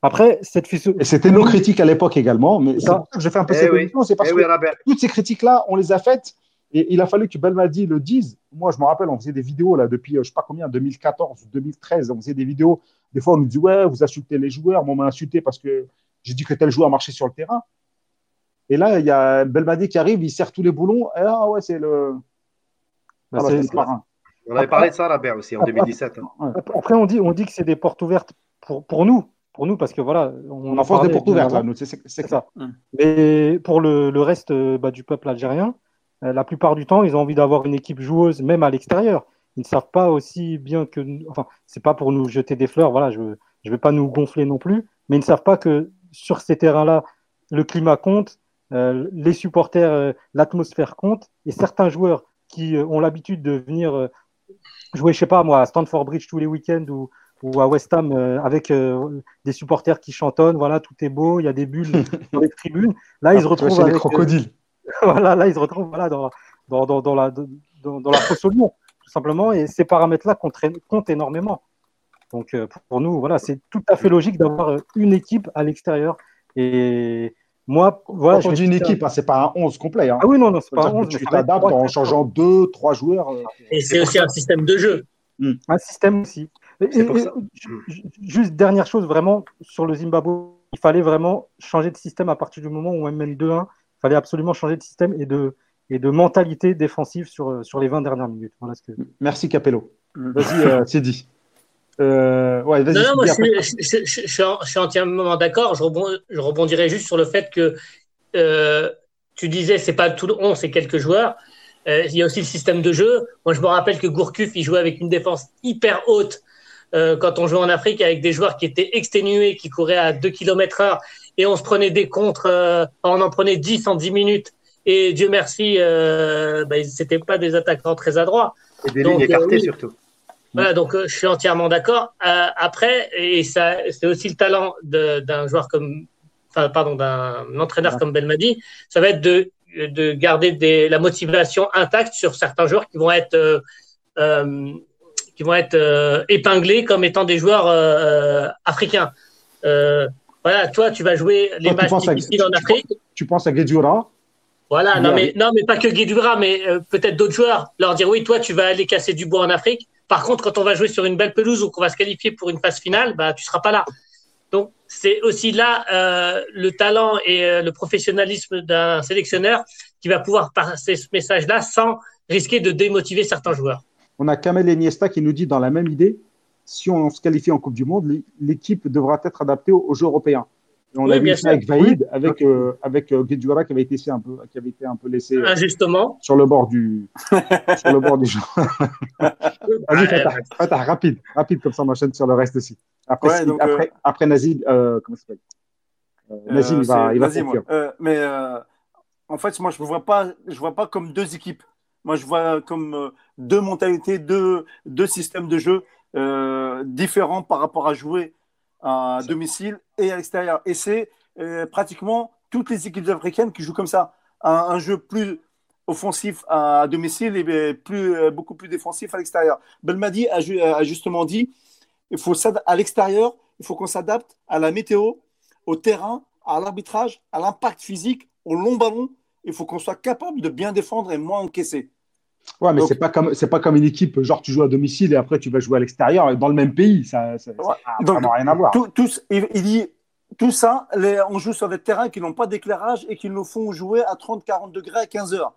Après, cette Et c'était nos critiques à l'époque également, mais ça, j'ai fait un peu eh cette émission, c'est parce eh que toutes ces critiques-là, on les a faites, et il a fallu que Belmadi le dise. Moi, je me rappelle, on faisait des vidéos là depuis, euh, je sais pas combien, 2014 ou 2013, on faisait des vidéos. Des fois, on nous dit ouais, vous insultez les joueurs. Moi, on m'a insulté parce que j'ai dit que tel joueur marchait sur le terrain. Et là, il y a Belmadi qui arrive, il serre tous les boulons. Et ah ouais, c'est le. Bah, on avait parlé de ça, Robert, aussi, en 2017. Hein. Après, on dit, on dit que c'est des portes ouvertes pour, pour nous, pour nous parce que voilà, on, on enfonce des portes ouvertes là, c'est ça. Hum. Mais pour le, le reste bah, du peuple algérien, la plupart du temps, ils ont envie d'avoir une équipe joueuse, même à l'extérieur. Ils ne savent pas aussi bien que, enfin, c'est pas pour nous jeter des fleurs, voilà, je ne vais pas nous gonfler non plus, mais ils ne savent pas que sur ces terrains-là, le climat compte, euh, les supporters, euh, l'atmosphère compte, et certains joueurs qui euh, ont l'habitude de venir jouer, je sais pas moi, à Stanford Bridge tous les week-ends ou, ou à West Ham avec des supporters qui chantonnent, voilà, tout est beau, il y a des bulles [LAUGHS] dans les tribunes. Là, ils se retrouvent avec, les crocodiles. [LAUGHS] voilà, là, ils se retrouvent voilà, dans, dans, dans, dans la, dans, dans la fosse au lion, tout simplement, et ces paramètres-là comptent, comptent énormément. Donc pour nous, voilà, c'est tout à fait logique d'avoir une équipe à l'extérieur. Et moi, voilà. Quand on dit une équipe, hein, c'est pas un 11 complet. Hein. Ah oui, non, non, c'est pas un 11. Tu t'adaptes en changeant deux, trois joueurs. Euh, et c'est aussi un système de jeu. Un système aussi. Juste dernière chose, vraiment, sur le Zimbabwe, il fallait vraiment changer de système à partir du moment où on mène 2-1. Il fallait absolument changer de système et de, et de mentalité défensive sur, sur les 20 dernières minutes. Voilà ce que... Merci Capello. Vas-y, euh, [LAUGHS] c'est dit. Euh, ouais, non, non, moi je, je, je, je, suis entièrement d'accord. Je, je, rebondirai juste sur le fait que euh, tu disais c'est pas tout le 11, c'est quelques joueurs. Euh, il y a aussi le système de jeu. Moi, je me rappelle que Gourcuff, il jouait avec une défense hyper haute euh, quand on jouait en Afrique avec des joueurs qui étaient exténués, qui couraient à 2 km heure et on se prenait des contres, euh, on en prenait 10 en 10 minutes. Et Dieu merci, euh, bah, c'était pas des attaquants très adroits. Et des lignes écartées surtout. Voilà, donc euh, je suis entièrement d'accord. Euh, après, et ça, c'est aussi le talent d'un joueur comme, enfin, pardon, d'un entraîneur comme Belmadi, ça va être de, de garder des, la motivation intacte sur certains joueurs qui vont être, euh, euh qui vont être euh, épinglés comme étant des joueurs africains. voilà, toi, tu vas jouer les matchs difficiles en Afrique. Tu penses à Guedjura Voilà, non mais, non, mais pas que Guedjura, mais peut-être d'autres joueurs. Leur dire, oui, toi, tu vas aller casser du bois en Afrique par contre, quand on va jouer sur une belle pelouse ou qu'on va se qualifier pour une phase finale, bah, tu ne seras pas là. Donc, c'est aussi là euh, le talent et euh, le professionnalisme d'un sélectionneur qui va pouvoir passer ce message-là sans risquer de démotiver certains joueurs. On a Kamel Eniesta qui nous dit dans la même idée, si on se qualifie en Coupe du Monde, l'équipe devra être adaptée aux Jeux européens on l'a vu avec Vaïd, avec, euh, avec euh, qui avait été un peu, qui avait été un peu laissé euh, sur le bord du, [LAUGHS] sur le bord du [LAUGHS] jeu. Vas-y, Fatah, rapide, rapide, comme ça on enchaîne sur le reste aussi. Après, ouais, après, euh, après Nazim, euh, comment ça s'appelle? Euh, Nazim, il va, il va Nazim, mais en fait, moi, je ne vois pas, je vois pas comme deux équipes. Moi, je vois comme deux mentalités, deux, deux systèmes de jeu différents par rapport à jouer à domicile et à l'extérieur. Et c'est euh, pratiquement toutes les équipes africaines qui jouent comme ça. Un, jeu plus offensif à, domicile et plus, euh, beaucoup plus défensif à l'extérieur. Belmadi a, a, justement dit il faut à l'extérieur, il faut qu'on s'adapte à la météo, au terrain, à l'arbitrage, à l'impact physique, au long ballon. Il faut qu'on soit capable de bien défendre et moins encaisser. Ouais, mais c'est pas comme c'est pas comme une équipe genre tu joues à domicile et après tu vas jouer à l'extérieur dans le même pays, ça, n'a rien à voir. Tout, il, dit tout ça, les, on joue sur des terrains qui n'ont pas d'éclairage et qui nous font jouer à 30-40 degrés à 15 heures.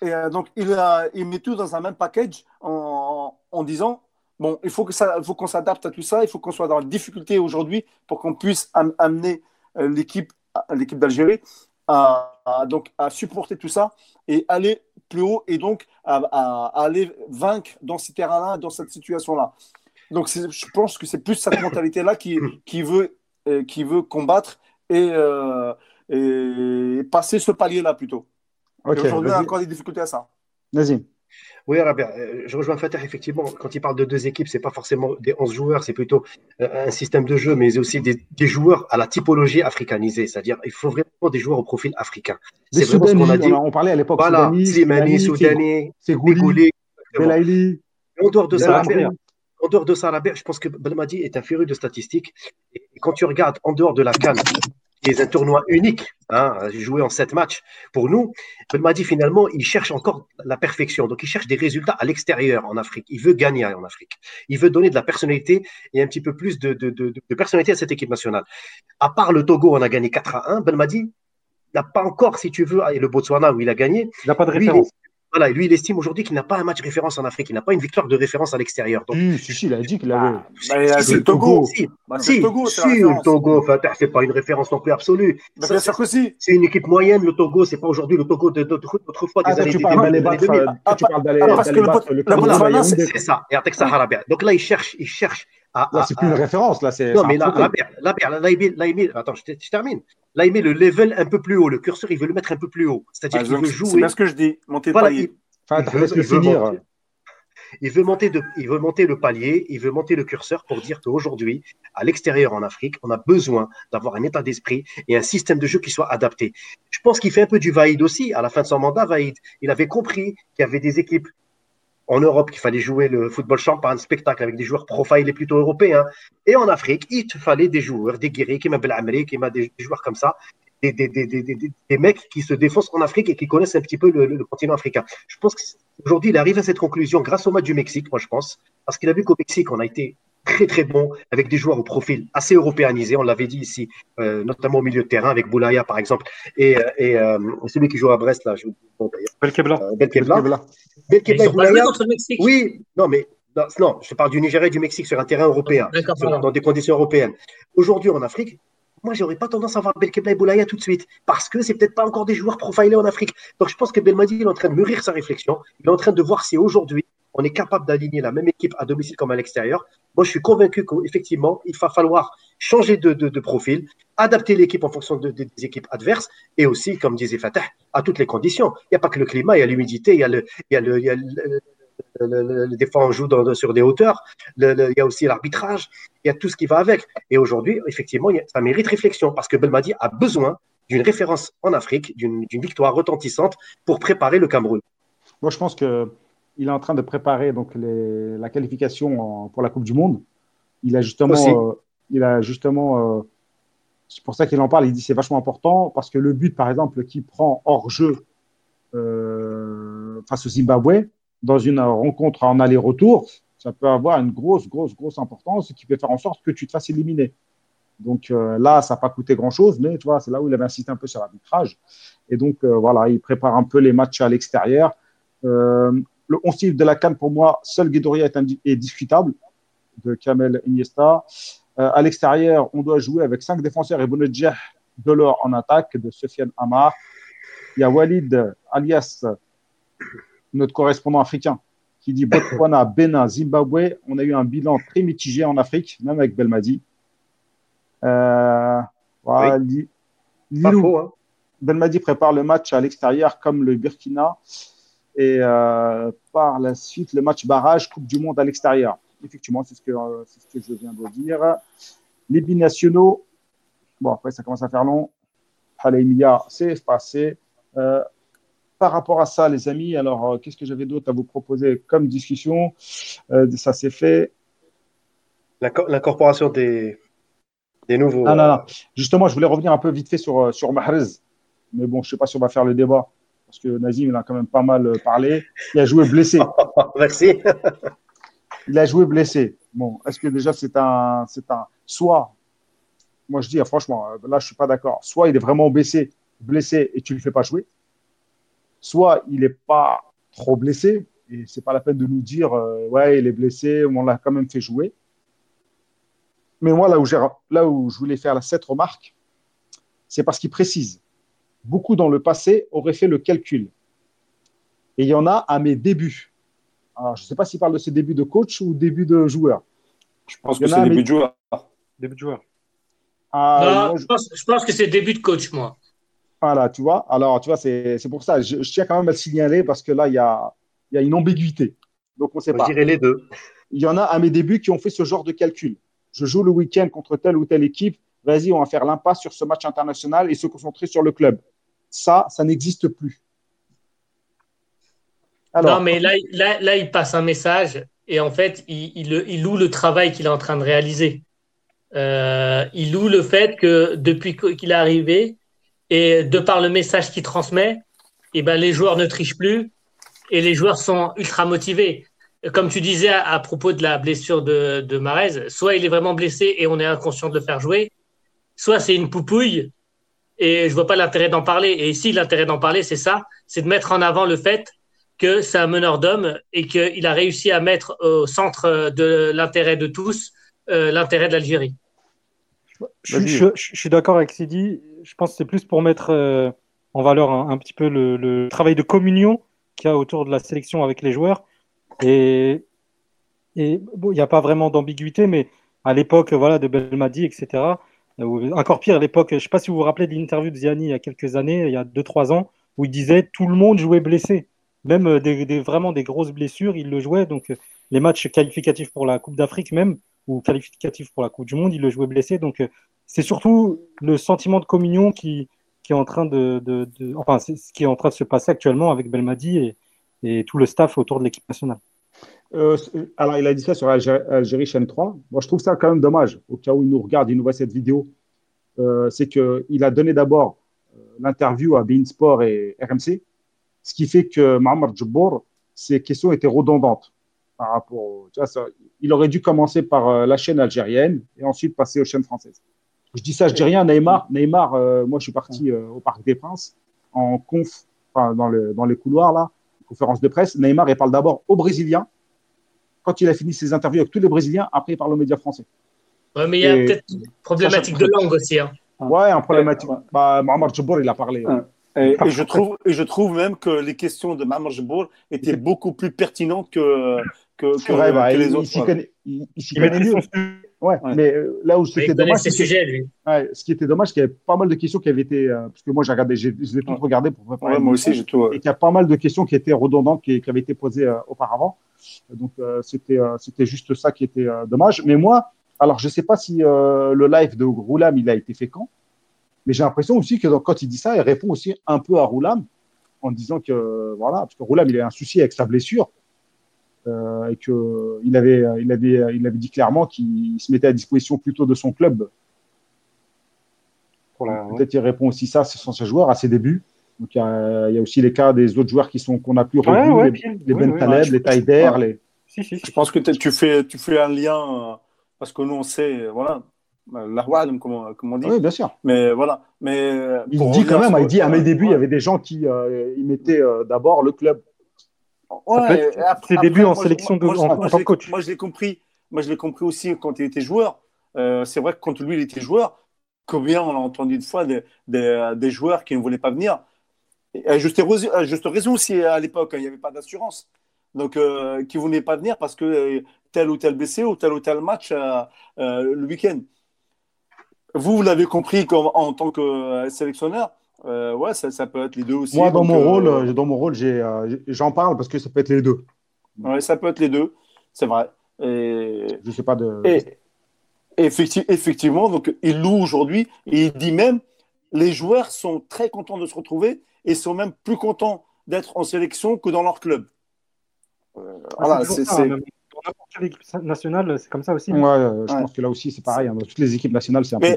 Et euh, donc il, il, met tout dans un même package en, en disant bon, il faut que ça, il faut qu'on s'adapte à tout ça, il faut qu'on soit dans la difficulté aujourd'hui pour qu'on puisse amener euh, l'équipe l'équipe d'Algérie à, donc à supporter tout ça et aller plus haut et donc à, aller vaincre dans ces terrains-là, dans cette situation-là. Donc je pense que c'est plus cette mentalité-là qui, qui, veut, euh, qui veut combattre et, euh, et passer ce palier-là plutôt. Aujourd'hui, on a encore des difficultés à ça. Vas-y. Oui, euh, je rejoins Fatah, effectivement, quand il parle de deux équipes, ce n'est pas forcément des 11 joueurs, c'est plutôt euh, un système de jeu, mais aussi des, joueurs à la typologie africanisée, c'est-à dire il faut vraiment des joueurs au profil africain. C'est vraiment ce qu'on a dit. On, parlait à l'époque voilà, Slimani, Soudani, Gouli, Belaïli. En dehors de ça, en dehors de ça, je pense que Belmadi est un féru de statistiques. Et quand tu regardes en dehors de la canne, qui est un tournoi unique, hein, joué en sept matchs. Pour nous, dit finalement, il cherche encore la perfection. Donc, il cherche des résultats à l'extérieur en Afrique. Il veut gagner en Afrique. Il veut donner de la personnalité et un petit peu plus de, de, de, de personnalité à cette équipe nationale. À part le Togo, on a gagné 4 à 1. Belmadi n'a pas encore, si tu veux, et le Botswana où il a gagné. Il n'a pas de référence. Voilà, lui, il estime aujourd'hui qu'il n'a pas un match référence en Afrique, il n'a pas une victoire de référence à l'extérieur. Donc, Si, si, si, il a dit qu'il avait. Bah, si, c'est si, le Togo. Si, Bah, c'est si, le Togo, c'est si, le. Togo, c'est pas une référence non plus absolue. Bah, bien sûr que si. C'est une équipe moyenne, le Togo, c'est pas aujourd'hui le Togo d'autrefois, des Ah, toi, années tu des- parles des- d'aller des années battre, 2000. toi, tu parles d'aller ah, parce que le Botswana. C'est ça, bien. Donc là, il cherche, il cherche à. Là, à- c'est plus une à- référence, là, c'est. Non, c'est mais là, là, là, là, il met- là, il met- attends, je, te- je termine. Là, il met le level un peu plus haut. Le curseur, il veut le mettre un peu plus haut. C'est-à-dire Ah, qu'il donc, veut C'est jouer. bien ce que je dis. Monter le Voilà, palier. il- Enfin, il veut- il monter. Il veut, monter de, il veut monter le palier, il veut monter le curseur pour dire qu'aujourd'hui, à l'extérieur en Afrique, on a besoin d'avoir un état d'esprit et un système de jeu qui soit adapté. Je pense qu'il fait un peu du Vaïd aussi. À la fin de son mandat, Vaïd, il avait compris qu'il y avait des équipes en Europe qu'il fallait jouer le football champagne, spectacle avec des joueurs profilés plutôt européens. Et en Afrique, il fallait des joueurs, des guerriers, qui des joueurs comme ça, des, mecs qui se défoncent en Afrique et qui connaissent un petit peu le- le continent africain. Je pense qu'aujourd'hui, il arrive à cette conclusion grâce au match du Mexique, moi je pense, parce qu'il a vu qu'au Mexique, on a été très très bon avec des joueurs au profil assez européanisé, on l'avait dit ici, euh, notamment au milieu de terrain avec Boulaya par exemple, et, euh, et euh, celui qui joue à Brest, là, je vous dis d'ailleurs, Belkebla. euh, Belkebla. Belkebla Ils et sont pas joués Boulaya, contre le Mexique. oui, non, mais non, non, je parle du Nigeria et du Mexique sur un terrain européen, sur- dans des conditions européennes. Aujourd'hui, en Afrique, moi, j'aurais pas tendance à voir Belkebla et Boulaya tout de suite, parce que c'est peut-être pas encore des joueurs profilés en Afrique. Donc, je pense que Belmadi, il est en train de mûrir sa réflexion. Il est en train de voir si aujourd'hui, on est capable d'aligner la même équipe à domicile comme à l'extérieur. Moi, je suis convaincu qu'effectivement, il va falloir changer de, profil, adapter l'équipe en fonction de- de- des équipes adverses, et aussi, comme disait Fatah, à toutes les conditions. Il n'y a pas que le climat, il y a l'humidité, il y a le, il y a le, il y a le- des fois on joue sur des hauteurs, il y a aussi l'arbitrage, il y a tout ce qui va avec. Et aujourd'hui, effectivement, ça mérite réflexion parce que Belmadi a besoin d'une référence en Afrique, d'une victoire retentissante pour préparer le Cameroun. Moi, je pense que il est en train de préparer donc les- la qualification en- pour la Coupe du Monde. Il a justement, euh, il a justement, euh, c'est pour ça qu'il en parle. Il dit c'est vachement important parce que le but, par exemple, qu'il prend hors jeu euh, face au Zimbabwe dans une rencontre en aller-retour, ça peut avoir une grosse, grosse, grosse importance qui peut faire en sorte que tu te fasses éliminer. Donc euh, là, ça n'a pas coûté grand-chose, mais tu vois, c'est là où il avait insisté un peu sur l'arbitrage. Et donc euh, voilà, il prépare un peu les matchs à l'extérieur. Euh, le 11 type de la Cannes, pour moi, seul Guedoria est, discutable, de Kamel Iniesta. Euh, à l'extérieur, on doit jouer avec cinq défenseurs et Bounedjah Delors en attaque, de Sofiane Amar. Il y a Walid, alias notre correspondant africain, qui dit Botswana, Bénin, Zimbabwe. On a eu un bilan très mitigé en Afrique, même avec Belmadi. Euh, voilà, Lilou, faux, hein. Belmadi prépare le match à l'extérieur comme le Burkina et euh, par la suite le match barrage Coupe du Monde à l'extérieur. Effectivement, c'est ce, que, euh, ce que je viens de dire. Les binationaux, bon après ça commence à faire long. Haleimia, c'est passé. Euh, par rapport à ça, les amis, alors euh, qu'est-ce que j'avais d'autre à vous proposer comme discussion? Ça s'est fait. L'inco- L'incorporation des, des nouveaux. Non, non, non. Justement, je voulais revenir un peu vite fait sur, sur Mahrez. Mais bon, je ne sais pas si on va faire le débat. Parce que Nazim, il a quand même pas mal euh, parlé. Il a joué blessé. [LAUGHS] Merci. Il a joué blessé. Bon, est-ce que déjà c'est un, c'est un. Soit, moi je dis ah, franchement, euh, là je suis pas d'accord. Soit il est vraiment blessé, blessé et tu le fais pas jouer. Soit il est pas trop blessé et c'est pas la peine de nous dire euh, ouais il est blessé, on l'a quand même fait jouer. Mais moi là où j'ai, là où je voulais faire la cette remarque, c'est parce qu'il précise. Beaucoup dans le passé auraient fait le calcul. Et il y en a à mes débuts. Alors, je ne sais pas s'il parle de ses débuts de coach ou début de joueur. Je pense Il y que en a c'est début mais- de joueur. Début de joueur. Ah, Non, moi, je, je- pense, je pense que c'est début de coach, moi. Voilà, tu vois. Alors, tu vois, c'est c'est pour ça. Je, je tiens quand même à le signaler parce que là, il y a, il y a une ambiguïté. Donc, on ne sait Je pas. dirais les deux. Il y en a à mes débuts qui ont fait ce genre de calcul. Je joue le week-end contre telle ou telle équipe. Vas-y, on va faire l'impasse sur ce match international et se concentrer sur le club. Ça, ça n'existe plus. Non, mais là, il passe un message et en fait, il, loue le travail qu'il est en train de réaliser. Euh, il loue le fait que depuis qu'il est arrivé et de par le message qu'il transmet, eh ben, les joueurs ne trichent plus et les joueurs sont ultra motivés. Comme tu disais à, à propos de la blessure de, de Marez, soit il est vraiment blessé et on est inconscient de le faire jouer, soit c'est une poupouille et je vois pas l'intérêt d'en parler. Et ici, l'intérêt d'en parler, c'est ça, c'est de mettre en avant le fait que c'est un meneur d'hommes et qu'il a réussi à mettre au centre de l'intérêt de tous l'intérêt de l'Algérie. Je, suis d'accord avec Sidi. Je pense que c'est plus pour mettre en valeur un, petit peu le, travail de communion qu'il y a autour de la sélection avec les joueurs. Et, et bon, il n'y a pas vraiment d'ambiguïté, mais à l'époque voilà, de Belmadi, etc., encore pire, à l'époque, je ne sais pas si vous vous rappelez de l'interview de Ziani il y a quelques années, il y a 2-3 ans, où il disait tout le monde jouait blessé. Même euh, des, vraiment des grosses blessures, il le jouait. Donc euh, les matchs qualificatifs pour la Coupe d'Afrique même, ou qualificatifs pour la Coupe du Monde, il le jouait blessé. Donc euh, c'est surtout le sentiment de communion qui, est en train de, enfin, ce qui est en train de se passer actuellement avec Belmadi et tout le staff autour de l'équipe nationale. Euh, alors, il a dit ça sur Algérie, chaîne 3. Moi, je trouve ça quand même dommage, au cas où il nous regarde, il nous voit cette vidéo. Euh, c'est qu'il a donné d'abord euh, l'interview à Bein Sport et RMC, ce qui fait que Mohamed Djibbour, ses questions étaient redondantes. Par rapport tu vois, ça, il aurait dû commencer par la chaîne algérienne et ensuite passer aux chaînes françaises. Je dis ça, je dis rien. Neymar, Neymar moi, je suis parti au Parc des Princes en conf, dans, le, dans les couloirs, là, conférence de presse. Neymar, il parle d'abord aux Brésiliens quand il a fini ses interviews avec tous les Brésiliens, après il parle aux médias français. Ouais, mais il y a peut-être une problématique de langue aussi. Hein. Ouais, un problématique. Bah, Mohamed il a parlé. Et, je [LAUGHS] trouve, et je trouve même que les questions de Mohamed Jabour étaient beaucoup plus pertinentes que, que, que, vrai, bah, les il, autres. Il, connaît, il, il connaît mieux. Ouais, ouais, mais euh, là où c'était dommage. Ses sujets, lui. Ouais, ce qui était dommage, c'est qu'il y avait pas mal de questions qui avaient été. Euh, parce que moi, j'ai regardé, j'ai, je l'ai tout regardé pour préparer. Ouais, moi aussi, j'ai tout. Et qu'il y a pas mal de questions qui étaient redondantes, qui, qui avaient été posées euh, auparavant. Donc euh, c'était euh, c'était juste ça qui était euh, dommage. Mais moi, alors je sais pas si le live de Roulam il a été fait quand, mais j'ai l'impression aussi que quand il dit ça, il répond aussi un peu à Roulam en disant que voilà, parce que Roulam il a un souci avec sa blessure. Et que il avait, il avait, il avait dit clairement qu'il se mettait à disposition plutôt de son club. Peut-être qu'il répond aussi ça, ce sont ses joueurs à ses débuts. Donc il y, a, aussi les cas des autres joueurs qui sont qu'on a plus revus, les, Ben Taleb, les Taider. Les... Si, si, Je pense que tu fais, tu fais un lien euh, parce que nous on sait, voilà, la comme, comme on dit. Oui, bien sûr. Mais voilà. Mais euh, il dit quand même, il dit à mes débuts, il y avait des gens qui euh, ils mettaient d'abord le club. Ouais, ses débuts en sélection de en, tant que coach. Moi, je l'ai compris. Moi, je l'ai compris aussi quand il était joueur. c'est vrai que quand lui, il était joueur, combien on a entendu de fois des, des, des joueurs qui ne voulaient pas venir à juste, raison aussi à l'époque, hein, il n'y avait pas d'assurance. Donc, euh, qui ne voulait pas venir parce que euh, tel ou tel blessé ou tel ou tel match euh, le week-end. Vous, vous l'avez compris comme, en tant que sélectionneur. Ouais, ça, peut être les deux aussi. Moi, dans mon rôle, dans mon rôle, j'en parle parce que ça peut être les deux. Ouais, ça peut être les deux, c'est vrai. Et... Je sais pas de. Et, effectivement, donc il loue aujourd'hui et il dit même les joueurs sont très contents de se retrouver et sont même plus contents d'être en sélection que dans leur club. Euh, voilà, c'est dans n'importe quelle équipe nationale, c'est comme ça aussi. Ouais, euh, je pense que là aussi, c'est pareil. Hein. Dans toutes les équipes nationales, c'est un peu.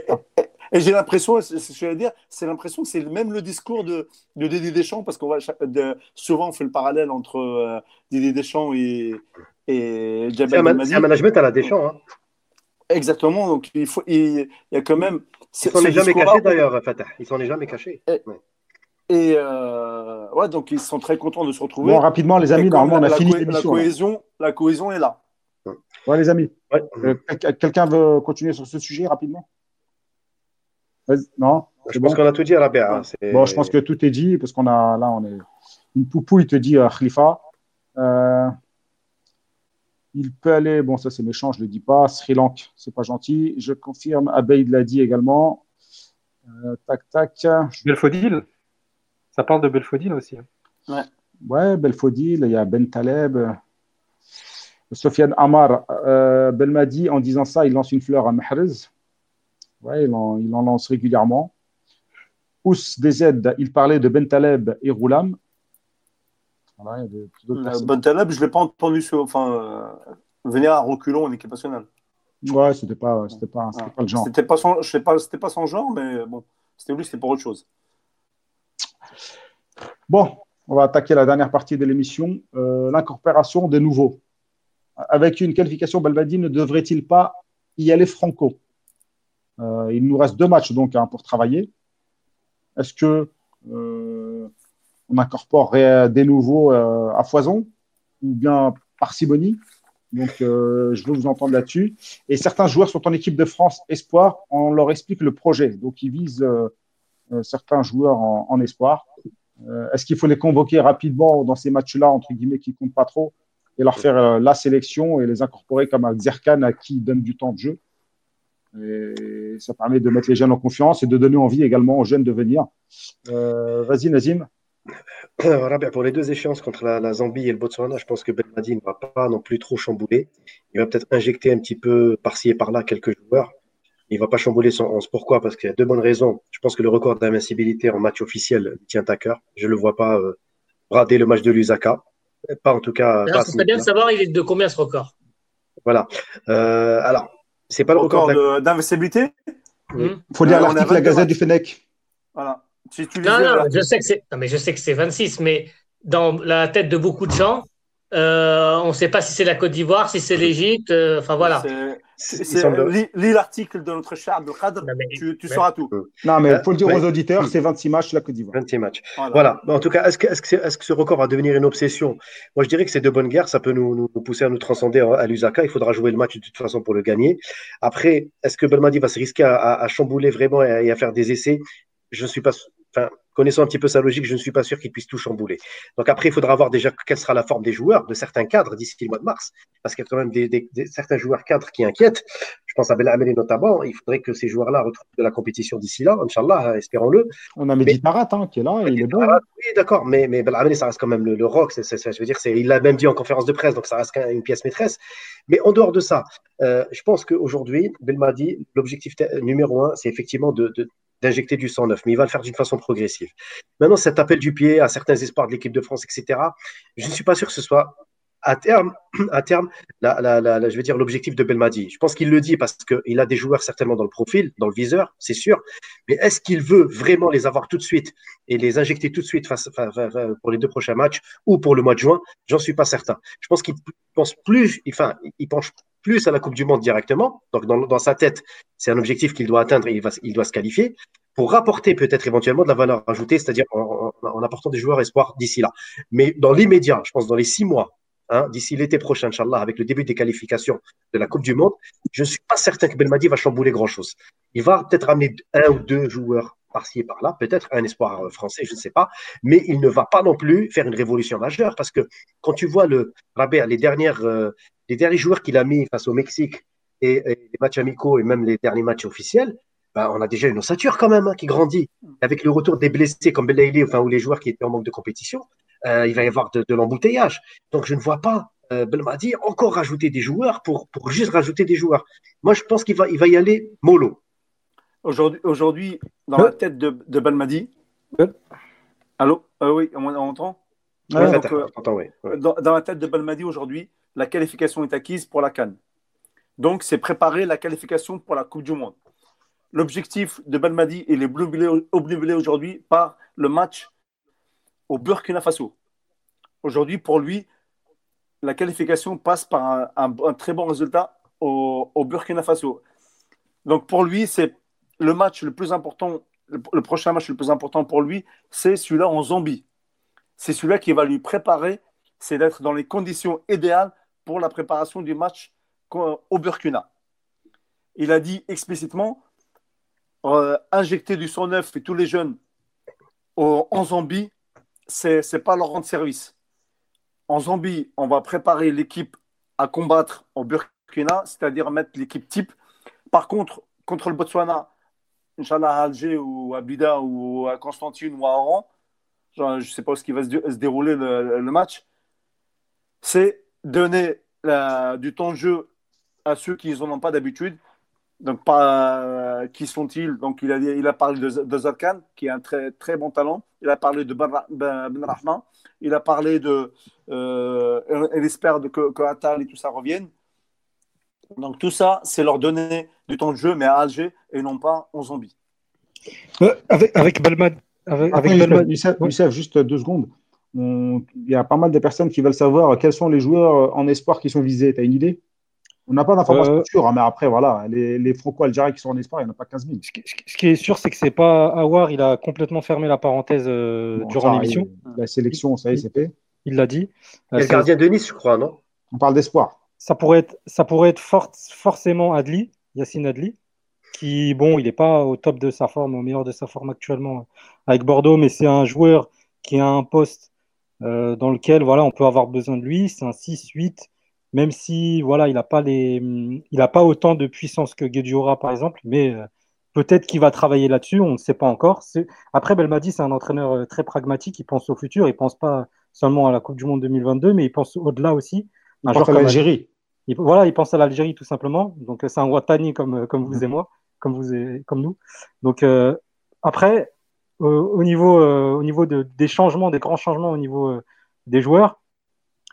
Et, j'ai l'impression, c'est ce que je veux dire, c'est l'impression que c'est même le discours de, de Didier Deschamps, parce qu'on va souvent on fait le parallèle entre euh, Didier Deschamps et, et C'est un, management à la Deschamps. Hein. Exactement, donc il, faut, il, y a quand même. Ils s'en est jamais caché d'ailleurs, Fatah. Ils s'en est jamais caché. Et euh, ouais, donc ils sont très contents de se retrouver. Bon, rapidement, les amis, normalement, on a fini La cohésion, la cohésion est là. Ouais, les amis. Euh, quelqu'un veut continuer sur ce sujet rapidement? Non Je pense qu'on a tout dit à la BA. Bon, je pense que tout est dit parce qu'on a là, on est. Une poupou, il te dit euh, Khalifa. Euh, il peut aller, bon, ça c'est méchant, je ne le dis pas. Sri Lanka, c'est pas gentil. Je confirme, Abeid l'a dit également. tac, tac. Belfodil ça parle de Belfodil aussi. Hein. Ouais. Ouais, Belfodil, il y a Ben Taleb. Sofiane Amar, euh, Belmadi, en disant ça, il lance une fleur à Mahrez. Ouais, il en, il en lance régulièrement. Ous DZ, il parlait de Ben Taleb et Roulam. Voilà, euh, ben Taleb, je ne l'ai pas entendu sur, enfin, euh, venir à reculons en équipe nationale. Ouais, c'était pas, c'était pas, pas le genre. C'était pas son, je sais pas, c'était pas son genre, mais bon, c'était lui, c'était pour autre chose. Bon, on va attaquer la dernière partie de l'émission, euh, l'incorporation des nouveaux. Avec une qualification, Belvadi ne devrait-il pas y aller franco? Euh, Il nous reste deux matchs donc hein, pour travailler. Est-ce que, euh, on incorpore des nouveaux à foison ou bien parcimonie. Donc, je veux vous entendre là-dessus. Et certains joueurs sont en équipe de France Espoir. On leur explique le projet. Donc, ils visent certains joueurs en, espoir. Est-ce qu'il faut les convoquer rapidement dans ces matchs-là, entre guillemets, qui comptent pas trop, et leur faire la sélection et les incorporer comme un Zerkan à qui donne du temps de jeu? Et ça permet de mettre les jeunes en confiance et de donner envie également aux jeunes de venir. Euh, vas-y, Nazim. Pour les deux échéances contre la, Zambie et le Botswana, je pense que Belmadi ne va pas non plus trop chambouler. Il va peut-être injecter un petit peu par-ci et par-là quelques joueurs. Il ne va pas chambouler son 11. Pourquoi? Parce qu'il y a deux bonnes raisons. Je pense que le record d'invincibilité en match officiel tient à cœur. Je ne le vois pas euh, brader le match de Lusaka. Pas en tout cas. Ce serait bien de savoir il est de combien ce record? Voilà. Euh, alors, c'est pas le record, d'invincibilité Il faut lire l'article de la Gazette du Fennec. Voilà. non, non, je sais que c'est, mais je sais que c'est 26, mais dans la tête de beaucoup de gens, euh, on ne sait pas si c'est la Côte d'Ivoire, si c'est l'Égypte. Euh, enfin voilà. Lis l'article de notre char de cadre, tu, sauras tout. Non, mais il faut le dire aux auditeurs, c'est 26 matchs la Côte d'Ivoire. 26 matchs. Voilà. En tout cas, est-ce que, est que, ce record va devenir une obsession? Moi, je dirais que c'est de bonnes guerres. Ça peut nous, nous, pousser à nous transcender à l'Usaka. Il faudra jouer le match de toute façon pour le gagner. Après, est-ce que Belmadi va se risquer à, chambouler vraiment et à, faire des essais? Je ne suis pas. Enfin, connaissant un petit peu sa logique, je ne suis pas sûr qu'il puisse tout chambouler. Donc après, il faudra voir déjà quelle sera la forme des joueurs, de certains cadres d'ici le mois de mars, parce qu'il y a quand même des, certains joueurs cadres qui inquiètent. Je pense à Belameli notamment. Il faudrait que ces joueurs-là retrouvent de la compétition d'ici là, Inch'Allah, espérons-le. On a Mehdi Tarat hein, qui est là, il est bon. oui, d'accord, mais, mais ça reste quand même le, rock. je veux dire, il l'a même dit en conférence de presse, donc ça reste une pièce maîtresse. Mais en dehors de ça, euh, je pense qu'aujourd'hui, Belmadi, l'objectif numéro un, c'est effectivement de, d'injecter du sang neuf, mais il va le faire d'une façon progressive. Maintenant, cet appel du pied à certains espoirs de l'équipe de France, etc., je ne suis pas sûr que ce soit à terme, [CLEARS THROAT] à terme la, je vais dire l'objectif de Belmadi. Je pense qu'il le dit parce qu'il a des joueurs certainement dans le profil, dans le viseur, c'est sûr. Mais est-ce qu'il veut vraiment les avoir tout de suite et les injecter tout de suite pour les deux prochains matchs ou pour le mois de juin? J'en suis pas certain. Je pense qu'il pense plus, enfin, il pense plus à la Coupe du Monde directement. Donc, dans, sa tête, c'est un objectif qu'il doit atteindre et il, va, doit se qualifier pour rapporter peut-être éventuellement de la valeur ajoutée, c'est-à-dire en, apportant des joueurs espoirs d'ici là. Mais dans l'immédiat, je pense dans les six mois, hein, d'ici l'été prochain, Inch'Allah, avec le début des qualifications de la Coupe du Monde, je ne suis pas certain que Belmadi va chambouler grand-chose. Il va peut-être amener un ou deux joueurs par-ci et par-là, peut-être un espoir français, je ne sais pas, mais il ne va pas non plus faire une révolution majeure parce que quand tu vois le Rabé, les dernières, euh, les derniers joueurs qu'il a mis face au Mexique et, les matchs amicaux et même les derniers matchs officiels, ben, on a déjà une ossature quand même hein, qui grandit. Avec le retour des blessés comme Belaïli, enfin, ou les joueurs qui étaient en manque de compétition, euh, il va y avoir de, l'embouteillage. Donc je ne vois pas euh, Belmadi encore rajouter des joueurs pour, pour juste rajouter des joueurs. Moi, je pense qu'il va, il va y aller mollo. Aujourd'hui, aujourd'hui dans la tête de, de Belmadi. Allô? Euh, Oui, on, entend? Dans, la tête de Belmadi aujourd'hui, la qualification est acquise pour la Cannes. Donc, c'est préparer la qualification pour la Coupe du Monde. L'objectif de Belmadi, il est obnubilé aujourd'hui par le match au Burkina Faso. Aujourd'hui, pour lui, la qualification passe par un, très bon résultat au, Burkina Faso. Donc, pour lui, c'est le match le plus important, le prochain match le plus important pour lui, c'est celui-là en Zambie. C'est celui-là qui va lui préparer, c'est d'être dans les conditions idéales pour la préparation du match au Burkina. Il a dit explicitement euh, injecter du sang neuf et tous les jeunes en Zambie, c'est n'est pas leur rendre service. En Zambie, on va préparer l'équipe à combattre au Burkina, c'est-à-dire mettre l'équipe type. Par contre, contre le Botswana, Inch'Allah à Alger ou à Bida ou à Constantine ou à Oran, je ne sais pas ce qui va se, dérouler le match, c'est donner du temps de jeu à ceux qui n'en ont pas d'habitude. Donc, euh, qui sont-ils? Donc, il a, il parlé de, de Zarkan, qui est un très, très bon talent. Il a parlé de Ben, ben, ben Rahman. Il a parlé de. Euh, elle espère que, que Atal et tout ça reviennent. Donc, tout ça, c'est leur donner du temps de jeu, mais à Alger et non pas en Zambie. Euh, avec, avec Balmad. Avec, avec juste deux secondes il y a pas mal de personnes qui veulent savoir quels sont les joueurs en espoir qui sont visés. Tu as une idée? On n'a pas d'informations sûres, hein, mais après, voilà, les, les franco-algériens qui sont en espoir, il n'y en a pas 15 000. Ce qui, ce qui est sûr, c'est que c'est pas Awar, il a complètement fermé la parenthèse euh, Bon, durant l'émission. La sélection, ça y est, c'est fait. Il l'a dit. Euh, le gardien de Nice, je crois, non? On parle d'espoir. ça pourrait être, ça pourrait être fort- forcément Adli, Yacine Adli, qui, bon, il n'est pas au top de sa forme, au meilleur de sa forme actuellement avec Bordeaux, mais c'est un joueur qui a un poste euh, dans lequel, voilà, on peut avoir besoin de lui. C'est un 6-8, même si, voilà, il n'a pas les, il a pas autant de puissance que Guedioura, par exemple, mais euh, peut-être qu'il va travailler là-dessus, on ne sait pas encore. Après, Belmadi, c'est un entraîneur euh, très pragmatique, il pense au futur, il pense pas seulement à la Coupe du Monde 2022, mais il pense au-delà aussi. Un pense joueur à l'Algérie. il, voilà, il pense à l'Algérie tout simplement. Donc c'est un Ouattani comme, comme vous et moi, comme vous et comme nous. Donc euh, après, euh, au niveau, euh, au niveau de, des changements, des grands changements au niveau euh, des joueurs,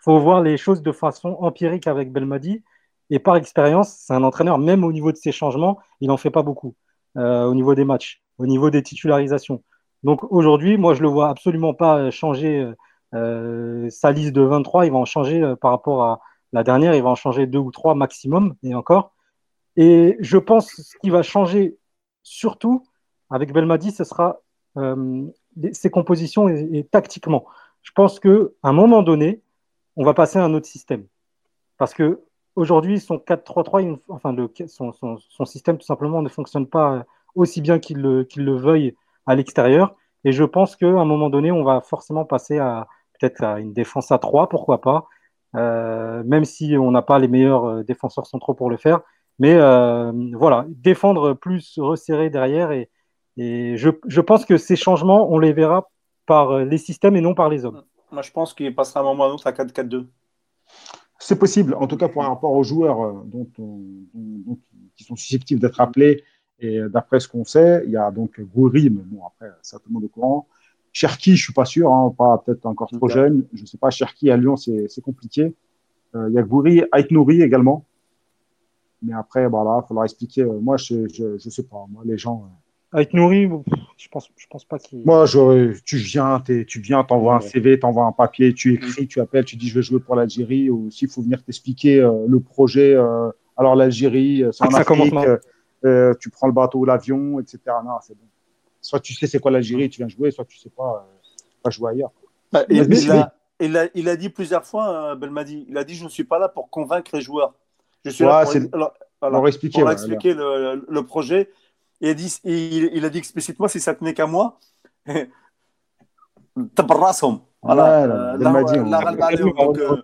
faut voir les choses de façon empirique avec Belmadi. Et par expérience, c'est un entraîneur, même au niveau de ces changements, il n'en fait pas beaucoup euh, au niveau des matchs, au niveau des titularisations. Donc aujourd'hui, moi, je le vois absolument pas euh, changer euh, euh, sa liste de 23. Il va en changer euh, par rapport à, la dernière, il va en changer deux ou trois maximum, et encore. Et je pense que ce qui va changer surtout avec Belmadi, ce sera euh, ses compositions et, tactiquement. Je pense qu'à un moment donné, on va passer à un autre système. Parce que aujourd'hui, son 4-3-3, il- enfin son, son- son système tout simplement ne fonctionne pas aussi bien qu'il le, qu'il le veuille à l'extérieur. Et je pense qu'à un moment donné, on va forcément passer à peut-être une défense à 3, pourquoi pas. Euh, même si on n'a pas les meilleurs euh, défenseurs centraux pour le faire. Mais euh, voilà, défendre plus resserré derrière. Et, et je, je pense que ces changements, on les verra par euh, les systèmes et non par les hommes. Moi, je pense qu'il passera un moment ou un autre à 4-4-2. C'est possible, en tout cas pour rapport aux joueurs euh, dont on- dont- dont- qui sont susceptibles d'être appelés. Et d'après ce qu'on sait, il y a donc Goury, mais bon, après, ça tout le monde est au courant. Cherki, je suis pas sûr, hein, pas peut-être encore trop jeune. Je sais pas, Cherki à Lyon, c'est compliqué. Euh, Il y a Goury, Aït-Nouri également. Mais après, voilà, il faudra expliquer. Euh, Moi, je, je, je sais pas. Moi, les gens. euh, Avec pff, je pense, je pense pas qu'il. Moi, je, tu viens, t'es- tu viens, t'envoies un. CV, t'envoies un papier, tu écris, tu appelles, tu dis je veux jouer pour l'Algérie, ou s'il faut venir t'expliquer euh, le projet. euh, alors l'Algérie, c'est Ah, en ça commence Afrique, euh, tu prends le bateau ou l'avion, etc. Non, c'est bon. Soit tu sais c'est quoi l'Algérie, tu viens jouer, soit tu sais pas, euh, pas jouer ailleurs. Bah, il, il a, il, a, il a dit plusieurs fois, euh, Belmadi, il a dit Je ne suis pas là pour convaincre les joueurs. Je suis Ouais, là pour, alors, Pour expliquer. pour ouais, expliquer le, le projet. Et il, a dit, il, il a dit explicitement si ça tenait qu'à moi. [LAUGHS] Voilà. Euh, euh,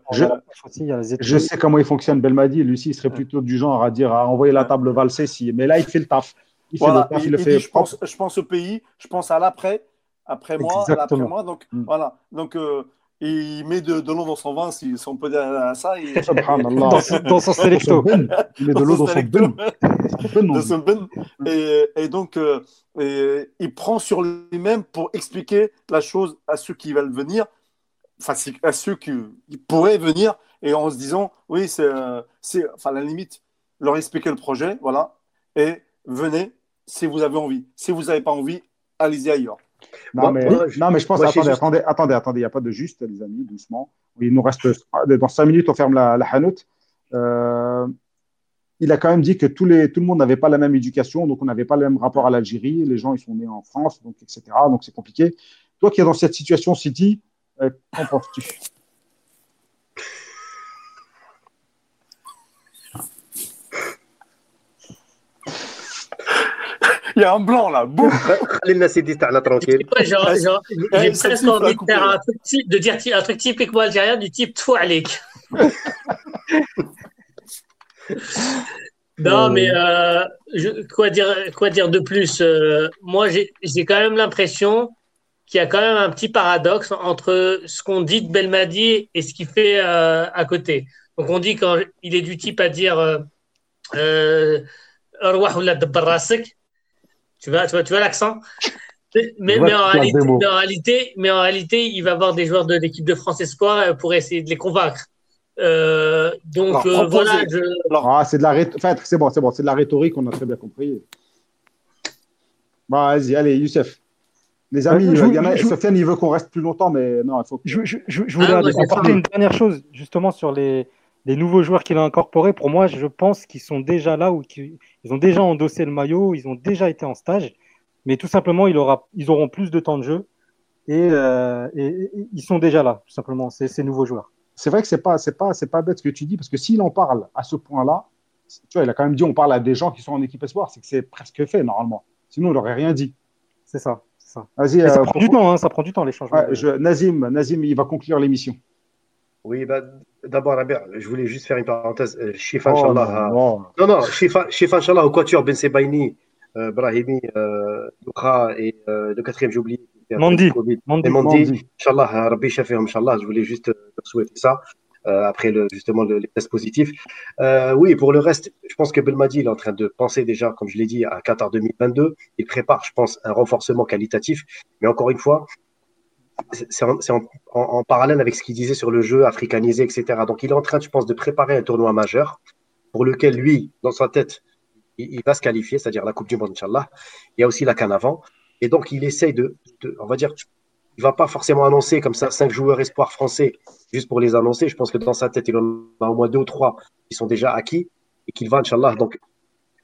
Je- sais comment il fonctionne, Belmadi. Lucie, il serait plutôt du genre à dire à envoyer la table valser si. Mais là, il fait le taf. Il fait le taf, il, il le il fait dit, je, pense, je pense au pays, je pense à l'après, après moi, Exactement. moi. Donc, Mm. voilà. Donc, euh, il met de, de l'eau dans son vin, si, on peut dire ça. Et, [LAUGHS] dans, son- dans son sélecto. Il met de l'eau dans son ben. Dit. son ben. Et, et donc, euh, et il prend sur lui-même pour expliquer la chose à ceux qui veulent venir, enfin, à ceux qui, qui pourraient venir, et en se disant, oui, c'est, euh, c'est, enfin, à la limite, leur expliquer le projet, voilà, et venez si vous avez envie. Si vous n'avez pas envie, allez-y ailleurs. Non, Moi- mais, moi, je- non, mais je pense, moi, attendez, attendez, attendez, attendez, il n'y a pas de juste, les amis, doucement. Il nous reste, dans cinq minutes, on ferme la, la hanout. Euh, il a quand même dit que tous les, tout le monde n'avait pas la même éducation, donc on n'avait pas le même rapport à l'Algérie. Les gens, ils sont nés en France, donc, etc. Donc c'est compliqué. Toi qui es dans cette situation, City, euh, qu'en penses-tu? Il y a un blanc là. Boum. tranquille. Eh, j'ai presque envie de faire un truc, de dire un truc typiquement algérien du type Toualek. [LAUGHS] non, euh. mais euh, quoi, dire, de plus euh, Moi, j'ai quand même l'impression qu'il y a quand même un petit paradoxe entre ce qu'on dit de Belmadi et ce qu'il fait à côté. Donc, on dit quand il est du type à dire. Euh, tu vois, tu vois, tu vois l'accent? Mais, en réalité, mais, en réalité, mais en réalité, il va avoir des joueurs de l'équipe de France Espoir euh, pour essayer de les convaincre. Euh, donc Alors, euh, voilà, je, Ah, c'est de la rhétorique. Enfin, c'est bon, c'est bon, c'est de la rhétorique, on a très bien compris. Bah, vas-y, allez, Youssef. Les amis, Euh, je- il y en a, je- Sofiane, il veut qu'on reste plus longtemps, mais non, il faut que. Je, je- je- je voulais Ah, apporter une dernière chose justement sur les, les nouveaux joueurs qu'il a incorporés, pour moi, je pense qu'ils sont déjà là ou qu'ils ont déjà endossé le maillot, ils ont déjà été en stage, mais tout simplement, il aura, ils auront plus de temps de jeu et, euh, et- et ils sont déjà là, tout simplement, ces, ces nouveaux joueurs. C'est vrai que c'est pas, c'est pas, c'est pas bête ce que tu dis, parce que s'il en parle à ce point-là, tu vois, il a quand même dit on parle à des gens qui sont en équipe espoir, c'est que c'est presque fait normalement. Sinon, il n'aurait rien dit. C'est ça. c'est ça. Vas-y, ça euh, prend pour- du temps, hein, ça prend du temps les changements. Ouais, je- Nazim, Nazim, il va conclure l'émission. Oui, bah, d'abord, Rabia, je voulais juste faire une parenthèse. Euh, Chifa, Oh, Inch'Allah, non, Non, non, Chifa, Chifa Inch'Allah, au Quatuor, Ben Sebaini, euh, Brahimi, euh, Doukha et euh, le quatrième, j'ai oublié. Mandi. Mandi. Mandi. Inch'Allah, euh, Rabbi Shafihum, Inch'Allah, je voulais juste euh, souhaiter ça. euh, après le, justement le- les tests positifs. Euh, oui, pour le reste, je pense que Belmadi il est en train de penser déjà, comme je l'ai dit, à Qatar 2022. Il prépare, je pense, un renforcement qualitatif. Mais encore une fois, c'est en, parallèle avec ce qu'il disait sur le jeu africanisé, etc. Donc il est en train, je pense, de préparer un tournoi majeur pour lequel lui, dans sa tête, il, va se qualifier, c'est-à-dire la Coupe du Monde, Inch'Allah. Il y a aussi la canne avant. Et donc il essaye de, de- on va dire, il va pas forcément annoncer comme ça cinq joueurs espoirs français juste pour les annoncer. Je pense que dans sa tête, il en a au moins deux ou trois qui sont déjà acquis et qu'il va, Inch'Allah, donc,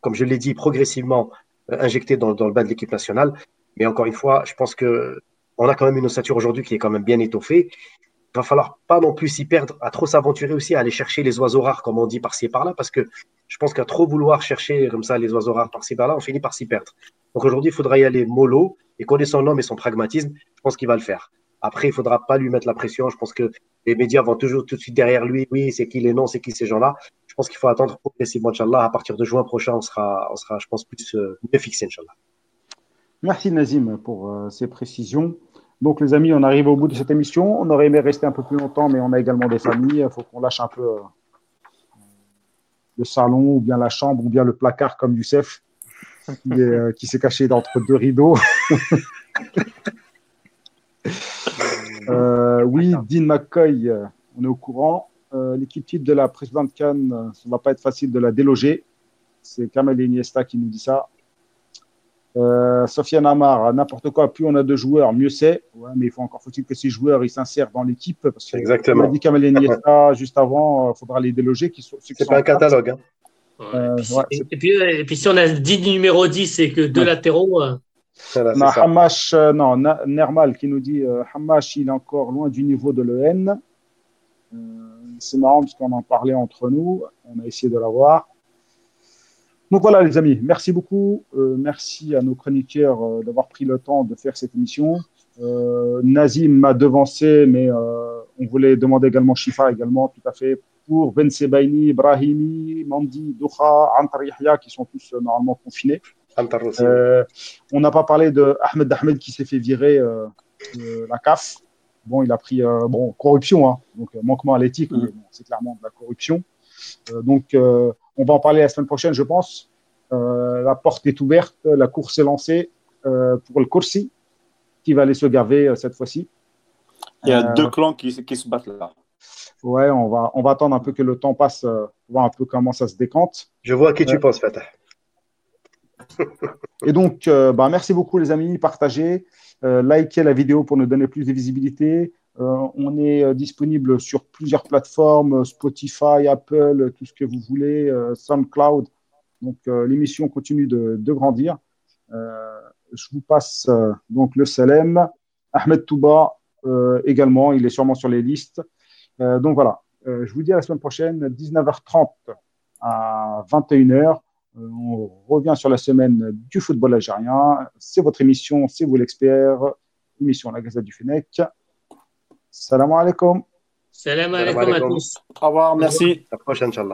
comme je l'ai dit, progressivement euh, injecter dans, dans le bain de l'équipe nationale. Mais encore une fois, je pense que on a quand même une ossature aujourd'hui qui est quand même bien étoffée. Il va falloir pas non plus s'y perdre, à trop s'aventurer aussi, à aller chercher les oiseaux rares, comme on dit par-ci et par-là, parce que je pense qu'à trop vouloir chercher comme ça les oiseaux rares par-ci par-là, on finit par s'y perdre. Donc aujourd'hui, il faudra y aller mollo et connaissant l'homme et son pragmatisme, je pense qu'il va le faire. Après, il faudra pas lui mettre la pression. Je pense que les médias vont toujours tout de suite derrière lui. Oui, c'est qui les noms, c'est qui ces gens-là. Je pense qu'il faut attendre progressivement, Inch'Allah. À partir de juin prochain, on sera, on sera je pense, plus euh, mieux fixé, Inch'Allah. Merci Nazim pour euh, ces précisions. Donc les amis, on arrive au bout de cette émission. On aurait aimé rester un peu plus longtemps, mais on a également des familles. Il faut qu'on lâche un peu euh, le salon, ou bien la chambre, ou bien le placard comme Youssef, qui euh, s'est caché entre deux rideaux. [LAUGHS] Oui, Dean McCoy, on est au courant. L'équipe type de la précédente Cannes, ça ne va pas être facile de la déloger. C'est Kamel Iniesta qui nous dit ça. Euh, Sofiane Amar, n'importe quoi, plus on a de joueurs, mieux c'est. Ouais, mais il faut encore faut-il que ces joueurs ils s'insèrent dans l'équipe. Parce que, Exactement. On a dit Kamel Iniesta [LAUGHS] juste avant, il faudra les déloger. Qui sont, ceux qui C'est sont pas un catalogue. Hein. Ouais, Euh, et, puis, ouais, et, et puis, euh, et puis si on a dit numéro 10 et que deux Ouais. latéraux, euh, Voilà, On a c'est ça. Hamash, euh, non, Nermal qui nous dit euh, Hamash, il est encore loin du niveau de l'EN. Euh, c'est marrant parce qu'on en parlait entre nous. On a essayé de l'avoir. Donc voilà, les amis, merci beaucoup. Euh, merci à nos chroniqueurs euh, d'avoir pris le temps de faire cette émission. Euh, Nazim m'a devancé, mais on voulait demander également Shifa, également, tout à fait, pour Ben Sebaini, Brahimi, Mandi, Doukha, Antar Yahya, qui sont tous normalement confinés. Antar aussi. On n'a pas parlé de Ahmed Ahmed qui s'est fait virer de la CAF. Bon, il a pris bon corruption, hein, donc manquement à l'éthique, mais bon, c'est clairement de la corruption. Euh, donc, euh, on va en parler la semaine prochaine, je pense. Euh, la porte est ouverte, la course est lancée euh, pour le Corsi, qui va aller se gaver euh, cette fois-ci. Il y a Euh, deux clans qui, qui se battent là. Ouais, on va, on va attendre un peu que le temps passe, euh, voir un peu comment ça se décante. Je vois à qui tu penses, Fatah. [LAUGHS] Et donc, euh, bah, merci beaucoup les amis, partagez, euh, likez la vidéo pour nous donner plus de visibilité. Euh, on est euh, disponible sur plusieurs plateformes, euh, Spotify, Apple, tout ce que vous voulez, SoundCloud. Donc, l'émission continue de, grandir. Je vous passe donc le Salem. Ahmed Touba également, il est sûrement sur les listes. Donc voilà, je vous dis à la semaine prochaine, 19h30 à 21h. Euh, on revient sur la semaine du football algérien. C'est votre émission, c'est vous l'expert. Émission La Gazette du Fennec. Salam alaikum. salam alaikum à tous. Au revoir, merci. À la prochaine, Inch'Allah.